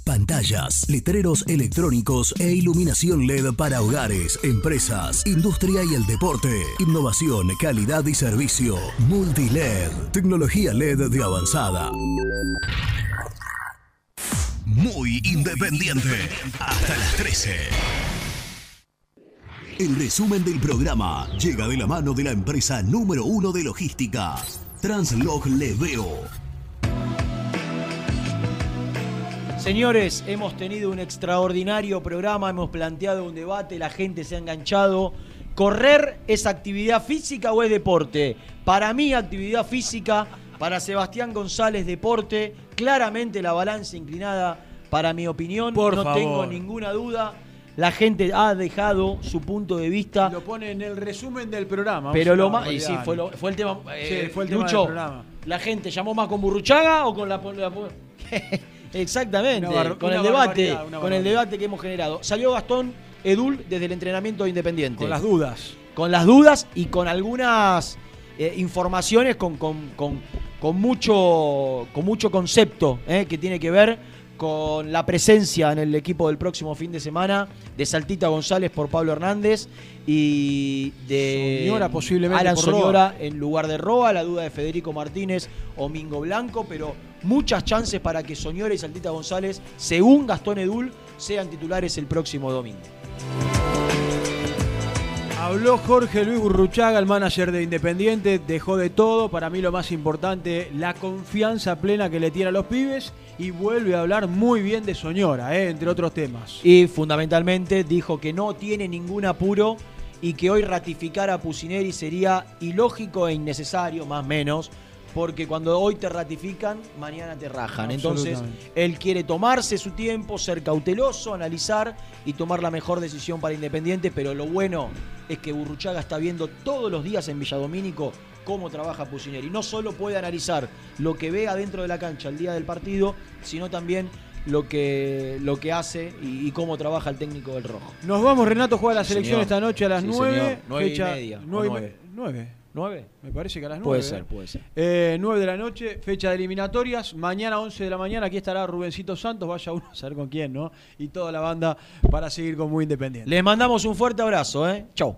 G: Pantallas, letreros electrónicos e iluminación LED para hogares, empresas, industria y el deporte. Innovación, calidad y servicio. Multiled, tecnología LED de avanzada. Muy independiente. Hasta las 13. El resumen del programa llega de la mano de la empresa número uno de logística, Translog Leveo.
D: Señores, hemos tenido un extraordinario programa, hemos planteado un debate, la gente se ha enganchado. ¿Correr es actividad física o es deporte? Para mí, actividad física, para Sebastián González, deporte. Claramente la balanza inclinada, para mi opinión,
E: Por
D: no
E: favor.
D: tengo ninguna duda. La gente ha dejado su punto de vista.
E: Lo pone en el resumen del programa.
D: Pero lo más. sí, fue, lo- fue el tema. eh,
E: Sí, fue el tema del programa.
D: ¿La gente llamó más con Burruchaga o con la. la- Exactamente, con el debate, con el debate que hemos generado. Salió Gastón Edul desde el entrenamiento de Independiente.
E: Con las dudas.
D: Con las dudas y con algunas eh, informaciones con, con- con- con mucho, con mucho concepto eh, que tiene que ver con la presencia en el equipo del próximo fin de semana de Saltita González por Pablo Hernández y de
E: Soñora posiblemente
D: Alan. Soñora en lugar de Roa, la duda de Federico Martínez o Mingo Blanco, pero muchas chances para que Soñora y Saltita González, según Gastón Edul, sean titulares el próximo domingo.
E: Habló Jorge Luis Burruchaga, el manager de Independiente, dejó de todo, para mí lo más importante, la confianza plena que le tiene a los pibes y vuelve a hablar muy bien de Soñora, eh, entre otros temas.
D: Y fundamentalmente dijo que no tiene ningún apuro y que hoy ratificar a Pusineri sería ilógico e innecesario, más menos, porque cuando hoy te ratifican, mañana te rajan. Entonces, él quiere tomarse su tiempo, ser cauteloso, analizar y tomar la mejor decisión para Independiente, pero lo bueno es que Burruchaga está viendo todos los días en Villadomínico cómo trabaja Pusineri. No solo puede analizar lo que ve adentro de la cancha el día del partido, sino también lo que, lo que hace y, y cómo trabaja el técnico del rojo.
E: Nos vamos, Renato juega la
D: Sí,
E: selección
D: señor.
E: esta noche a las
D: Sí,
E: 9.
D: señor. Nueve y
E: fecha,
D: media, o
E: nueve y
D: nueve.
E: me- nueve.
D: ¿Nueve?
E: Parece que a las 9.
D: Puede ser, puede ser.
E: Eh, 9 de la noche, fecha de eliminatorias. Mañana 11 de la mañana, aquí estará Rubencito Santos. Vaya uno a saber con quién, ¿no? Y toda la banda para seguir con Muy Independiente.
D: Les mandamos un fuerte abrazo, ¿eh? Chau.